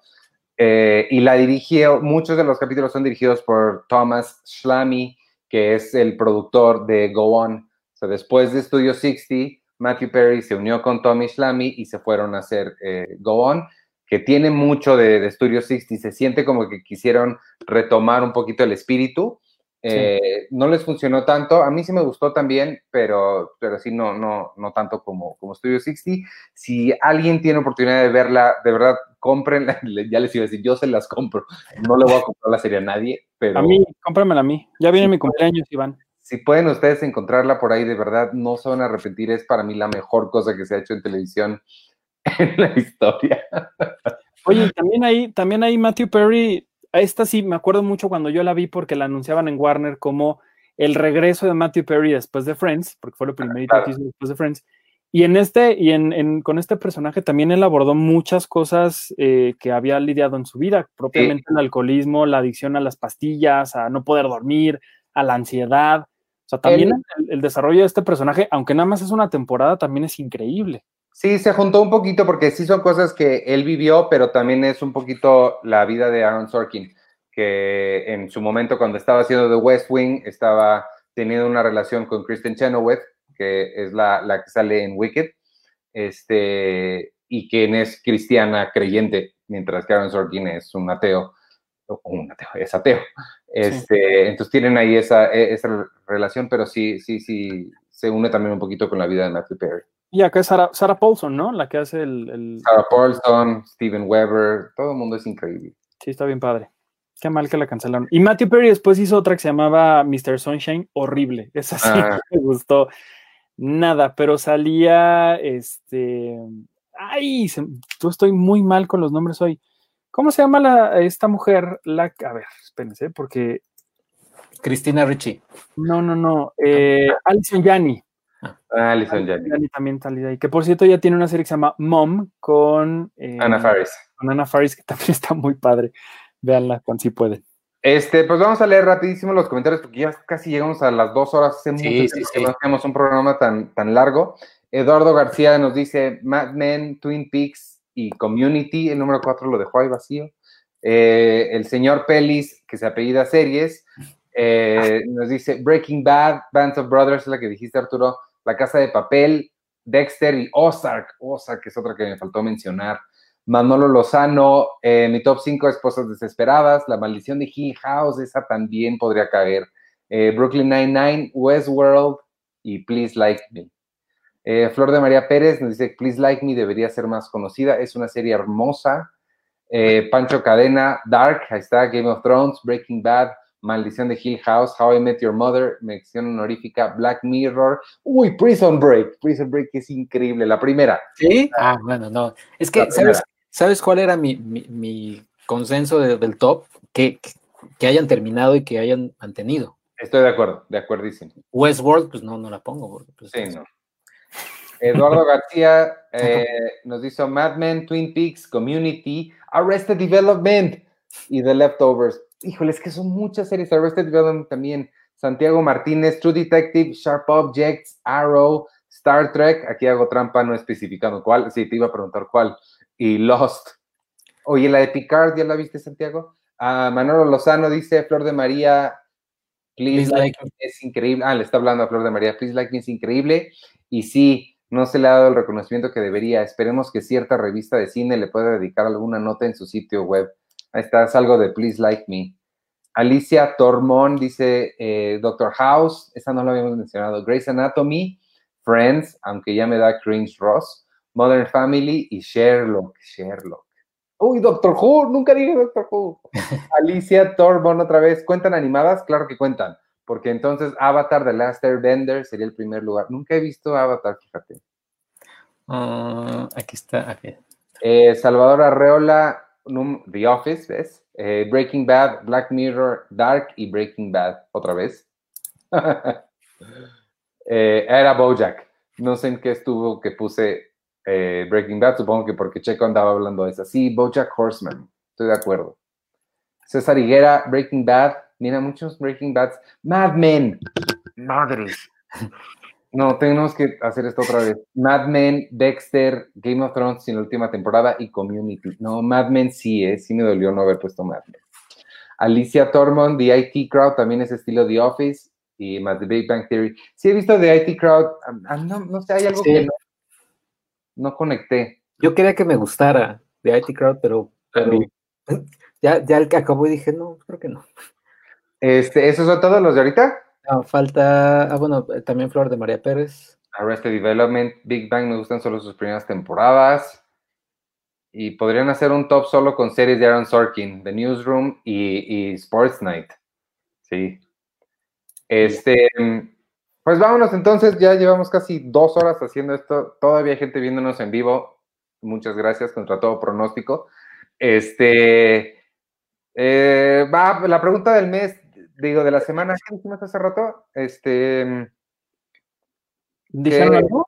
Speaker 1: Eh, y la dirigió, muchos de los capítulos son dirigidos por Thomas Schlamy, que es el productor de Go On. O sea, después de Studio 60, Matthew Perry se unió con Tommy Schlamy y se fueron a hacer eh, Go On, que tiene mucho de, de, Studio 60. Se siente como que quisieron retomar un poquito el espíritu. Eh, no les funcionó tanto. A mí sí me gustó también, pero, pero sí no, no, no tanto como, como Studio 60. Si alguien tiene oportunidad de verla, de verdad, cómprenla. Ya les iba a decir, yo se las compro. No le voy a comprar la serie a nadie, pero...
Speaker 3: A mí, cómpramela a mí. Ya viene mi cumpleaños, Iván.
Speaker 1: Si pueden ustedes encontrarla por ahí, de verdad, no se van a arrepentir. Es para mí la mejor cosa que se ha hecho en televisión en la historia.
Speaker 3: Oye, también ahí, también ahí Matthew Perry esta sí me acuerdo mucho cuando yo la vi porque la anunciaban en Warner como el regreso de Matthew Perry después de Friends, porque fue lo primerito que hizo después de Friends. Y en este, y en, con este personaje también él abordó muchas cosas eh, que había lidiado en su vida, propiamente el alcoholismo, la adicción a las pastillas, a no poder dormir, a la ansiedad. O sea, también el, el, desarrollo de este personaje, aunque nada más es una temporada, también es increíble.
Speaker 1: Sí, se juntó un poquito porque sí son cosas que él vivió, pero también es un poquito la vida de Aaron Sorkin, que en su momento cuando estaba haciendo The West Wing estaba teniendo una relación con Kristen Chenoweth, que es la, la que sale en Wicked, este, y quien es cristiana creyente, mientras que Aaron Sorkin es un ateo, o un ateo, es ateo. Este, sí. Entonces tienen ahí esa, e, esa relación, pero sí, sí, sí, se une también un poquito con la vida de Matthew Perry.
Speaker 3: Y acá es Sarah, Sarah, Paulson, ¿no? La que hace el, el...
Speaker 1: Sarah Paulson, Steven Weber, todo el mundo es increíble.
Speaker 3: Sí, está bien padre. Qué mal que la cancelaron. Y Matthew Perry después hizo otra que se llamaba Mr. Sunshine, horrible. Esa sí ah. me gustó. Nada, pero salía este. Ay, se... yo estoy muy mal con los nombres hoy. ¿Cómo se llama la, esta mujer? La, a ver, espérense, porque.
Speaker 2: Cristina Ricci.
Speaker 3: No, no, no. Eh, Alison Janney.
Speaker 1: Ah, Alison Janney.
Speaker 3: también salida ahí. Que por cierto ya tiene una serie que se llama Mom con
Speaker 1: eh, Ana Faris.
Speaker 3: Con Ana Faris, que también está muy padre. Véanla cuando sí pueden.
Speaker 1: Este, pues vamos a leer rapidísimo los comentarios porque ya casi llegamos a las dos horas. Hace
Speaker 2: sí, mucho
Speaker 1: sí, sí. no hacemos un programa tan, tan largo. Eduardo García nos dice Mad Men, Twin Peaks y Community. El número cuatro lo dejó ahí vacío. Eh, el señor Pelis, que se apellida Series, eh, nos dice Breaking Bad, Bands of Brothers, es la que dijiste, Arturo. La Casa de Papel, Dexter y Ozark. Ozark es otra que me faltó mencionar. Manolo Lozano, eh, mi top 5 esposas desesperadas, La maldición de Hill House, esa también podría caer. Eh, Brooklyn Nine-Nine, Westworld y Please Like Me. Eh, Flor de María Pérez nos dice, Please Like Me debería ser más conocida, es una serie hermosa. Pancho Cadena, Dark, ahí está, Game of Thrones, Breaking Bad, Maldición de Hill House, How I Met Your Mother, mención honorífica, Black Mirror, uy, Prison Break, Prison Break es increíble, la primera.
Speaker 2: ¿Sí? Ah, bueno, no. Es que, ¿sabes, ¿sabes cuál era mi, mi, mi consenso de, del top? Que, que hayan terminado y que hayan mantenido.
Speaker 1: Estoy de acuerdo, de acuerdísimo.
Speaker 2: Westworld, pues no, no la pongo. Porque, pues,
Speaker 1: sí, no. Eduardo García eh, nos dice Mad Men, Twin Peaks, Community, Arrested Development y The Leftovers híjole, es que son muchas series. Arrested Development también. Santiago Martínez, True Detective, Sharp Objects, Arrow, Star Trek. Aquí hago trampa no especificando cuál. Sí, te iba a preguntar cuál. Y Lost. Oye, la de Picard, ¿ya la viste, Santiago? Ah, Manolo Lozano dice, Flor de María, Please, Please Like Me es increíble. Ah, le está hablando a Flor de María, Please Like Me es increíble. Y sí, no se le ha dado el reconocimiento que debería. Esperemos que cierta revista de cine le pueda dedicar alguna nota en su sitio web Ahí está, es algo de Please Like Me. Alicia Tormón dice eh, Doctor House, esa no lo habíamos mencionado. Grey's Anatomy, Friends, aunque ya me da cringe Ross, Modern Family y Sherlock. Sherlock. Uy, Doctor Who, nunca dije Doctor Who. Alicia Tormón otra vez. ¿Cuentan animadas? Claro que cuentan. Porque entonces Avatar The Last Airbender sería el primer lugar. Nunca he visto Avatar, fíjate.
Speaker 2: Ah, aquí está.
Speaker 1: Eh, Salvador Arreola, The Office, ¿ves? Eh, Breaking Bad, Black Mirror, Dark y Breaking Bad, otra vez. Eh, era Bojack. No sé en qué estuvo que puse eh, Breaking Bad, supongo que porque Checo andaba hablando de eso. Sí, Bojack Horseman, estoy de acuerdo. César Higuera, Breaking Bad. Mira, muchos Breaking Bads. Mad Men. Madres. No, tenemos que hacer esto otra vez. Mad Men, Dexter, Game of Thrones en la última temporada y Community. No, Mad Men sí, eh, sí me dolió no haber puesto Mad Men. Alicia Tormund, The IT Crowd, también es estilo The Office y más The Big Bang Theory. Sí he visto The IT Crowd, no, sé, hay algo que no, conecté.
Speaker 2: Yo quería que me gustara The IT Crowd, pero, ya, ya el que acabó y dije, no, creo que no.
Speaker 1: Este, ¿Esos son todos los de ahorita?
Speaker 2: Falta, ah, bueno, eh, también Flor de María Pérez.
Speaker 1: Arrested Development, Big Bang me gustan solo sus primeras temporadas. Y podrían hacer un top solo con series de Aaron Sorkin, The Newsroom y, Sports Night. Sí. Este, pues vámonos entonces, ya llevamos casi dos horas haciendo esto. Todavía hay gente viéndonos en vivo. Muchas gracias, contra todo pronóstico. Este, eh, va, la pregunta del mes, digo, de la semana, ¿qué dijimos hace rato? Este.
Speaker 3: ¿Dijeron algo?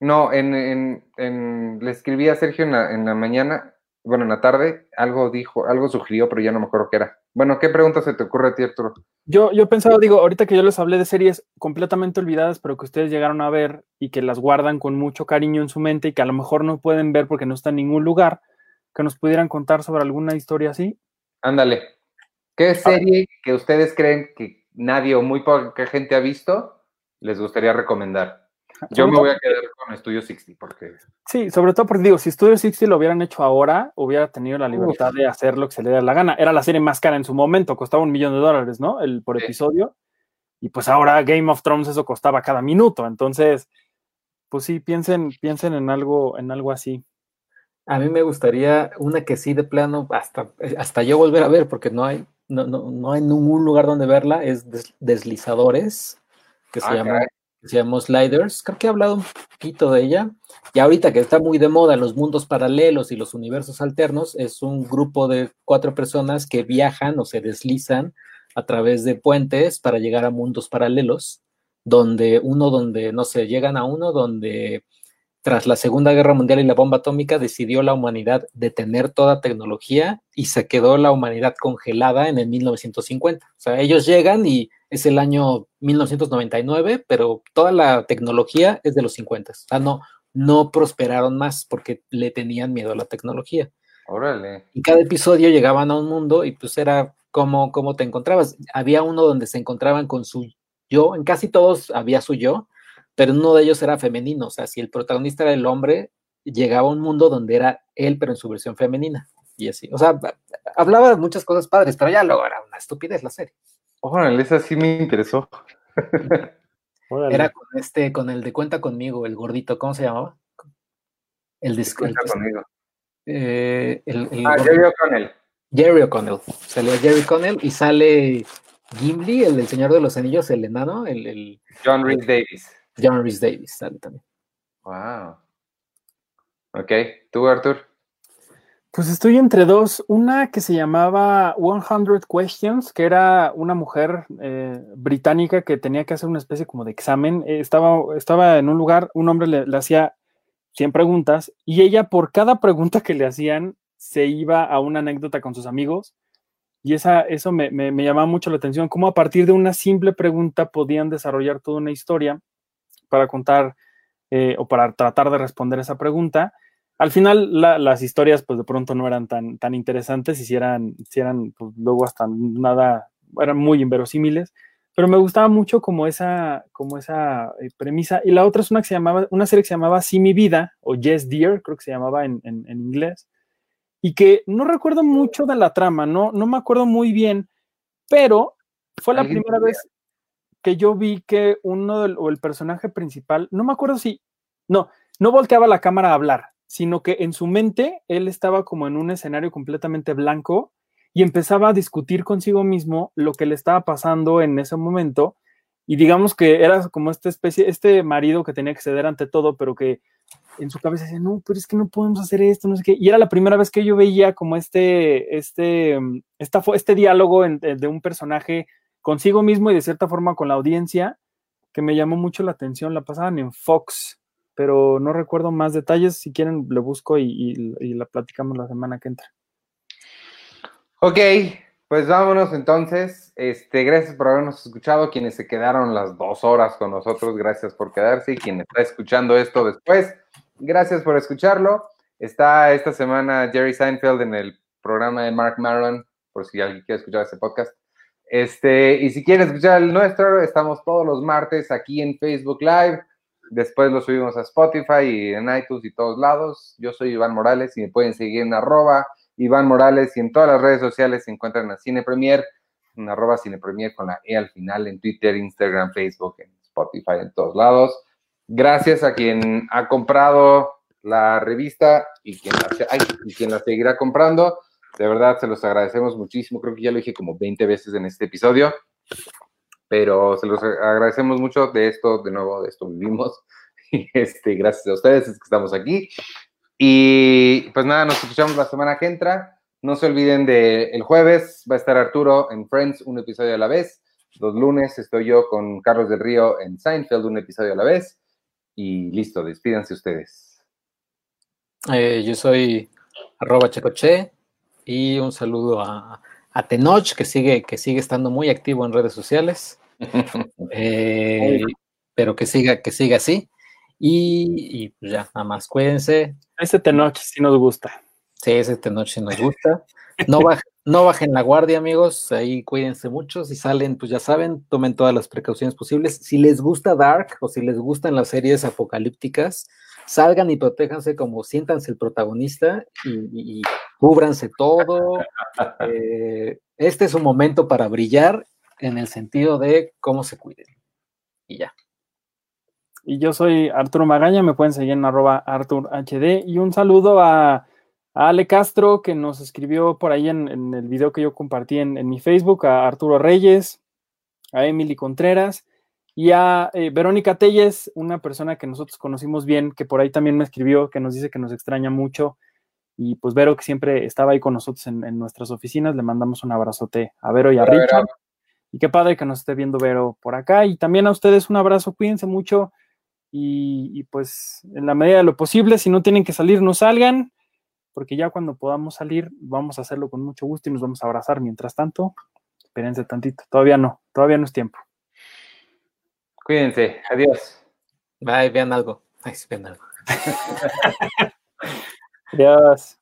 Speaker 1: No, en, en, le escribí a Sergio en la, en la, mañana, bueno, en la tarde, algo dijo, algo sugirió, pero ya no me acuerdo qué era. Bueno, ¿qué pregunta se te ocurre a ti, Arturo?
Speaker 3: Yo, yo pensaba, digo, ahorita que yo les hablé de series completamente olvidadas, pero que ustedes llegaron a ver y que las guardan con mucho cariño en su mente y que a lo mejor no pueden ver porque no está en ningún lugar, que nos pudieran contar sobre alguna historia así.
Speaker 1: Ándale, ¿Qué serie que ustedes creen que nadie o muy poca gente ha visto les gustaría recomendar? Yo me voy a quedar con Studio 60 porque...
Speaker 3: Sí, sobre todo porque digo, si Studio 60 lo hubieran hecho ahora, hubiera tenido la libertad de hacer lo que se le diera la gana. Era la serie más cara en su momento, costaba un millón de dólares, ¿no? El, por episodio. Y pues ahora Game of Thrones eso costaba cada minuto. Entonces, pues sí, piensen, piensen en algo, en algo así.
Speaker 2: A mí me gustaría una que sí de plano, hasta, hasta yo volver a ver, porque no hay, no, no, no hay ningún lugar donde verla, es deslizadores, que se, ah, llama, se llama Sliders. Creo que he hablado un poquito de ella. Y ahorita que está muy de moda los mundos paralelos y los universos alternos, es un grupo de cuatro personas que viajan o se deslizan a través de puentes para llegar a mundos paralelos, donde uno, donde, no sé, llegan a uno donde tras la Segunda Guerra Mundial y la bomba atómica, decidió la humanidad detener toda tecnología y se quedó la humanidad congelada en el 1950. O sea, ellos llegan y es el año 1999, pero toda la tecnología es de los 50. O sea, no, no prosperaron más porque le tenían miedo a la tecnología.
Speaker 1: Órale.
Speaker 2: Y cada episodio llegaban a un mundo y pues era como, como te encontrabas. Había uno donde se encontraban con su yo, en casi todos había su yo, pero uno de ellos era femenino, o sea, si el protagonista era el hombre, llegaba a un mundo donde era él, pero en su versión femenina, y así, o sea, hablaba de muchas cosas padres, pero ya luego era una estupidez la serie.
Speaker 1: Órale, esa sí me interesó.
Speaker 2: era con este, con el de Cuenta Conmigo, el gordito, ¿cómo se llamaba? El de Cuenta Conmigo. Eh, el,
Speaker 1: ah, Jerry O'Connell.
Speaker 2: Jerry O'Connell. Salió Jerry O'Connell y sale Gimli, el del Señor de los Anillos, el enano, el... el
Speaker 1: John Reed Davis.
Speaker 2: John Rhys Davis también.
Speaker 1: Wow. Ok, ¿tú, Arthur?
Speaker 3: Pues estoy entre dos. Una que se llamaba 100 Questions, que era una mujer eh, británica que tenía que hacer una especie como de examen. Eh, estaba, estaba en un lugar, un hombre le, hacía 100 preguntas y ella por cada pregunta que le hacían se iba a una anécdota con sus amigos. Y esa, eso me, me, me llamaba mucho la atención, cómo a partir de una simple pregunta podían desarrollar toda una historia para contar eh, o para tratar de responder esa pregunta. Al final las historias pues de pronto no eran tan, tan interesantes y si eran, si eran pues, luego hasta nada, eran muy inverosímiles, pero me gustaba mucho como esa, como esa eh, premisa. Y la otra es una, que se llamaba, una serie que se llamaba Sí mi vida o Yes Dear, creo que se llamaba en, en, inglés. y que no recuerdo mucho de la trama, no, no me acuerdo muy bien, pero fue la primera vez que yo vi que uno o el personaje principal, no me acuerdo si, no, no volteaba la cámara a hablar, sino que en su mente él estaba como en un escenario completamente blanco y empezaba a discutir consigo mismo lo que le estaba pasando en ese momento. Y digamos que era como esta especie, este marido que tenía que ceder ante todo, pero que en su cabeza decía, no, pero es que no podemos hacer esto, no sé qué. Y era la primera vez que yo veía como este, este, esta, este diálogo de un personaje consigo mismo y de cierta forma con la audiencia, que me llamó mucho la atención. La pasaban en Fox, pero no recuerdo más detalles. Si quieren, le busco y, la platicamos la semana que entra.
Speaker 1: Ok, pues vámonos entonces. Este, gracias por habernos escuchado. Quienes se quedaron las dos horas con nosotros, gracias por quedarse. Y quien está escuchando esto después, gracias por escucharlo. Está esta semana Jerry Seinfeld en el programa de Mark Maron, por si alguien quiere escuchar ese podcast. Este, y si quieren escuchar el nuestro, estamos todos los martes aquí en Facebook Live. Después lo subimos a Spotify y en iTunes y todos lados. Yo soy Iván Morales y me pueden seguir en arroba Iván Morales y en todas las redes sociales se encuentran a Cine Premier, en arroba Cine Premier con la E al final en Twitter, Instagram, Facebook, en Spotify, en todos lados. Gracias a quien ha comprado la revista y quien la, y quien la seguirá comprando. De verdad, se los agradecemos muchísimo. Creo que ya lo dije como 20 veces en este episodio pero se los agradecemos mucho de esto, de nuevo, de esto vivimos. Este, gracias a ustedes es que estamos aquí. Y pues nada, nos escuchamos la semana que entra. No se olviden de el jueves va a estar Arturo en Friends, un episodio a la vez. Los lunes estoy yo con Carlos del Río en Seinfeld, un episodio a la vez. Y listo, despídanse ustedes.
Speaker 2: Eh, yo soy arroba checoche y un saludo a, a Tenoch, que sigue, que sigue estando muy activo en redes sociales, eh, pero que siga, que siga así. Y, pues ya, nada más cuídense.
Speaker 3: Ese Tenoch sí nos gusta.
Speaker 2: Sí, ese Tenoch sí nos gusta. No, no bajen la guardia, amigos. Ahí cuídense mucho. Si salen, pues ya saben, tomen todas las precauciones posibles. Si les gusta Dark o si les gustan las series apocalípticas, salgan y protéjanse como siéntanse el protagonista y, cúbranse todo. Eh, este es un momento para brillar en el sentido de cómo se cuiden. Y ya.
Speaker 3: Y yo soy Arturo Magaña, me pueden seguir en arroba ArturHD. Y un saludo a, Ale Castro, que nos escribió por ahí en, el video que yo compartí en, en mi Facebook, a Arturo Reyes, a Emily Contreras y a eh, Verónica Telles, una persona que nosotros conocimos bien, que por ahí también me escribió, que nos dice que nos extraña mucho. Y pues Vero, que siempre estaba ahí con nosotros en, nuestras oficinas, le mandamos un abrazote a Vero y a Richard. Y qué padre que nos esté viendo Vero por acá. Y también a ustedes un abrazo, cuídense mucho. Y, y pues en la medida de lo posible, si no tienen que salir, no salgan, porque ya cuando podamos salir, vamos a hacerlo con mucho gusto y nos vamos a abrazar. Mientras tanto, espérense tantito, todavía no, todavía no es tiempo.
Speaker 1: Cuídense. Adiós.
Speaker 2: Bye, vean algo. Ay, vean algo.
Speaker 3: Adiós.